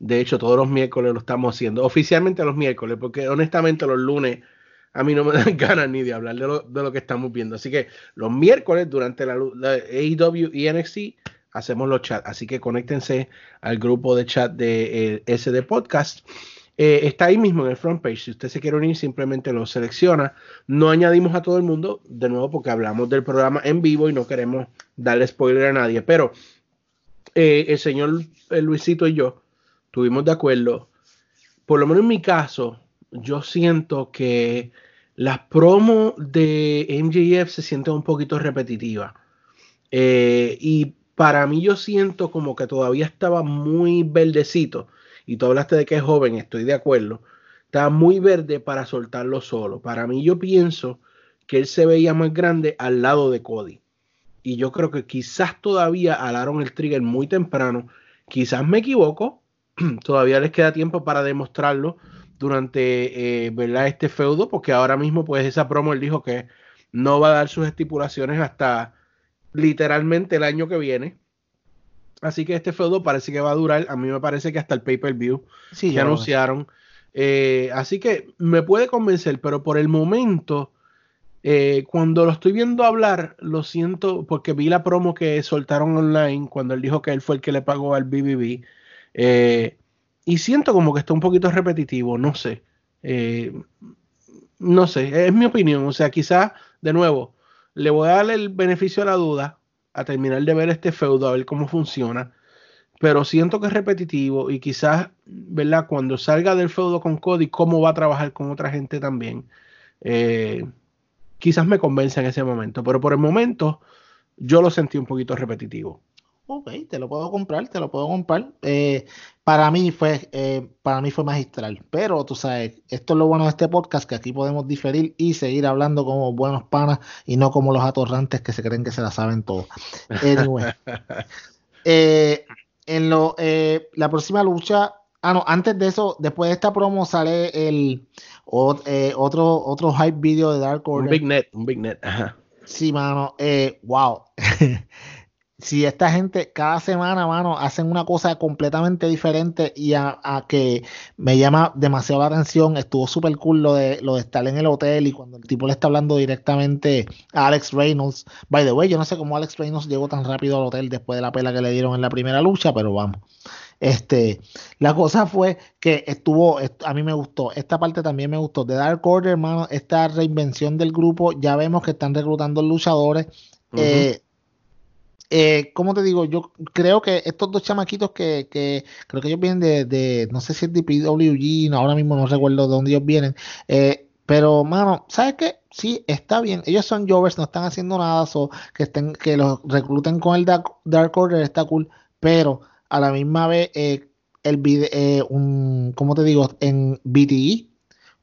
De hecho, todos los miércoles lo estamos haciendo, oficialmente los miércoles, porque honestamente los lunes a mí no me dan [laughs] ganas ni de hablar de lo, de lo que estamos viendo. Así que los miércoles durante la, la AEW y NXT hacemos los chats. Así que conéctense al grupo de chat de eh, SD Podcast. Eh, está ahí mismo en el front page. Si usted se quiere unir, simplemente lo selecciona. No añadimos a todo el mundo, de nuevo, porque hablamos del programa en vivo y no queremos darle spoiler a nadie. Pero eh, el señor Luisito y yo tuvimos de acuerdo, por lo menos en mi caso, yo siento que las promos de MJF se sienten un poquito repetitivas. Eh, y para mí yo siento como que todavía estaba muy verdecito. Y tú hablaste de que es joven, estoy de acuerdo. Estaba muy verde para soltarlo solo. Para mí yo pienso que él se veía más grande al lado de Cody. Y yo creo que quizás todavía alaron el trigger muy temprano. Quizás me equivoco. [clears throat] todavía les queda tiempo para demostrarlo durante eh, ¿verdad? este feudo. Porque ahora mismo pues esa promo él dijo que no va a dar sus estipulaciones hasta literalmente el año que viene. Así que este feudo parece que va a durar, a mí me parece que hasta el pay-per-view Sí, que anunciaron. Eh, así que me puede convencer, pero por el momento, eh, cuando lo estoy viendo hablar, lo siento, porque vi la promo que soltaron online cuando él dijo que él fue el que le pagó al BBB. eh, y siento como que está un poquito repetitivo, no sé. Eh, no sé, es mi opinión. O sea, quizás, de nuevo, le voy a dar el beneficio de la duda a terminar de ver este feudo, a ver cómo funciona. Pero siento que es repetitivo y quizás, ¿verdad? Cuando salga del feudo con Cody, cómo va a trabajar con otra gente también. Eh, quizás me convence en ese momento, pero por el momento yo lo sentí un poquito repetitivo. Ok, te lo puedo comprar, te lo puedo comprar. Eh, para mí fue, eh, para mí fue magistral. Pero tú sabes, esto es lo bueno de este podcast, que aquí podemos diferir y seguir hablando como buenos panas y no como los atorrantes que se creen que se la saben todo. Anyway. [laughs] Eh, en lo, eh, la próxima lucha, ah no, antes de eso, después de esta promo sale el o- otro, otro hype video de Dark Un Order. Big Net, un Big Net. Ajá. Sí, mano, eh, wow. [laughs] si esta gente cada semana, mano, hacen una cosa completamente diferente y a, que me llama demasiado la atención, estuvo súper cool lo de, lo de estar en el hotel y cuando el tipo le está hablando directamente a Alex Reynolds. By the way, yo no sé cómo Alex Reynolds llegó tan rápido al hotel después de la pela que le dieron en la primera lucha, pero vamos. Este, la cosa fue que estuvo, a mí me gustó, esta parte también me gustó, de Dark Order, hermano, esta reinvención del grupo, ya vemos que están reclutando luchadores. eh, eh, ¿cómo te digo? Yo creo que estos dos chamaquitos que, que creo que ellos vienen de, no sé si es de PWG, no, ahora mismo no recuerdo de dónde ellos vienen, eh, pero, mano, ¿sabes qué? Sí, está bien. Ellos son Jovers, no están haciendo nada, so, que estén, que los recluten con el Dark, Order está cool, pero a la misma vez, eh, el video, eh, un, ¿cómo te digo? En BTE,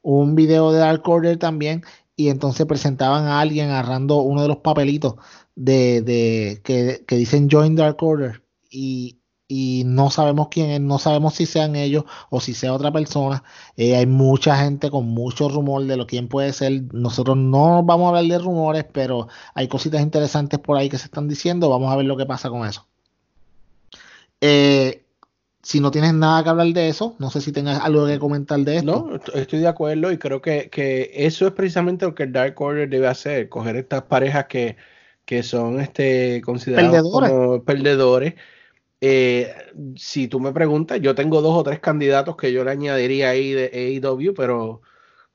un video de Dark Order también, y entonces presentaban a alguien agarrando uno de los papelitos de, de que, que, dicen Join Dark Order y, y, no sabemos quién es, no sabemos si sean ellos o si sea otra persona. Eh, hay mucha gente con mucho rumor de lo quién puede ser. Nosotros no vamos a hablar de rumores, pero hay cositas interesantes por ahí que se están diciendo. Vamos a ver lo que pasa con eso. Eh, si no tienes nada que hablar de eso, no sé si tengas algo que comentar de esto. No, estoy de acuerdo y creo que, que eso es precisamente lo que el Dark Order debe hacer, coger estas parejas que que son este, considerados como perdedores. Eh, si tú me preguntas, yo tengo dos o tres candidatos que yo le añadiría ahí de AEW, pero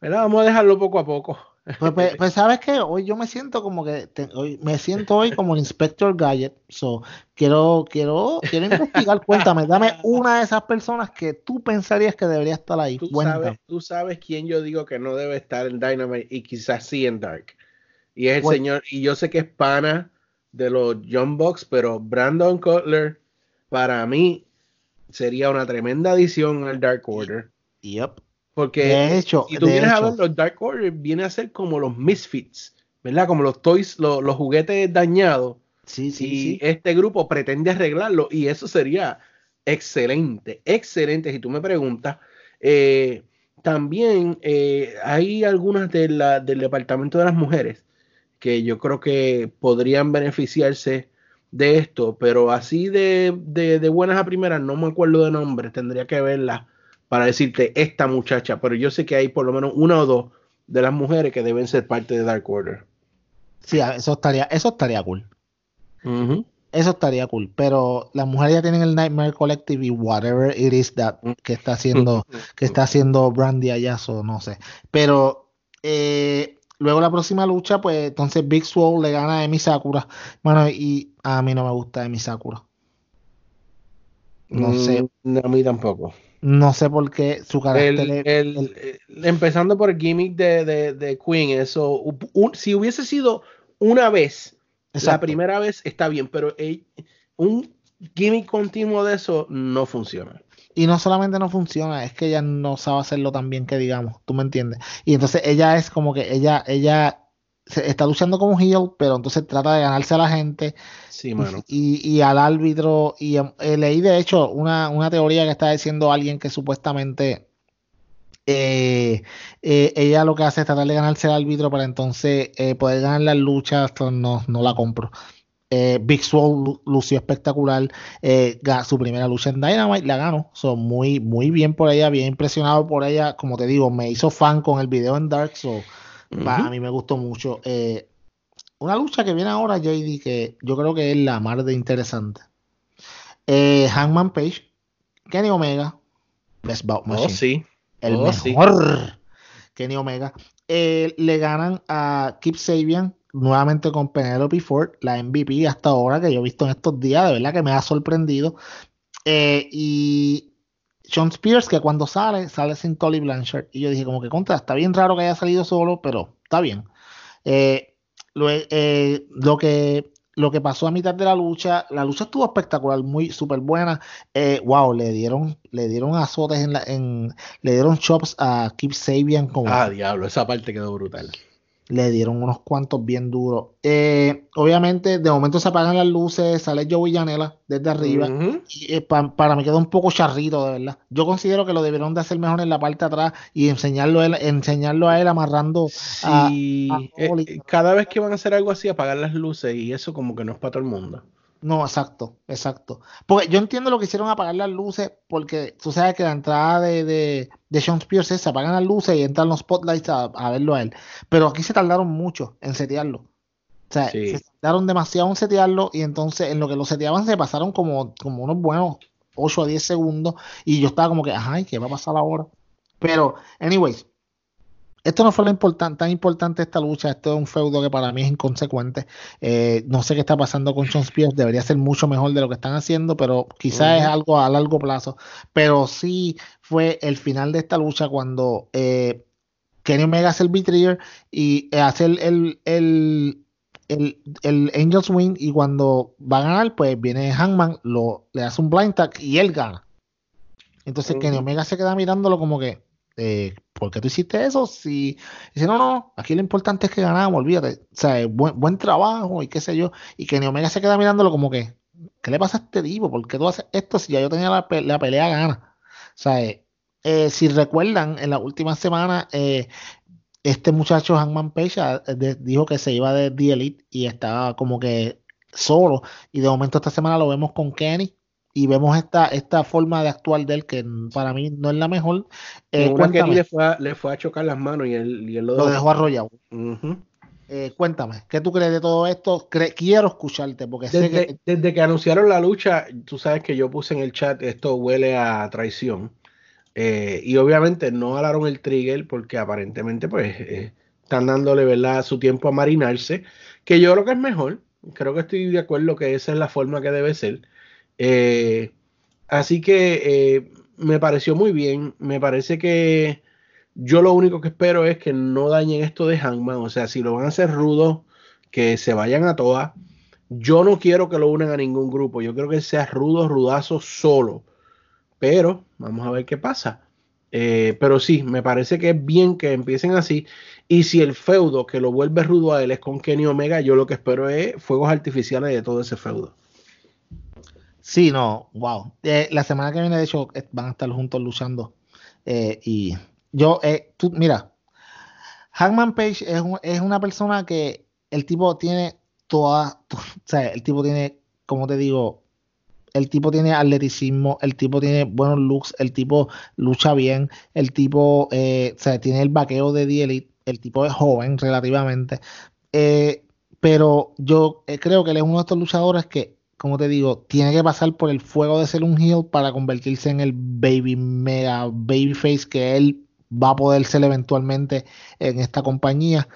vamos a dejarlo poco a poco. Pues, pues, pues, sabes que hoy yo me siento como que hoy, me siento hoy como el Inspector Gadget. So, quiero, quiero, quiero investigar. [laughs] Cuéntame, dame una de esas personas que tú pensarías que debería estar ahí. Tú sabes, tú sabes quién yo digo que no debe estar en Dynamite y quizás sí en Dark. Y es el señor, y yo sé que es pana de los John Box, pero Brandon Cutler, para mí, sería una tremenda adición al Dark Order. Yep. Porque de hecho, si tú vienes a ver, los Dark Order viene a ser como los Misfits, ¿verdad? Como los toys, los, juguetes dañados. Sí, sí, y sí. este grupo pretende arreglarlo y eso sería excelente, excelente. Si tú me preguntas, eh, también eh, hay algunas de la, del departamento de las mujeres que yo creo que podrían beneficiarse de esto, pero así de, buenas a primeras no me acuerdo de nombre, tendría que verla para decirte esta muchacha, pero yo sé que hay por lo menos una o dos de las mujeres que deben ser parte de Dark Order. Sí, eso estaría, eso estaría cool. Eso estaría cool, pero las mujeres ya tienen el Nightmare Collective y whatever it is that que está haciendo, [laughs] que está haciendo Brandy Ayazo, no sé. Pero eh, Luego la próxima lucha, pues entonces Big Swole le gana a Emi Sakura. Bueno, y a mí no me gusta Emi Sakura. No sé. Mm, a mí tampoco. No sé por qué su carácter. El, empezando por el gimmick de, de, Queen, eso. si hubiese sido una vez, la primera vez está bien, pero un gimmick continuo de eso no funciona. Y no solamente no funciona, es que ella no sabe hacerlo tan bien que digamos, tú me entiendes. Y entonces ella es como que ella, ella está luchando como heel, pero entonces trata de ganarse a la gente. Sí, mano. Y, al árbitro. Y eh, leí de hecho una, teoría que está diciendo alguien que supuestamente eh, eh, ella lo que hace es tratar de ganarse al árbitro para entonces poder ganar las luchas. No, no la compro. Eh, Big Swole lució espectacular. Eh, su primera lucha en Dynamite la ganó. Son muy, muy bien por ella, bien impresionado por ella. Como te digo, me hizo fan con el video en Dark. So, A mí me gustó mucho. Eh, una lucha que viene ahora, JD, que yo creo que es la más de interesante. Hangman Page, Kenny Omega, Best Bout oh, Machine. sí. El oh, mejor. Kenny Omega. le ganan a Kip Sabian nuevamente con Penelope Ford, la MVP hasta ahora que yo he visto en estos días, de verdad que me ha sorprendido. Eh, y Sean Spears, que cuando sale, sale sin Tolly Blanchard. Y yo dije, como que contra, está bien raro que haya salido solo, pero está bien. Eh, eh, lo, que lo que pasó a mitad de la lucha, la lucha estuvo espectacular, muy súper buena. wow, le dieron, le dieron azotes en la, en, le dieron chops a Keep Sabian como. Ah, diablo, esa parte quedó brutal. Le dieron unos cuantos bien duros. Eh, obviamente, de momento se apagan las luces, sale Joey Janela desde arriba. y, eh, para mí quedó un poco charrito, de verdad. Yo considero que lo debieron de hacer mejor en la parte de atrás y enseñarlo, a él, enseñarlo a él amarrando. Sí, eh, cada vez que van a hacer algo así, apagar las luces y eso como que no es para todo el mundo. No, exacto, exacto. Porque yo entiendo lo que hicieron apagar las luces, porque tú sabes que la entrada de, de, de Sean Spears se apagan las luces y entran los spotlights a, verlo a él. Pero aquí se tardaron mucho en setearlo. O sea, se tardaron demasiado en setearlo y entonces en lo que lo seteaban se pasaron como, como unos buenos 8 a 10 segundos y yo estaba como que, ajá, ¿qué va a pasar ahora? Pero, anyways, esto no fue lo tan importante esta lucha. Esto es un feudo que para mí es inconsecuente. Eh, no sé qué está pasando con Sean Spears. Debería ser mucho mejor de lo que están haciendo, pero quizás es algo a largo plazo. Pero sí fue el final de esta lucha cuando eh, Kenny Omega hace el betrayer y hace el, el, el, Angels Win. Y cuando va a ganar, pues viene Hangman, lo, le hace un blind tag y él gana. Entonces Kenny Omega se queda mirándolo como que eh, ¿por qué tú hiciste eso? Si dice, no, no, aquí lo importante es que ganamos, olvídate. O sea, buen, buen trabajo y qué sé yo. Y que Ni Omega se queda mirándolo como que, ¿qué le pasa a este tipo? ¿Por qué tú haces esto si ya yo tenía la, pelea gana? O sea, eh, eh, si recuerdan, en la última semana, eh, este muchacho Hangman Page ah, dijo que se iba de The Elite y estaba como que solo. Y de momento esta semana lo vemos con Kenny y vemos esta, esta forma de actuar de él que para mí no es la mejor. Eh, le fue, a, le fue a chocar las manos y él, y él lo, dejó arrollado. Eh, cuéntame, ¿qué tú crees de todo esto? quiero escucharte porque desde, que... desde que anunciaron la lucha, tú sabes que yo puse en el chat esto huele a traición. Eh, y obviamente no alaron el trigger porque aparentemente pues eh, están dándole ¿verdad? su tiempo a marinarse, que yo creo que es mejor. Creo que estoy de acuerdo que esa es la forma que debe ser. Eh, así que eh, me pareció muy bien. Me parece que yo lo único que espero es que no dañen esto de Hangman. O sea, si lo van a hacer rudo, que se vayan a todas. Yo no quiero que lo unan a ningún grupo. Yo quiero que sea rudo, rudazo solo. Pero vamos a ver qué pasa. Eh, pero sí, me parece que es bien que empiecen así. Y si el feudo que lo vuelve rudo a él es con Kenny Omega, yo lo que espero es fuegos artificiales de todo ese feudo. Sí, no, wow. Eh, la semana que viene, de hecho, van a estar juntos luchando. Eh, y yo, eh, tú, mira, Hangman Page es, es, una persona que el tipo tiene toda, [laughs] o sea, el tipo tiene, como te digo, el tipo tiene atleticismo, el tipo tiene buenos looks, el tipo lucha bien, el tipo, o sea, tiene el vaqueo de The Elite, el tipo es joven relativamente. pero yo creo que él es uno de estos luchadores que como te digo, tiene que pasar por el fuego de ser un heel para convertirse en el baby mega babyface que él va a poder ser eventualmente en esta compañía.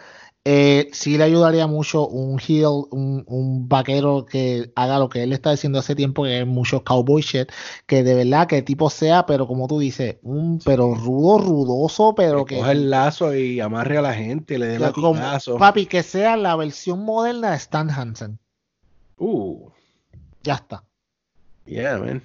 Eh, sí le ayudaría mucho un heel, un, vaquero que haga lo que él está diciendo hace tiempo, que es mucho cowboy shit, que de verdad que tipo sea, pero como tú dices, un pero rudo, rudoso, pero que... Coge el lazo y amarre a la gente, le dé lazo. Papi, que sea la versión moderna de Stan Hansen. Uh. Ya está. Yeah, man.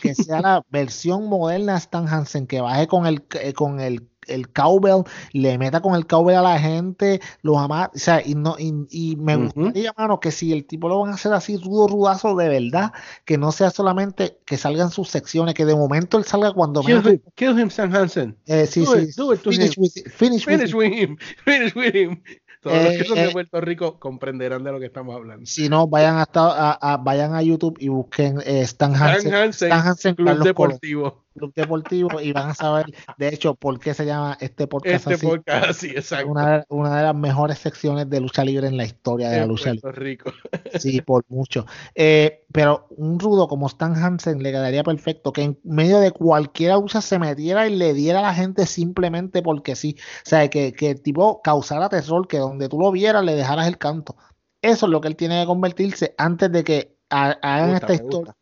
Que sea la [laughs] versión moderna de Stan Hansen, que baje con el, eh, con el, el cowbell, le meta con el cowbell a la gente, los ama, o sea, y, no, y, me gustaría, mano, que si el tipo lo van a hacer así rudo, rudazo de verdad, que no sea solamente que salgan sus secciones, que de momento él salga cuando kill, him, kill him, Stan Hansen. Eh, sí, sí. finish, With, finish, finish, with him. Finish with him. Todos los que son de eh, Puerto Rico comprenderán de lo que estamos hablando. Si no, vayan a, vayan a YouTube y busquen eh, Stan Hansen, Stan Hansen, Club Deportivo. Club Deportivo y van a saber, de hecho, por qué se llama este podcast este podcast así, exacto. Una, una, de las mejores secciones de lucha libre en la historia de la lucha Puerto Rico. Sí, por mucho. Eh, pero un rudo como Stan Hansen le quedaría perfecto que en medio de cualquier lucha se metiera y le diera a la gente simplemente porque sí. O sea, que, que el tipo causara terror, que donde tú lo vieras le dejaras el canto. Eso es lo que él tiene que convertirse antes de que hagan esta historia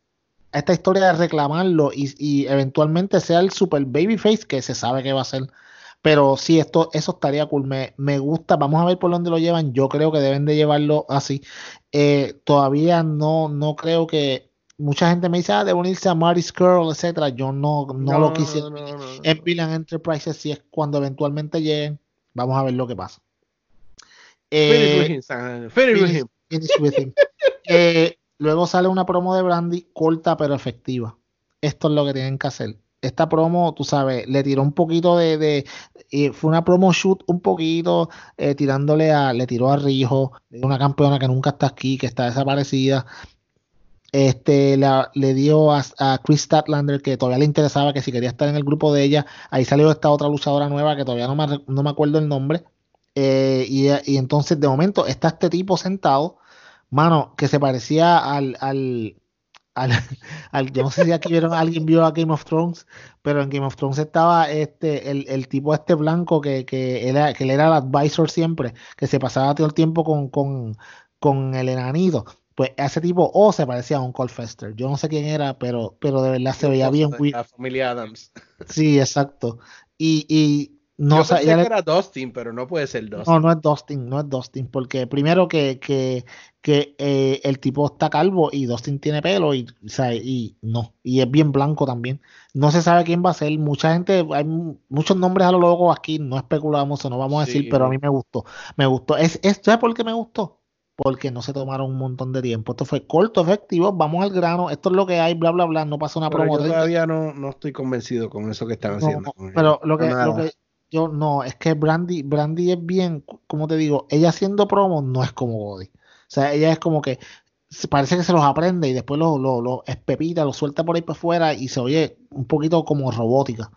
esta historia de reclamarlo y, eventualmente sea el super babyface que se sabe que va a ser. Pero sí, esto, eso estaría cool. Me, me, gusta. Vamos a ver por dónde lo llevan. Yo creo que deben de llevarlo así. Eh, todavía no, no creo que. Mucha gente me dice, ah, de unirse a Marty's Curl, etcétera. Yo no, no, lo quise. en Villain Enterprises, si es cuando eventualmente lleguen. Vamos a ver lo que pasa. Eh, Finish with him, son. Finish with finish- him. finish with him. [laughs] Eh, luego sale una promo de Brandy corta pero efectiva. Esto es lo que tienen que hacer. Esta promo, tú sabes, le tiró un poquito de, fue una promo shoot un poquito, eh, tirándole a, le tiró a Rijo, una campeona que nunca está aquí, que está desaparecida. Este, le dio a, Chris Statlander que todavía le interesaba que si quería estar en el grupo de ella. Ahí salió esta otra luchadora nueva que todavía no me, no me acuerdo el nombre. Eh, y entonces de momento está este tipo sentado, mano, que se parecía al, al, al, [laughs] al- yo no sé si aquí vieron, alguien vio a Game of Thrones, pero en Game of Thrones estaba este, el, el tipo este blanco que, que, era, que él era el advisor siempre, que se pasaba todo el tiempo con, con, con el enanito. Pues ese tipo, o se parecía a un Fester. Yo no sé quién era, pero, pero de verdad se veía bien. La familia Adams. Sí, exacto. Y, y no Yo pensé ya que le- era Dustin, pero no puede ser Dustin. no, no es Dustin, no es Dustin, porque primero que, que, que eh, el tipo está calvo y Dustin tiene pelo y, o sea, y no, y es bien blanco también. No se sabe quién va a ser, mucha gente, hay mu- muchos nombres a lo loco aquí, no especulamos o no vamos a decir, pero a mí me gustó, me gustó. Es, es, ¿Sabes por qué me gustó? Porque no se tomaron un montón de tiempo. Esto fue corto, efectivo, vamos al grano, esto es lo que hay, bla, bla, bla, no pasa una Pero promo. yo 30. todavía no, no estoy convencido con eso que están No, haciendo. no, pero lo que, lo que yo no, es que Brandy, Brandy es bien, como te digo, ella haciendo promo no es como Body. O sea, ella es como que parece que se los aprende y después lo, lo, lo espepita, lo suelta por ahí para afuera y se oye un poquito como robótica.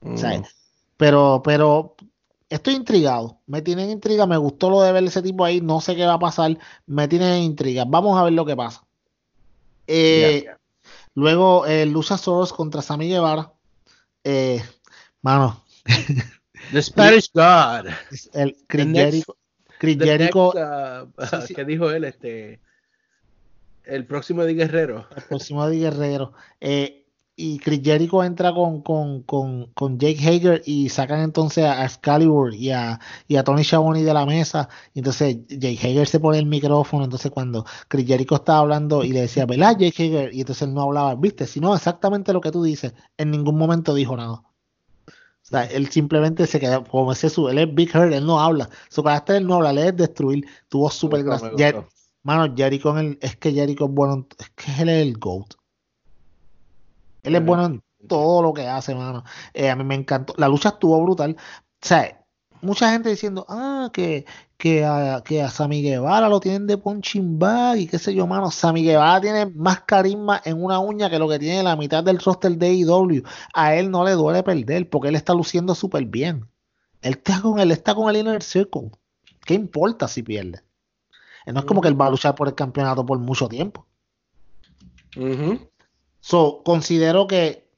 Mm. O sea, pero, pero estoy intrigado, me tienen intriga, me gustó lo de ver ese tipo ahí, no sé qué va a pasar, me tienen intriga, vamos a ver lo que pasa. Eh. Luego eh, Luchasaurus contra Sammy Guevara. Eh, mano, [laughs] The Spanish God. el Chris Jericho, Chris The Jericho, next, uh, Sí, sí. ¿Qué dijo él? Este, el próximo de Guerrero. el próximo de Guerrero. eh, y Chris Jericho entra con, con, con, con Jake Hager y sacan entonces a Excalibur y a, y a Tony Schiavone de la mesa. Y entonces Jake Hager se pone el micrófono. Entonces cuando Chris Jericho estaba hablando y le decía, ¿verdad, Jake Hager? Y entonces él no hablaba, ¿viste? Sino exactamente lo que tú dices. En ningún momento dijo nada. O sea, él simplemente se queda, como ese su, él es Big Hurt, él no habla. Su carácter él no habla, él es destruir. Tuvo súper gustó. Mano, Jericho el, es que Jericho es bueno, en- es que él es el GOAT. Él es bueno en todo lo que hace, mano. Eh, a mí me encantó. La lucha estuvo brutal. O sea, mucha gente diciendo, ah, que, que, a, que a Sammy Guevara lo tienen de punching bag y qué sé yo, mano. Sammy Guevara tiene más carisma en una uña que lo que tiene la mitad del roster de AEW. A él no le duele perder porque él está luciendo súper bien. Él está con él, está con el Inner Circle. ¿Qué importa si pierde? No es como que él va a luchar por el campeonato por mucho tiempo. So, considero que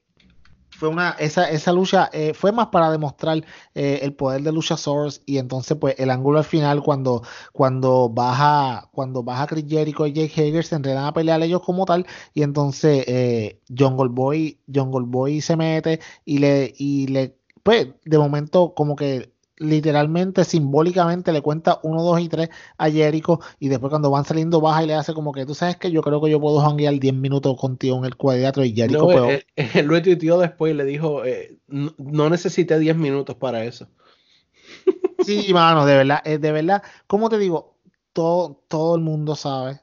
fue una, esa, esa lucha eh, fue más para demostrar eh, el poder de Luchasaurus y entonces pues el ángulo al final cuando, cuando baja cuando baja Chris Jericho y Jake Hager se enredan a pelear ellos como tal y entonces eh, Jungle Boy Jungle Boy se mete y le y le pues de momento como que literalmente simbólicamente le cuenta 1, 2 y 3 a Jericho y después cuando van saliendo baja y le hace como que tú sabes que yo creo que yo puedo janguear 10 minutos contigo en el cuadrilátero y Jericho No, pues, él, él lo tuiteó después y le dijo, eh, no, no necesité 10 minutos para eso. Sí, mano, de verdad, eh, de verdad, como te digo, todo, todo el mundo sabe,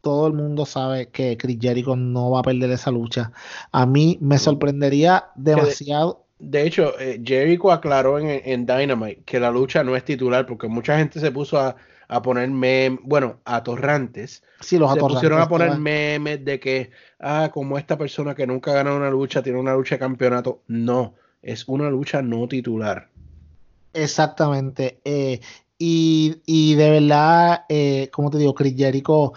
todo el mundo sabe que Chris Jericho no va a perder esa lucha. A mí me sorprendería demasiado. De hecho, eh, Jericho aclaró en, en Dynamite que la lucha no es titular porque mucha gente se puso a, a poner memes, bueno, atorrantes. Sí, los se atorrantes pusieron a poner memes de que, ah, como esta persona que nunca ganó una lucha tiene una lucha de campeonato. No, es una lucha no titular. Exactamente. eh, y, y de verdad, eh, como te digo, Chris Jericho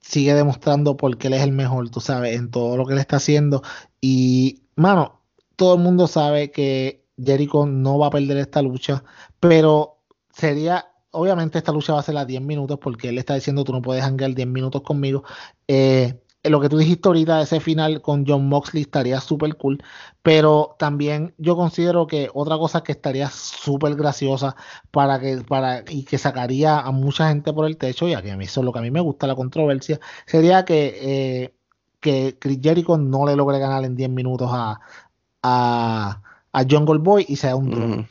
sigue demostrando por qué él es el mejor, tú sabes, en todo lo que él está haciendo. Y, mano, todo el mundo sabe que Jericho no va a perder esta lucha, pero sería, obviamente esta lucha va a ser a 10 minutos porque él está diciendo tú no puedes hangar 10 minutos conmigo. Eh, lo que tú dijiste ahorita, ese final con John Moxley estaría súper cool, pero también yo considero que otra cosa que estaría súper graciosa para que, para, y que sacaría a mucha gente por el techo, y a a mí eso es lo que a mí me gusta la controversia, sería que, eh, que Chris Jericho no le logre ganar en 10 minutos a, a, a Jungle Boy y sea un. Ujú.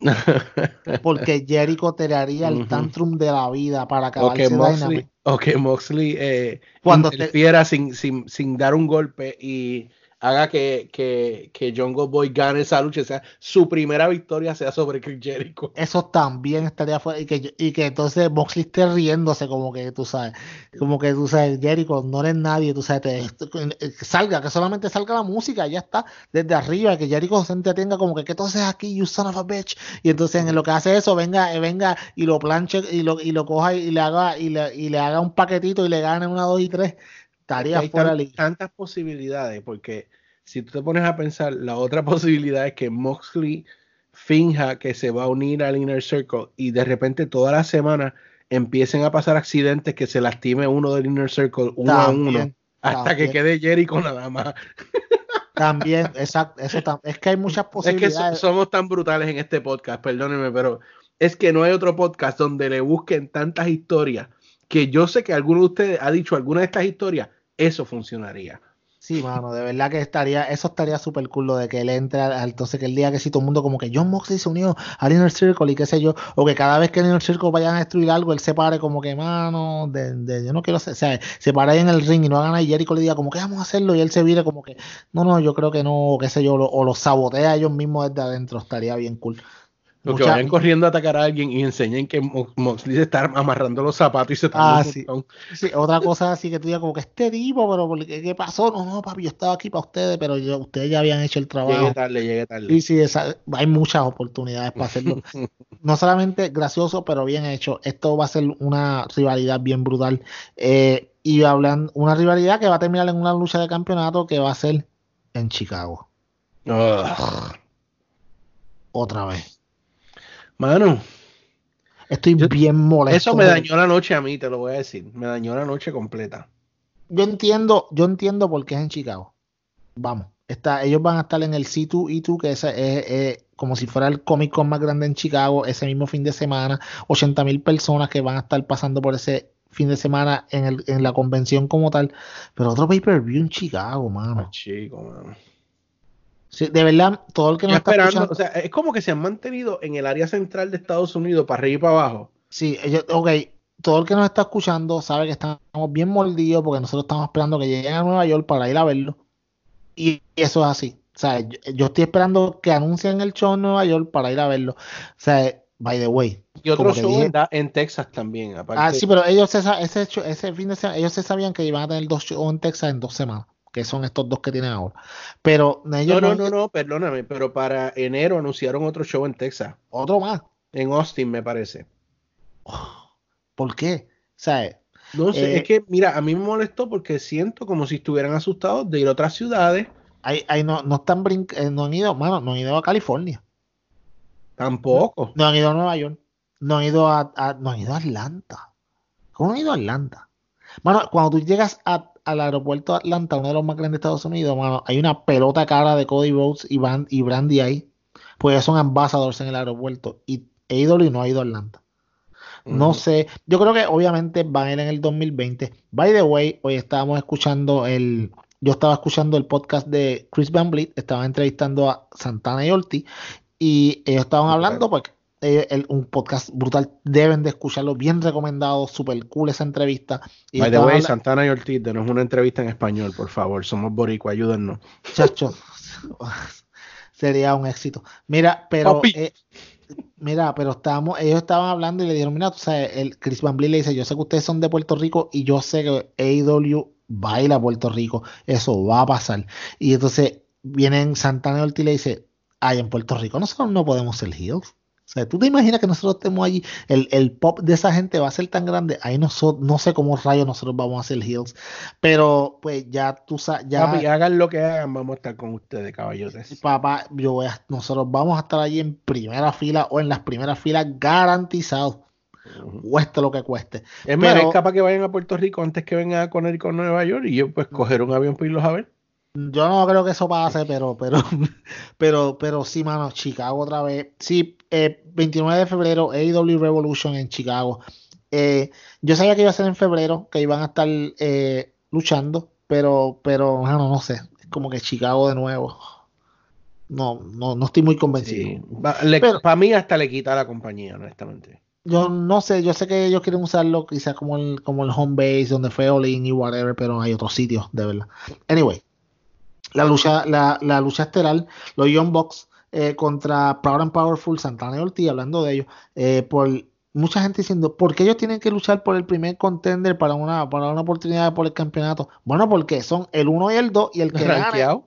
[laughs] Porque Jericho te haría el Ujú. tantrum de la vida para acabar ese Moxley, Dynamite. o que Moxley eh, Cuando te- sin, sin, sin dar un golpe y haga que, que, que Boy gane esa lucha, sea, su primera victoria sea sobre Chris Jericho. Eso también estaría fuera. Y que, y que entonces Moxley esté riéndose, como que tú sabes. Como que tú sabes, Jericho, no eres nadie, tú sabes, te- eh, que salga, que solamente salga la música, ya está, desde arriba, que Jericho se entretenga como que, ¿qué tú haces aquí, you son of a bitch? Y entonces en lo que hace eso, venga, eh, venga y lo planche y lo, y lo coja y le haga, y le, y le haga un paquetito y le gane una, dos y tres. Estaría Hay fuera liga. tantas posibilidades, porque si tú te pones a pensar, la otra [laughs] posibilidad es que Moxley finja que se va a unir al Inner Circle y de repente toda la semana empiecen a pasar accidentes que se lastime uno del Inner Circle uno a uno hasta también. que quede Jericho nada más. También, exacto, eso tam- es que hay muchas Es que so- posibilidades. somos tan brutales en este podcast, perdónenme, pero es que no hay otro podcast donde le busquen tantas historias que yo sé que alguno de ustedes ha dicho alguna de estas historias, eso funcionaría. Sí, mano, de verdad que estaría, eso estaría súper cool lo de que él al- entonces que el día que sí todo el mundo como que John Moxley se unió al Inner Circle y qué sé yo, o que cada vez que el Inner Circle vayan a destruir algo, él se pare como que, mano, de, de- yo no quiero hacer, o sea, se para ahí en el ring y no hagan a Jericho le diga como que vamos a hacerlo y él se vire como que, no, no, yo creo que no, o qué sé yo, lo- o lo sabotea ellos mismos desde adentro, estaría bien cool. Lo que vayan corriendo a atacar a alguien y enseñen que Mo- Moxley se está amarrando los zapatos y se está Ah, sí. otra cosa así que tú digas como que este tipo, pero ¿por ¿qué, pasó? No, no, papi, yo estaba aquí para ustedes, pero yo, ustedes ya habían hecho el trabajo. Llegue tarde, llegue tarde. Sí, sí, esa- hay muchas oportunidades para hacerlo. [laughs] No solamente gracioso, pero bien hecho. Esto va a ser una rivalidad bien brutal. Eh, y hablan una rivalidad que va a terminar en una lucha de campeonato que va a ser en Chicago. Ugh. Otra vez. Mano, Estoy Yo- bien molesto. eso me dañó la noche a mí, te lo voy a decir. Me dañó la noche completa. Yo entiendo, yo entiendo por qué es en Chicago. Vamos. Está, ellos van a estar en el C2E2, que ese es, es como si fuera el Comic Con más grande en Chicago, ese mismo fin de semana. 80 mil personas que van a estar pasando por ese fin de semana en, el, en la convención como tal. Pero otro pay-per-view en Chicago, Ah, mano. chico, mano. Sí, de verdad, todo el que nos está esperando, escuchando. o sea, es como que se han mantenido en el área central de Estados Unidos para arriba y para abajo. Sí, ok, todo el que nos está escuchando sabe que estamos bien mordidos porque nosotros estamos esperando que lleguen a Nueva York para ir a verlo. Y eso es así. O sea, yo, yo estoy esperando que anuncien el show en Nueva York para ir a verlo. O sea, by the way. Y otro show dije- en, Texas también, aparte. Ah, sí, pero ellos se sa- ese, ese fin de semana, ellos se sabían que iban a tener dos shows en Texas en dos semanas, que son estos dos que tienen ahora. Pero ellos no, no, no- no, no, perdóname, pero para enero anunciaron otro show en Texas, otro más. en Austin, me parece. [sighs] ¿Por qué? Sea, No sé, Eh, es que, mira, a mí me molestó porque siento como si estuvieran asustados de ir a otras ciudades. ahí, ahí no, no están brinc- eh, no han ido, mano, no han ido a California. Tampoco. No han ido a Nueva York. No han ido a, a- no han ido a Atlanta. ¿Cómo no han ido a Atlanta? Mano, cuando tú llegas a- al aeropuerto de Atlanta, uno de los más grandes de Estados Unidos, mano, hay una pelota cara de Cody Rhodes y, Van- y Brandy ahí. Pues son ambassadors en el aeropuerto. Y AEW no ha ido a Atlanta. No sé. Yo creo que obviamente van a ir en el 2020. By the way, hoy estábamos escuchando el. Yo estaba escuchando el podcast de Chris Van Vliet, estaba entrevistando a Santana y Ortiz, y ellos estaban hablando, pues, eh, el- un podcast brutal, deben de escucharlo, bien recomendado, super cool esa entrevista. Y By the way, Santana y Ortiz, denos una entrevista en español, por favor. Somos boricua, ayúdennos. Chacho, [laughs] sería un éxito. Mira, pero eh, mira, pero estábamos, ellos estaban hablando y le dijeron, mira, tú sabes, el Chris Van Vliet le dice, yo sé que ustedes son de Puerto Rico y yo sé que AEW va a ir a Puerto Rico, eso va a pasar. Y entonces vienen Santana y Ortiz y le dice, ay, en Puerto Rico nosotros no podemos ser heels. O sea, tú te imaginas que nosotros estemos allí, el, el pop de esa gente va a ser tan grande, ahí no, so- no sé cómo rayos nosotros vamos a ser heels, pero pues ya tú sabes, ya... Papi, hagan lo que hagan, vamos a estar con ustedes, caballotes. Papá, yo voy a- nosotros vamos a estar allí en primera fila o en las primeras filas garantizado, cueste lo que cueste. Es más, es capaz que vayan a Puerto Rico antes que vengan a Conner con Nueva York y yo pues coger un avión para irlos a ver. Yo no creo que eso pase, pero, pero, [laughs] pero, pero sí, mano, Chicago otra vez. Sí, eh, 29 de febrero, AEW Revolution en Chicago. Eh, yo sabía que iba a ser en febrero, que iban a estar eh, luchando, pero, pero, mano, no sé, es como que Chicago de nuevo. No, no, no estoy muy convencido. Sí. Para mí hasta le quita la compañía, honestamente. Yo no sé, yo sé que ellos quieren usarlo quizás como el, como el home base, donde fue Olin y whatever, pero hay otros sitios, de verdad. Anyway, la lucha, la, la lucha estelar, los Young Bucks eh, contra Proud and Powerful, Santana y Ortiz, hablando de ellos, eh, por mucha gente diciendo, ¿por qué ellos tienen que luchar por el primer contender para una, para una oportunidad por el campeonato? Bueno, porque son el 1 y el 2 y el que gane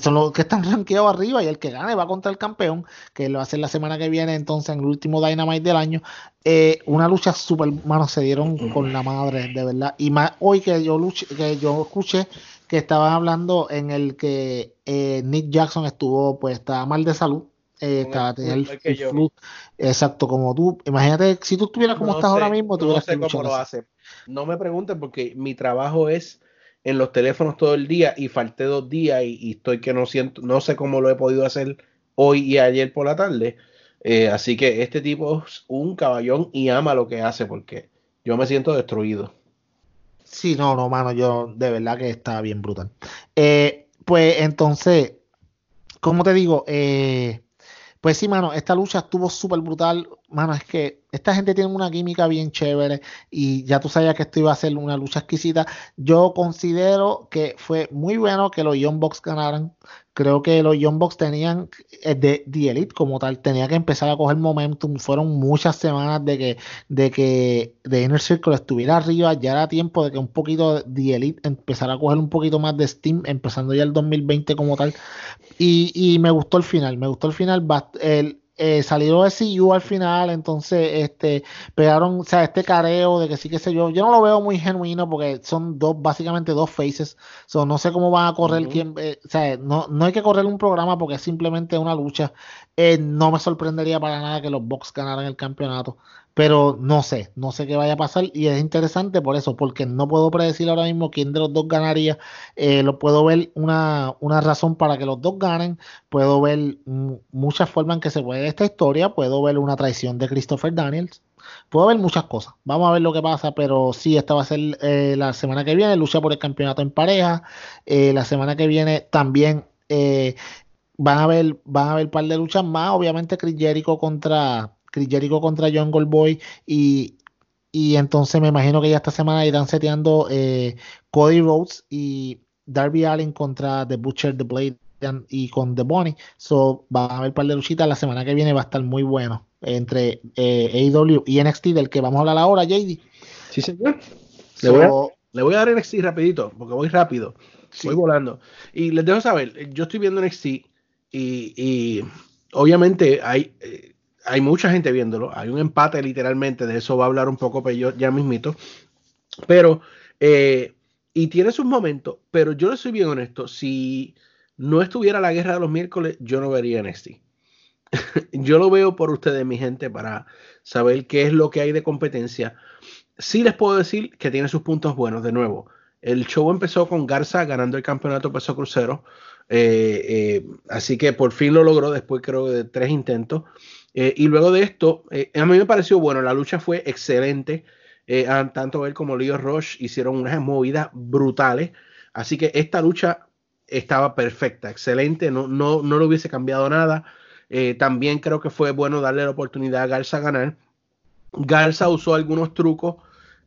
son los que están rankeados arriba y el que gane va contra el campeón, que lo va a hacer la semana que viene, entonces en el último Dynamite del año. Eh, una lucha super, mano, se dieron con la madre, de verdad. Y más hoy que yo luché, que yo escuché que estaban hablando en el que eh, Nick Jackson estuvo, pues estaba mal de salud. eh, estaba, el tenía el, el flu. Exacto, como tú. Imagínate, si tú estuvieras como No estás ahora mismo, no tuvieras sé cómo lo hace. No me pregunten porque mi trabajo es en los teléfonos todo el día y falté dos días y, y estoy que no siento, no sé cómo lo he podido hacer hoy y ayer por la tarde. Eh, así que este tipo es un caballón y ama lo que hace porque yo me siento destruido. Sí, no, no, mano, yo de verdad que está bien brutal. Eh, pues entonces, como te digo, eh, pues sí, mano, esta lucha estuvo súper brutal. Mano, es que esta gente tiene una química bien chévere y ya tú sabías que esto iba a ser una lucha exquisita. Yo considero que fue muy bueno que los Young Bucks ganaran. Creo que los Young Bucks tenían, eh, de The Elite como tal, tenía que empezar a coger momentum. Fueron muchas semanas de que, de que The Inner Circle estuviera arriba. Ya era tiempo de que un poquito The Elite empezara a coger un poquito más de Steam, empezando ya el 2020 como tal. Y, me gustó el final, me gustó el final. El, eh, salió de CU al final, entonces este pegaron, o sea, este careo de que sí que sé yo. Yo no lo veo muy genuino porque son dos, básicamente dos faces. So, no sé cómo van a correr quién, eh, o sea, no, no hay que correr un programa porque es simplemente una lucha. Eh, no me sorprendería para nada que los Bucks ganaran el campeonato. Pero no sé, no sé qué vaya a pasar. Y es interesante por eso, porque no puedo predecir ahora mismo quién de los dos ganaría. Eh, lo puedo ver una, una razón para que los dos ganen. Puedo ver muchas formas en que se puede ver esta historia. Puedo ver una traición de Christopher Daniels. Puedo ver muchas cosas. Vamos a ver lo que pasa. Pero sí, esta va a ser eh, la semana que viene. Lucha por el campeonato en pareja. Eh, la semana que viene también eh, van a ver, van a haber un par de luchas más. Obviamente, Chris Jericho contra Chris Jericho contra Jungle Boy. Y, y entonces me imagino que ya esta semana irán seteando eh, Cody Rhodes y Darby Allin contra The Butcher, The Blade and- y con The Bunny. So, va a haber un par de luchitas. La semana que viene va a estar muy bueno entre eh, AEW y NXT, del que vamos a hablar ahora, JD. Sí, señor. Le voy a- Le voy a dar NXT rapidito, porque voy rápido. sí. Voy volando. Y les dejo saber, yo estoy viendo NXT y, y obviamente hay, eh, hay mucha gente viéndolo. Hay un empate literalmente, de eso va a hablar un poco pero yo ya mismito. Pero, eh, y tiene sus momentos, pero yo le soy bien honesto, si no estuviera la guerra de los miércoles, yo no vería NXT. [laughs] yo lo veo por ustedes, mi gente, para saber qué es lo que hay de competencia. Sí les puedo decir que tiene sus puntos buenos, de nuevo. El show empezó con Garza ganando el campeonato peso crucero. eh, eh, así que por fin lo logró después creo de tres intentos. Eh, y luego de esto, eh, a mí me pareció bueno, la lucha fue excelente. Eh, tanto él como Leo Rush hicieron unas movidas brutales. Así que esta lucha estaba perfecta, excelente, no, no, no le hubiese cambiado nada. También creo que fue bueno darle la oportunidad a Garza a ganar. Garza usó algunos trucos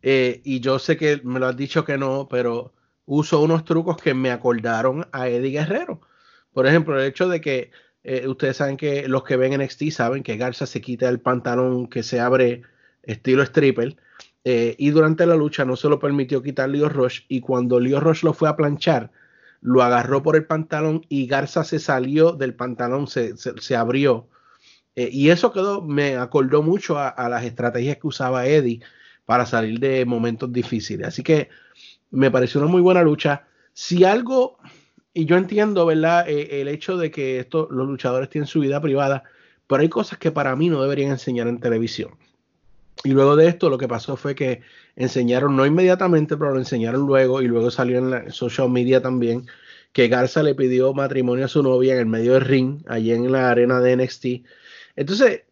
y yo sé que me lo has dicho que no, pero usó unos trucos que me acordaron a Eddie Guerrero. Por ejemplo, el hecho de que eh, ustedes saben que los que ven NXT saben que Garza se quita el pantalón que se abre estilo stripper eh, y durante la lucha no se lo permitió quitar Leo Rush y cuando Leo Rush lo fue a planchar, lo agarró por el pantalón y Garza se salió del pantalón, se, se, abrió. Eh, y eso quedó, me acordó mucho a, las estrategias que usaba Eddie para salir de momentos difíciles. Así que me pareció una muy buena lucha. Si algo, y yo entiendo, ¿verdad? Eh, el hecho de que esto, los luchadores tienen su vida privada, pero hay cosas que para mí no deberían enseñar en televisión. Y luego de esto lo que pasó fue que enseñaron, no inmediatamente, pero lo enseñaron luego y luego salió en la social media también, que Garza le pidió matrimonio a su novia en el medio del ring, allí en la arena de NXT. Entonces,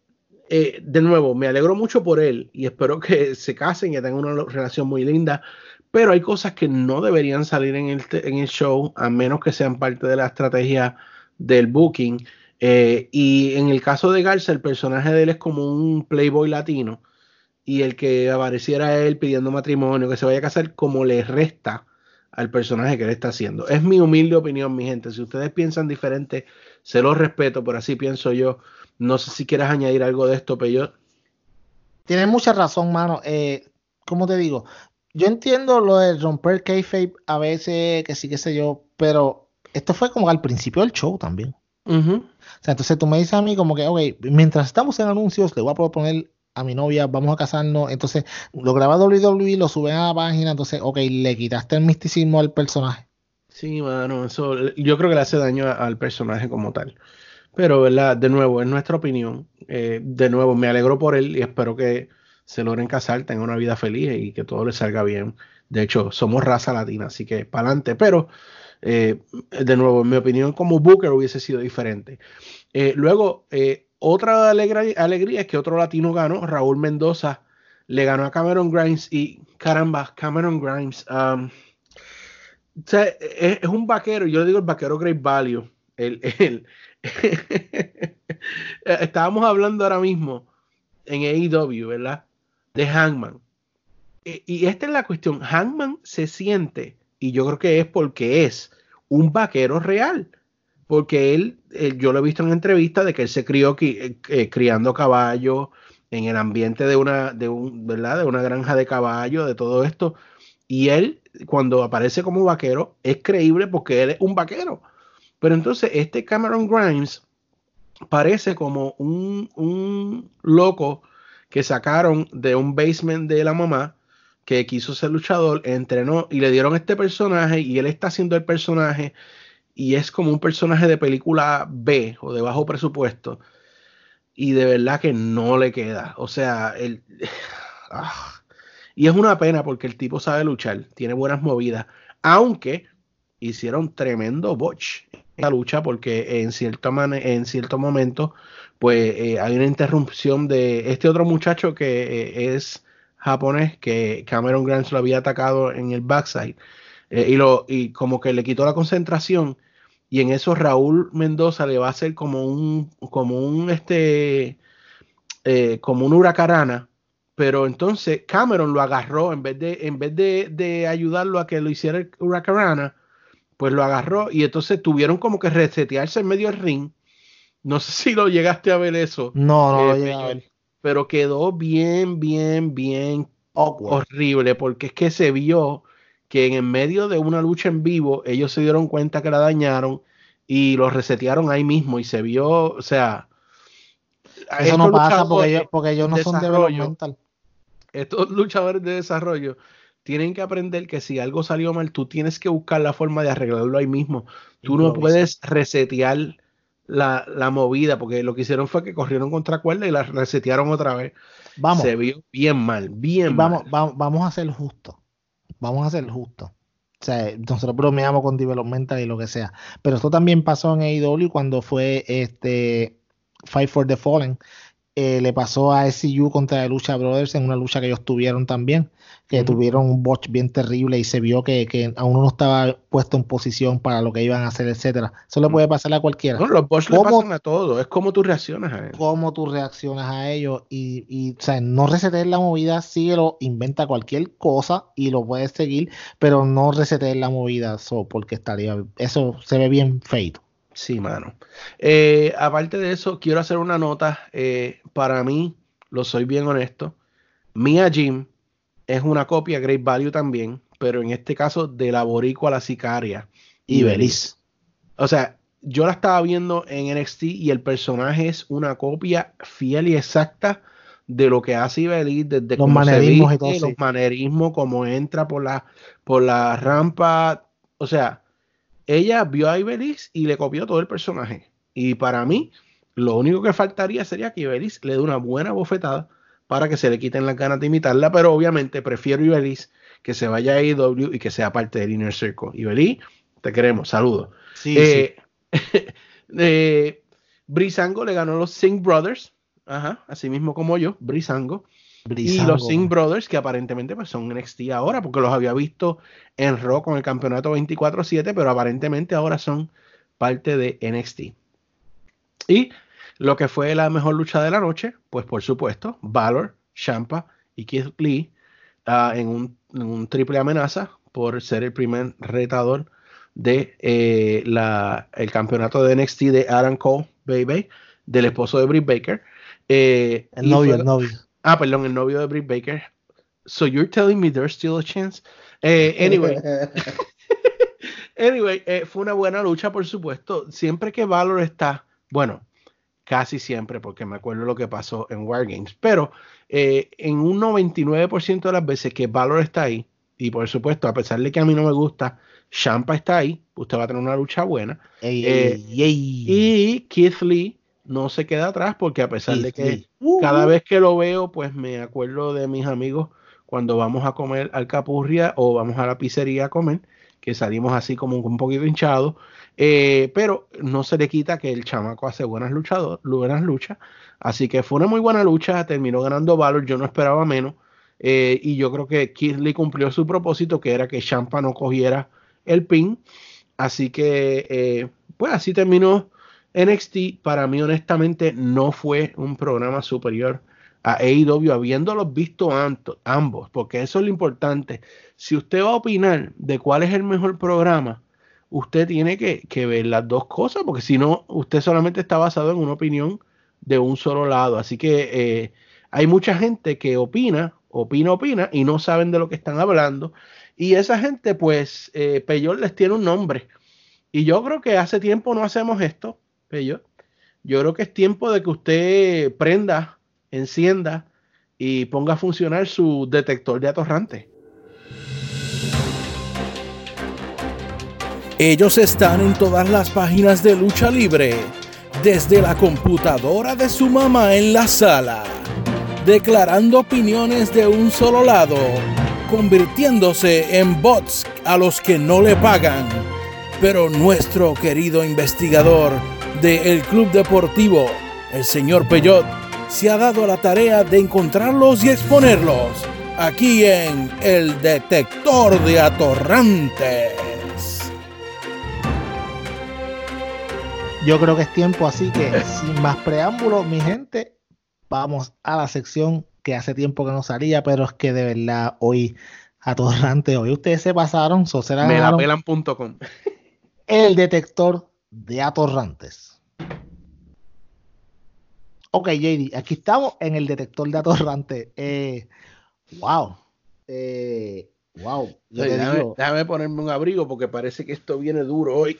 eh, de nuevo, me alegro mucho por él y espero que se casen y tengan una relación muy linda, pero hay cosas que no deberían salir en el, en el show a menos que sean parte de la estrategia del booking. Eh, y en el caso de Garza, el personaje de él es como un playboy latino y el que apareciera él pidiendo matrimonio, que se vaya a casar, como le resta al personaje que él está haciendo. Es mi humilde opinión, mi gente. Si ustedes piensan diferente, se los respeto, pero así pienso yo. No sé si quieras añadir algo de esto, pero yo... Tienes mucha razón, mano. Eh, ¿Cómo te digo? Yo entiendo lo de romper kayfabe a veces, que sí, que sé yo, pero esto fue como al principio del show también. O sea, entonces tú me dices a mí como que, ok, mientras estamos en anuncios, le voy a proponer a mi novia, vamos a casarnos. Entonces lo graba WWE, lo suben a la página, entonces, ok, le quitaste el misticismo al personaje. Sí, mano, eso yo creo que le hace daño al personaje como tal. Pero, ¿verdad? De nuevo, es nuestra opinión. Eh, de nuevo, me alegro por él y espero que se logren casar, tengan una vida feliz y que todo les salga bien. De hecho, somos raza latina, así que para adelante. Pero, eh, de nuevo, en mi opinión, como Booker hubiese sido diferente. Eh, luego, otra alegría, es que otro latino ganó, Raúl Mendoza, le ganó a Cameron Grimes y caramba, Cameron Grimes. Um, es, un vaquero, yo le digo el vaquero Great Value. [laughs] Estábamos hablando ahora mismo en AEW, ¿verdad? De Hangman. E, y esta es la cuestión. Hangman se siente, y yo creo que es porque es un vaquero real porque él, yo lo he visto en entrevistas de que él se crió eh, eh, criando caballos en el ambiente de una, de un, ¿verdad? De una granja de caballos, de todo esto. Y él, cuando aparece como vaquero, es creíble porque él es un vaquero. Pero entonces, este Cameron Grimes parece como un, un loco que sacaron de un basement de la mamá que quiso ser luchador, entrenó y le dieron este personaje y él está haciendo el personaje y es como un personaje de película B o de bajo presupuesto y de verdad que no le queda. O sea, el, [laughs] ah, y es una pena porque el tipo sabe luchar, tiene buenas movidas, aunque hicieron tremendo botch la lucha porque en cierto, en cierto momento pues eh, hay una interrupción de este otro muchacho que eh, es japonés que Cameron Grant lo había atacado en el backside eh, y, lo, y como que le quitó la concentración y en eso Raúl Mendoza le va a hacer como un, como un, este, como un huracarana, pero entonces Cameron lo agarró en vez de, en vez de, ayudarlo a que lo hiciera el huracarana, pues lo agarró y entonces tuvieron como que resetearse en medio del ring. No sé [laughs] si lo llegaste a ver eso. No, no lo llegué a ver. Pero quedó bien, bien, bien horrible porque es que se vio que en medio de una lucha en vivo ellos se dieron cuenta que la dañaron y lo resetearon ahí mismo y se vio, o sea... Eso no pasa porque ellos, porque ellos no son mental. Estos luchadores de desarrollo tienen que aprender que si algo salió mal, tú tienes que buscar la forma de arreglarlo ahí mismo. Tú no puedes resetear la, la, movida, porque lo que hicieron fue que corrieron contra cuerda y la resetearon otra vez. Vamos. Se vio bien mal, bien vamos, mal. Vamos, vamos a ser justos vamos a ser justos. O sea, nosotros bromeamos con developmental y lo que sea. Pero esto también pasó en AEW cuando fue este Fight for the Fallen. Eh, le pasó a SCU contra la Lucha Brothers en una lucha que ellos tuvieron también, que tuvieron un botch bien terrible y se vio que, que a uno no estaba puesto en posición para lo que iban a hacer, etcétera. Eso le puede pasar a cualquiera. No, los botch le pasan a todo, es como tú reaccionas a ellos. Cómo tú reaccionas a ellos y, y o sea, no resetees la movida, síguelo, inventa cualquier cosa y lo puedes seguir, pero no resetees la movida, porque estaría, eso se ve bien feito. Sí, mano. Eh, aparte de eso, quiero hacer una nota. Eh, para mí, lo soy bien honesto. Mia Jim es una copia Great Value también, pero en este caso de la boricua la sicaria. Y Belis. O sea, yo la estaba viendo en NXT y el personaje es una copia fiel y exacta de lo que hace Ibeliz desde los manerismos y todo los manerismos, como entra por la, por la rampa. O sea, ella vio a Ibeliz y le copió todo el personaje. Y para mí, lo único que faltaría sería que Ibeliz le dé una buena bofetada para que se le quiten las ganas de imitarla, pero obviamente prefiero Ibeliz que se vaya a AEW y que sea parte del Inner Circle. Ibeliz, te queremos, saludos. Sí, eh, [laughs] eh, Brisango le ganó a los Singh Brothers, ajá, así mismo como yo, Brisango. Y los Singh Brothers, que aparentemente pues, son NXT ahora, porque los había visto en Raw con el campeonato 24-7, pero aparentemente ahora son parte de NXT. Y lo que fue la mejor lucha de la noche, pues por supuesto, Valor, Champa y Keith Lee uh, en, un, en, un, triple amenaza por ser el primer retador de eh, la, el campeonato de NXT de Adam Cole, baby, del esposo de Britt Baker. Eh, el novio, el novio. Ah, perdón, el novio de Britt Baker. So you're telling me there's still a chance? Eh, anyway. [laughs] [laughs] anyway, eh, fue una buena lucha, por supuesto. Siempre que Valor está, bueno, casi siempre, porque me acuerdo lo que pasó en Wargames, pero eh, en un 99% de las veces que Valor está ahí, y por supuesto, a pesar de que a mí no me gusta, Champa está ahí, usted va a tener una lucha buena. Ey, ey, ey. Y Keith Lee no se queda atrás porque a pesar de que. Uh, cada uh. vez que lo veo, pues me acuerdo de mis amigos cuando vamos a comer al Capurria o vamos a la pizzería a comer, que salimos así como un poquito hinchados, eh, pero no se le quita que el chamaco hace buenas, luchador, buenas luchas, así que fue una muy buena lucha, terminó ganando Valor, yo no esperaba menos, eh, y yo creo que Keith Lee cumplió su propósito, que era que Champa no cogiera el pin, así que eh, pues así terminó NXT, para mí honestamente no fue un programa superior a AEW habiéndolos visto ambos, porque eso es lo importante. Si usted va a opinar de cuál es el mejor programa, usted tiene que, ver las dos cosas, porque si no, usted solamente está basado en una opinión de un solo lado. Así que eh, hay mucha gente que opina, opina, opina, y no saben de lo que están hablando. Y esa gente, pues, eh, les tiene un nombre. Y yo creo que hace tiempo no hacemos esto, Peyot. Yo creo que es tiempo de que usted prenda encienda y ponga a funcionar su detector de atorrante. Ellos están en todas las páginas de lucha libre, desde la computadora de su mamá en la sala, declarando opiniones de un solo lado, convirtiéndose en bots a los que no le pagan. Pero nuestro querido investigador de El Club Deportivo, el señor Peyot, se ha dado la tarea de encontrarlos y exponerlos aquí en el detector de atorrantes. Yo creo que es tiempo, así que sin más preámbulos, mi gente, vamos a la sección que hace tiempo que no salía, pero es que de verdad hoy atorrante, hoy ustedes se pasaron, so se la Me la pelan.com. el detector de atorrantes. Ok, JD, aquí estamos en el detector de atorrantes. Eh, wow. Eh, wow. Yo te déjame, digo, déjame ponerme un abrigo porque parece que esto viene duro hoy.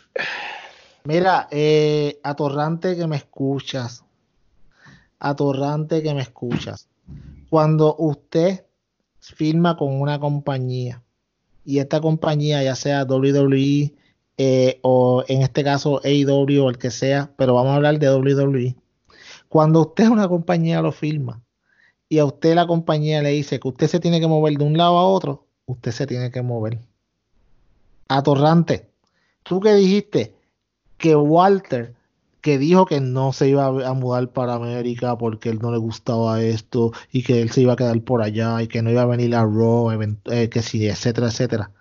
mira, eh, atorrante que me escuchas. Atorrante que me escuchas. Cuando usted firma con una compañía y esta compañía, ya sea WWE eh, o en este caso AEW o el que sea, pero vamos a hablar de WWE. Cuando usted una compañía lo firma y a usted la compañía le dice que usted se tiene que mover de un lado a otro, usted se tiene que mover. Atorrante, tú que dijiste que Walter, que dijo que no se iba a mudar para América porque él no le gustaba esto y que él se iba a quedar por allá y que no iba a venir a Raw, eh, que sí, etcétera, etcétera.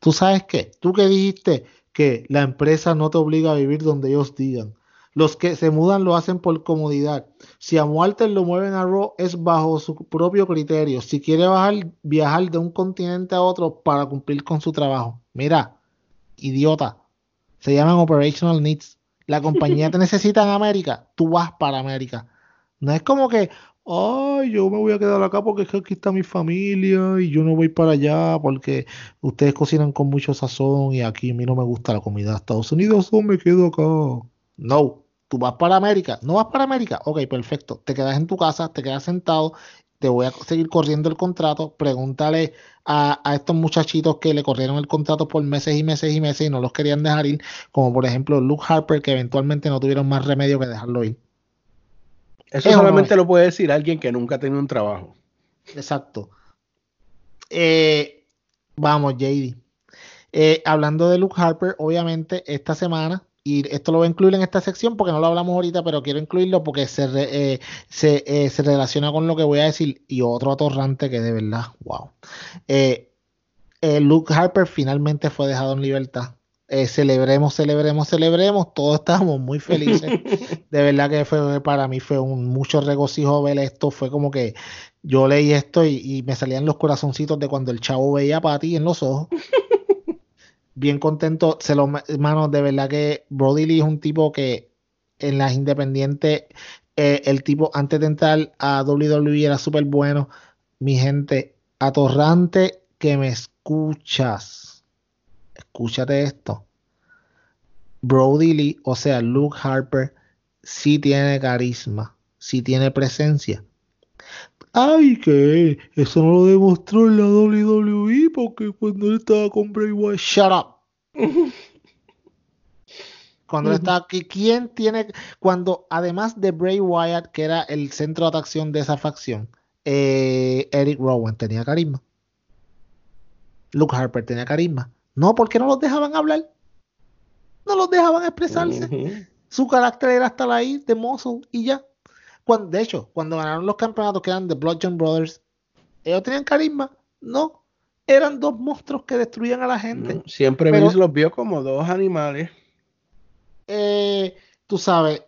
¿Tú sabes qué? Tú que dijiste que la empresa no te obliga a vivir donde ellos digan. Los que se mudan lo hacen por comodidad. Si a Walter lo mueven a Raw es bajo su propio criterio. Si quiere bajar, viajar de un continente a otro para cumplir con su trabajo. Mira, idiota. Se llaman Operational Needs. La compañía te [laughs] necesita en América. Tú vas para América. No es como que, ay, yo me voy a quedar acá porque es que aquí está mi familia y yo no voy para allá porque ustedes cocinan con mucho sazón y aquí a mí no me gusta la comida de Estados Unidos, o me quedo acá. No, tú vas para América. ¿No vas para América? Ok, perfecto. Te quedas en tu casa, te quedas sentado. Te voy a seguir corriendo el contrato. Pregúntale a, a estos muchachitos que le corrieron el contrato por meses y meses y meses y no los querían dejar ir, como por ejemplo Luke Harper, que eventualmente no tuvieron más remedio que dejarlo ir. Eso ¿Es o no solamente es? lo puede decir alguien que nunca ha tenido un trabajo. Exacto. Eh, vamos, JD. Eh, hablando de Luke Harper, obviamente esta semana, y esto lo voy a incluir en esta sección porque no lo hablamos ahorita, pero quiero incluirlo porque se, re- eh, se, eh, se relaciona con lo que voy a decir. Y otro atorrante que de verdad, wow. Eh, Luke Harper finalmente fue dejado en libertad celebremos, celebremos, celebremos, todos estábamos muy felices. [laughs] De verdad que fue para mí fue un mucho regocijo ver esto, fue como que yo leí esto y, me salían los corazoncitos de cuando el chavo veía a ti en los ojos. [laughs] Bien contento, se lo hermano, de verdad que Brody Lee es un tipo que en las independientes, eh, el tipo antes de entrar a WWE era súper bueno. Mi gente, atorrante que me escuchas, escúchate esto. Brody Lee, o sea, Luke Harper, sí tiene carisma, sí tiene presencia. Ay, que eso no lo demostró en la WWE porque cuando él estaba con Bray Wyatt, shut up. cuando él estaba aquí, ¿quién tiene? Cuando además de Bray Wyatt, que era el centro de atracción de esa facción, eh, Eric Rowan tenía carisma. Luke Harper tenía carisma. No, porque no los dejaban hablar. No los dejaban expresarse. Su carácter era estar ahí de mozo y ya. Cuando, de hecho, cuando ganaron los campeonatos que eran de Bludgeon Brothers, ellos tenían carisma. No, eran dos monstruos que destruían a la gente. siempre Pero, los vio como dos animales. Eh, tú sabes,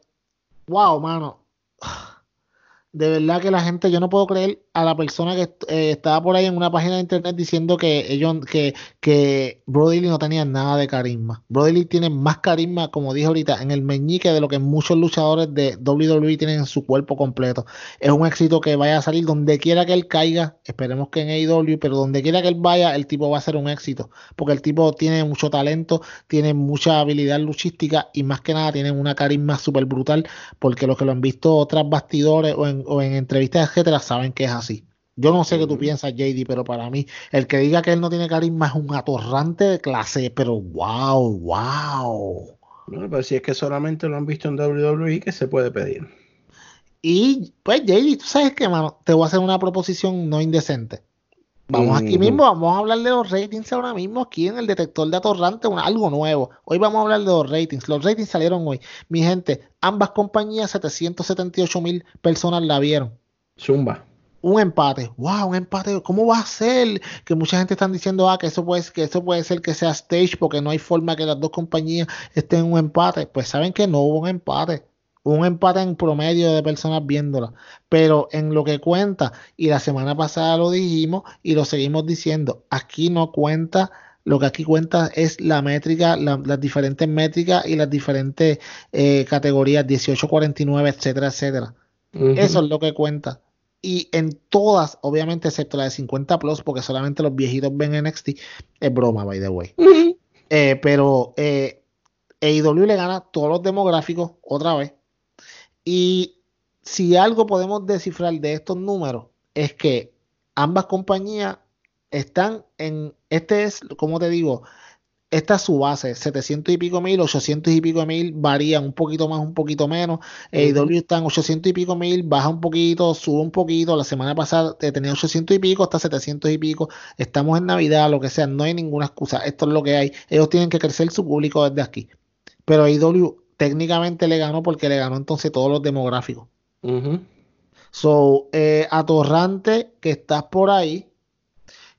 wow, mano [sighs] de verdad que la gente, yo no puedo creer a la persona que eh, estaba por ahí en una página de internet diciendo que ellos, que, que Brody no tenía nada de carisma. Brody tiene más carisma, como dije ahorita, en el meñique de lo que muchos luchadores de WWE tienen en su cuerpo completo. Es un éxito que vaya a salir donde quiera que él caiga, esperemos que en AEW, pero donde quiera que él vaya, el tipo va a ser un éxito, porque el tipo tiene mucho talento, tiene mucha habilidad luchística y más que nada tiene una carisma súper brutal, porque los que lo han visto otras bastidores o en o en entrevistas, etcétera, saben que es así. Yo no sé qué tú piensas, JD, pero para mí, el que diga que él no tiene carisma es un atorrante de clase, pero wow, wow. No, pero si es que solamente lo han visto en WWE, ¿qué se puede pedir? Y pues, JD, tú sabes que, mano, te voy a hacer una proposición no indecente. Vamos aquí mismo, vamos a hablar de los ratings ahora mismo aquí en el detector de atorrante, algo nuevo. Hoy vamos a hablar de los ratings. Los ratings salieron hoy. Mi gente, ambas compañías, 778 mil personas la vieron. Zumba. Un empate. Wow, un empate. ¿Cómo va a ser? Que mucha gente está diciendo ah, que eso puede, que eso puede ser que sea stage porque no hay forma que las dos compañías estén en un empate. Pues saben que no hubo un empate un empate en promedio de personas viéndola, pero en lo que cuenta, y la semana pasada lo dijimos y lo seguimos diciendo, aquí no cuenta, lo que aquí cuenta es la métrica, las diferentes métricas y las diferentes eh, categorías, 18, 49, etcétera, etcétera. Eso es lo que cuenta. Y en todas, obviamente, excepto la de 50 plus, porque solamente los viejitos ven NXT, es broma, by the way. Eh, pero eh, AEW le gana todos los demográficos otra vez y si algo podemos descifrar de estos números es que ambas compañías están en, este es, como te digo, esta es su base, 700 y pico mil, 800 y pico mil, varían un poquito más, un poquito menos. AEW está en 800 y pico mil, baja un poquito, sube un poquito. La semana pasada tenía 800 y pico, hasta 700 y pico. Estamos en Navidad, lo que sea, no hay ninguna excusa. Esto es lo que hay. Ellos tienen que crecer su público desde aquí. Pero AEW técnicamente le ganó porque le ganó entonces todos los demográficos. So, eh, atorrante que estás por ahí,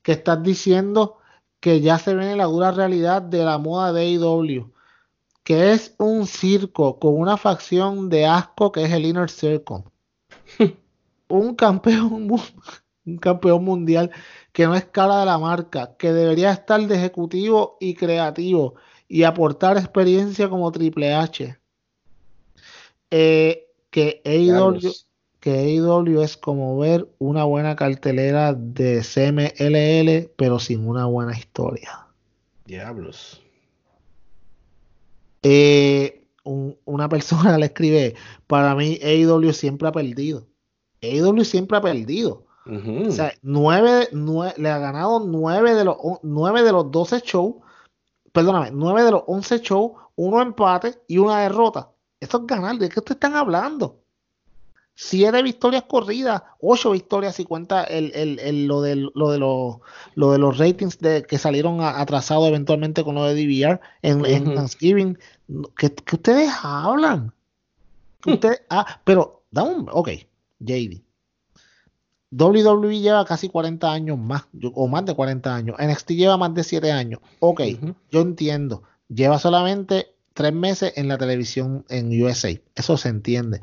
que estás diciendo que ya se viene la dura realidad de la moda de AEW, que es un circo con una facción de asco que es el Inner Circle. [laughs] un campeón, un campeón mundial que no es cara de la marca, que debería estar de ejecutivo y creativo y aportar experiencia como Triple H. Eh, que AEW, que es como ver una buena cartelera de CMLL, pero sin una buena historia. Diablos. Eh, una persona [laughs] le escribe, para mí AEW siempre ha perdido. AEW siempre ha perdido. O sea, nueve, le ha ganado nueve de los nueve de los 12 shows perdóname, 9 de los 11 shows, uno empate y una derrota. Esto es ganar, ¿de qué ustedes están hablando? Siete victorias corridas, ocho victorias si cuenta el, el, lo, de, lo, de los, lo de los ratings de, que salieron atrasados eventualmente con lo de DVR en, Thanksgiving. ¿Qué, ustedes hablan? [laughs] Ustedes, ah, pero, da un, ok, JD. WWE lleva casi 40 años más, o más de 40 años. NXT lleva más de 7 años. Ok, yo entiendo. lleva solamente tres meses en la televisión en USA. Eso se entiende.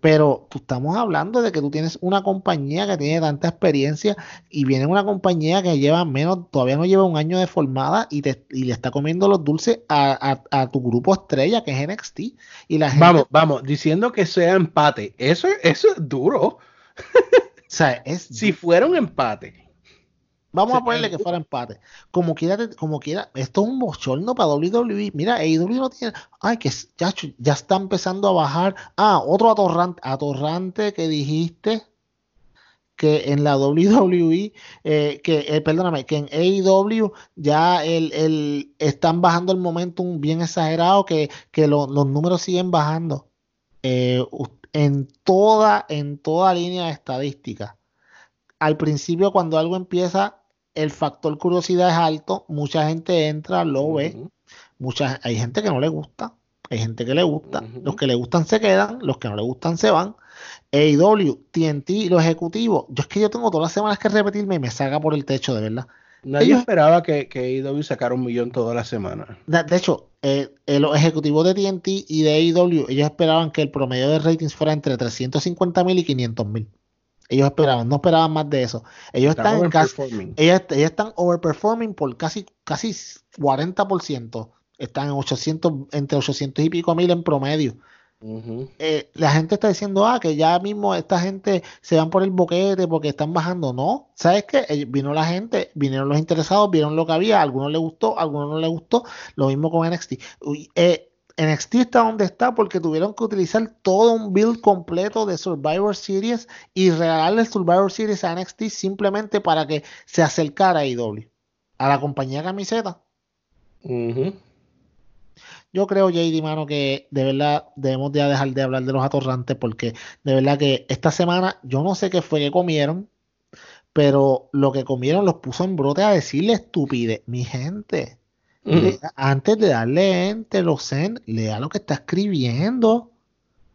Pero tú estamos hablando de que tú tienes una compañía que tiene tanta experiencia y viene una compañía que lleva menos, todavía no lleva un año de formada y, te, y le está comiendo los dulces a, tu grupo estrella que es NXT. Y la Vamos, vamos, diciendo que sea empate. Eso, eso es duro. o sea, es si fuera un empate. Vamos a ponerle que fuera empate. Como quiera, como quiera, esto es un bochorno para WWE. Mira, AEW no tiene. Ay, que ya, ya está empezando a bajar. Ah, otro atorrante, atorrante que dijiste que en la [laughs] WWE, eh, que, eh, perdóname, que en AEW ya el, el, están bajando el momentum bien exagerado, que, que los números siguen bajando. Eh, en toda, en toda línea de estadística. Al principio, cuando algo empieza el factor curiosidad es alto, mucha gente entra, lo ve, hay gente que no le gusta, hay gente que le gusta, los que le gustan se quedan, los que no le gustan se van. AEW, TNT, los ejecutivos, yo es que yo tengo todas las semanas que repetirme y me salga por el techo, de verdad. Nadie esperaba que, que AEW sacara un millón toda la semana. De, hecho, eh, eh, los ejecutivos de TNT y de AEW, ellos esperaban que el promedio de ratings fuera entre 350 mil y 500 mil. Ellos esperaban, no esperaban más de eso. Ellos están, casi, ellos, están overperforming por casi, casi 40%. Están en 800, entre 800 y pico mil en promedio. Eh, la gente está diciendo, ah, que ya mismo esta gente se van por el boquete porque están bajando. No, ¿sabes qué? Eh, vino la gente, vinieron los interesados, vieron lo que había, a algunos les gustó, a algunos no les gustó. Lo mismo con NXT. Eh, NXT está donde está porque tuvieron que utilizar todo un build completo de Survivor Series y regalarle Survivor Series a NXT simplemente para que se acercara a IW, a la compañía camiseta. Yo creo, JD, mano, que de verdad debemos ya dejar de hablar de los atorrantes porque de verdad que esta semana yo no sé qué fue que comieron, pero lo que comieron los puso en brote a decirle estupidez. Mi gente, antes de darle enter o send, lea lo que está escribiendo.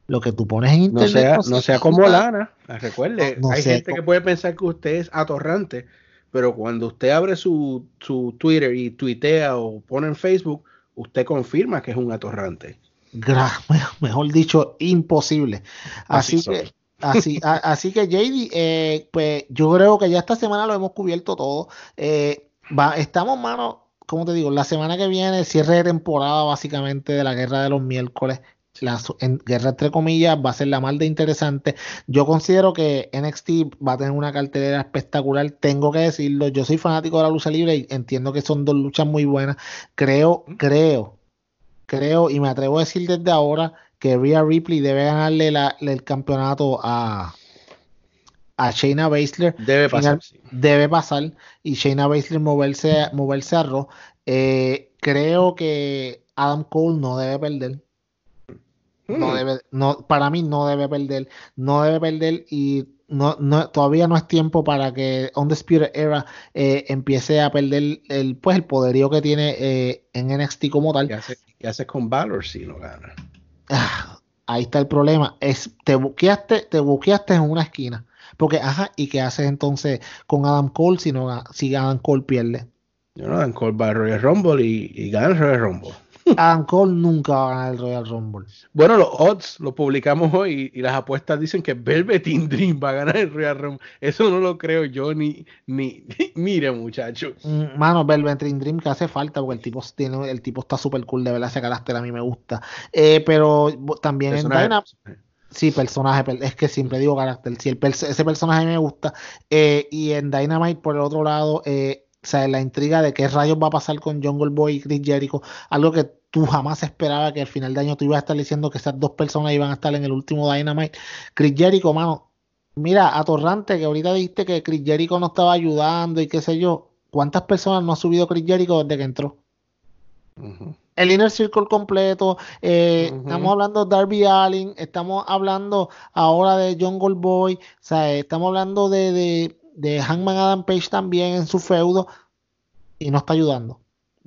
Lo que tú pones en internet. No sea, como Lana. Recuerde, hay gente que puede pensar que usted es atorrante, pero cuando usted abre su, su Twitter y tuitea o pone en Facebook, usted confirma que es un atorrante. [laughs] mejor dicho, imposible. Así, que, así, así que JD, eh, pues yo creo que ya esta semana lo hemos cubierto todo. Eh, va, estamos, mano, como te digo, la semana que viene, cierre de temporada básicamente de la guerra de los miércoles. La en, guerra entre comillas va a ser la más de interesante. Yo considero que NXT va a tener una cartelera espectacular. Tengo que decirlo. Yo soy fanático de la lucha libre y entiendo que son dos luchas muy buenas. Creo, creo, creo y me atrevo a decir desde ahora que Rhea Ripley debe ganarle el campeonato a, a Shayna Baszler. Debe pasar. Debe pasar. Y Shayna Baszler moverse, moverse a Raw. Eh, creo que Adam Cole no debe perder. No hmm. debe, no, para mí no debe perder. No debe perder y no, no, todavía no es tiempo para que On the Spirit Era eh, empiece a perder el, pues, el poderío que tiene eh, en NXT como tal. ¿Qué hace, con Valor si no gana? Ah, ahí está el problema. Es, te buqueaste, te buqueaste en una esquina. Porque, ajá, ¿y qué haces entonces con Adam Cole si, no, si Adam Cole pierde? No, Adam Cole va a Royal Rumble y, y gana el Royal Rumble. [laughs] Adam Cole nunca va a ganar el Royal Rumble. Bueno, los odds los publicamos hoy y las apuestas dicen que Velveteen Dream va a ganar el Royal Rumble. Eso no lo creo yo ni, ni, [laughs] mire muchacho. Mm, mano, Velveteen Dream que hace falta porque el tipo tiene, el tipo está súper cool, de verdad ese carácter a mí me gusta. Eh, pero también en Dynamite Sí, personaje, es que siempre digo carácter. Si el, ese personaje me gusta. Eh, y en Dynamite, por el otro lado, eh, o sea, la intriga de qué rayos va a pasar con Jungle Boy y Chris Jericho, algo que tú jamás esperabas que al final de año tú ibas a estar diciendo que esas dos personas iban a estar en el último Dynamite. Chris Jericho, mano, mira, atorrante que ahorita dijiste que Chris Jericho no estaba ayudando y qué sé yo. ¿Cuántas personas no ha subido Chris Jericho desde que entró? El Inner Circle completo. Eh, estamos hablando de Darby Allin, estamos hablando ahora de John Goldboy, o sea, estamos hablando de, de, de Hangman Adam Page también en su feudo y no está ayudando.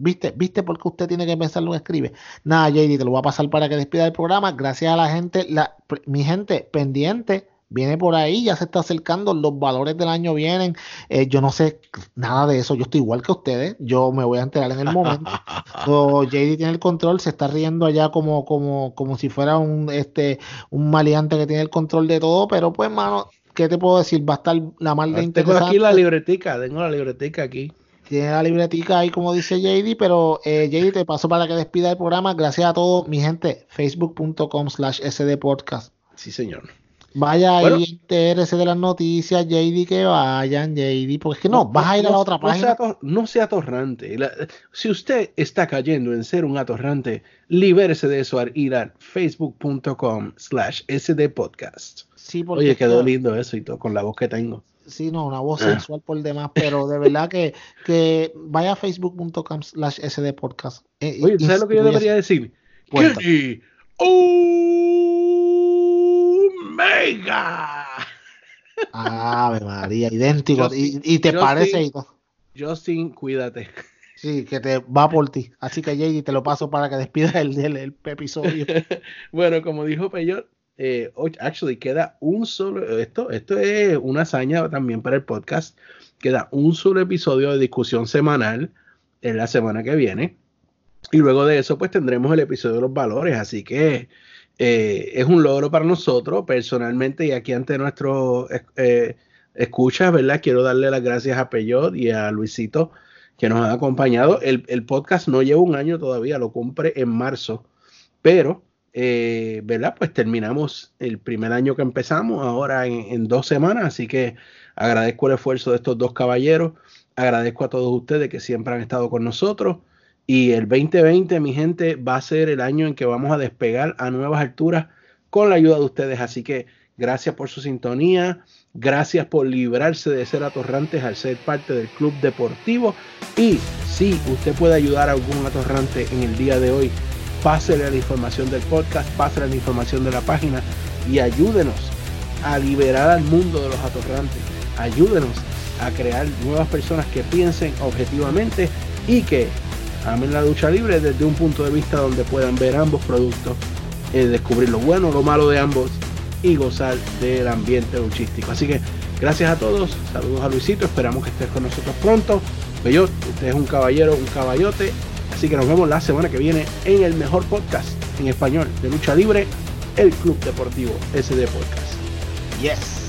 ¿Viste? ¿Viste por qué usted tiene que pensar lo que escribe? Nada, JD, te lo voy a pasar para que despida el programa. Gracias a la gente, la, mi gente pendiente viene por ahí, ya se está acercando, los valores del año vienen. Eh, yo no sé nada de eso, yo estoy igual que ustedes, yo me voy a enterar en el momento. [laughs] JD tiene el control, se está riendo allá como, como, como si fuera un, este, un maleante que tiene el control de todo, pero pues, mano, ¿qué te puedo decir? Va a estar la mal de Tengo aquí la libretica, tengo la libretica aquí. Tiene la libretica ahí, como dice JD, pero eh, JD, te paso para que despida el programa. Gracias a todos, mi gente. Facebook.com slash sdpodcast. Sí, señor. Vaya ahí, entérese de las noticias, JD, que vayan, JD, porque es que no, vas a ir a la otra página. no sea atorrante. si usted está cayendo en ser un atorrante, libérese de eso al ir a facebook.com slash sdpodcast. Sí, Oye, quedó lindo eso y todo, con la voz que tengo. Sí, no, una voz ah. sensual por demás, pero de verdad que, que vaya a facebook.com slash sdpodcast. Eh, Oye, ¿sabes lo que yo debería decir? ¡Kenny Omega. Ave María, idéntico. y, te parece Justin, cuídate. Sí, que te va por ti. Así que JD te lo paso para que despidas el, el, episodio. [laughs] bueno, como dijo Peyot, eh, actually queda un solo, esto, esto es una hazaña también para el podcast, queda un solo episodio de discusión semanal en la semana que viene. Y luego de eso, pues tendremos el episodio de los valores. Así que eh, es un logro para nosotros personalmente y aquí ante nuestros eh, escuchas, ¿verdad? Quiero darle las gracias a Peyot y a Luisito que nos han acompañado. El, podcast no lleva un año todavía, lo compré en marzo, pero, eh, ¿verdad? Pues terminamos el primer año que empezamos, ahora en, en dos semanas, así que agradezco el esfuerzo de estos dos caballeros, agradezco a todos ustedes que siempre han estado con nosotros. Y el 2020, mi gente, va a ser el año en que vamos a despegar a nuevas alturas con la ayuda de ustedes. Así que gracias por su sintonía, gracias por librarse de ser atorrantes al ser parte del club deportivo. Y si usted puede ayudar a algún atorrante en el día de hoy, pásele la información del podcast, pásele la información de la página y ayúdenos a liberar al mundo de los atorrantes. Ayúdenos a crear nuevas personas que piensen objetivamente y que amen la ducha libre desde un punto de vista donde puedan ver ambos productos, eh, descubrir lo bueno, lo malo de ambos y gozar del ambiente luchístico. Así que gracias a todos, saludos a Luisito, esperamos que estés con nosotros pronto. Bellot, usted es un caballero, un caballote, así que nos vemos la semana que viene en el mejor podcast en español de lucha libre, el Club Deportivo SD Podcast. Yes.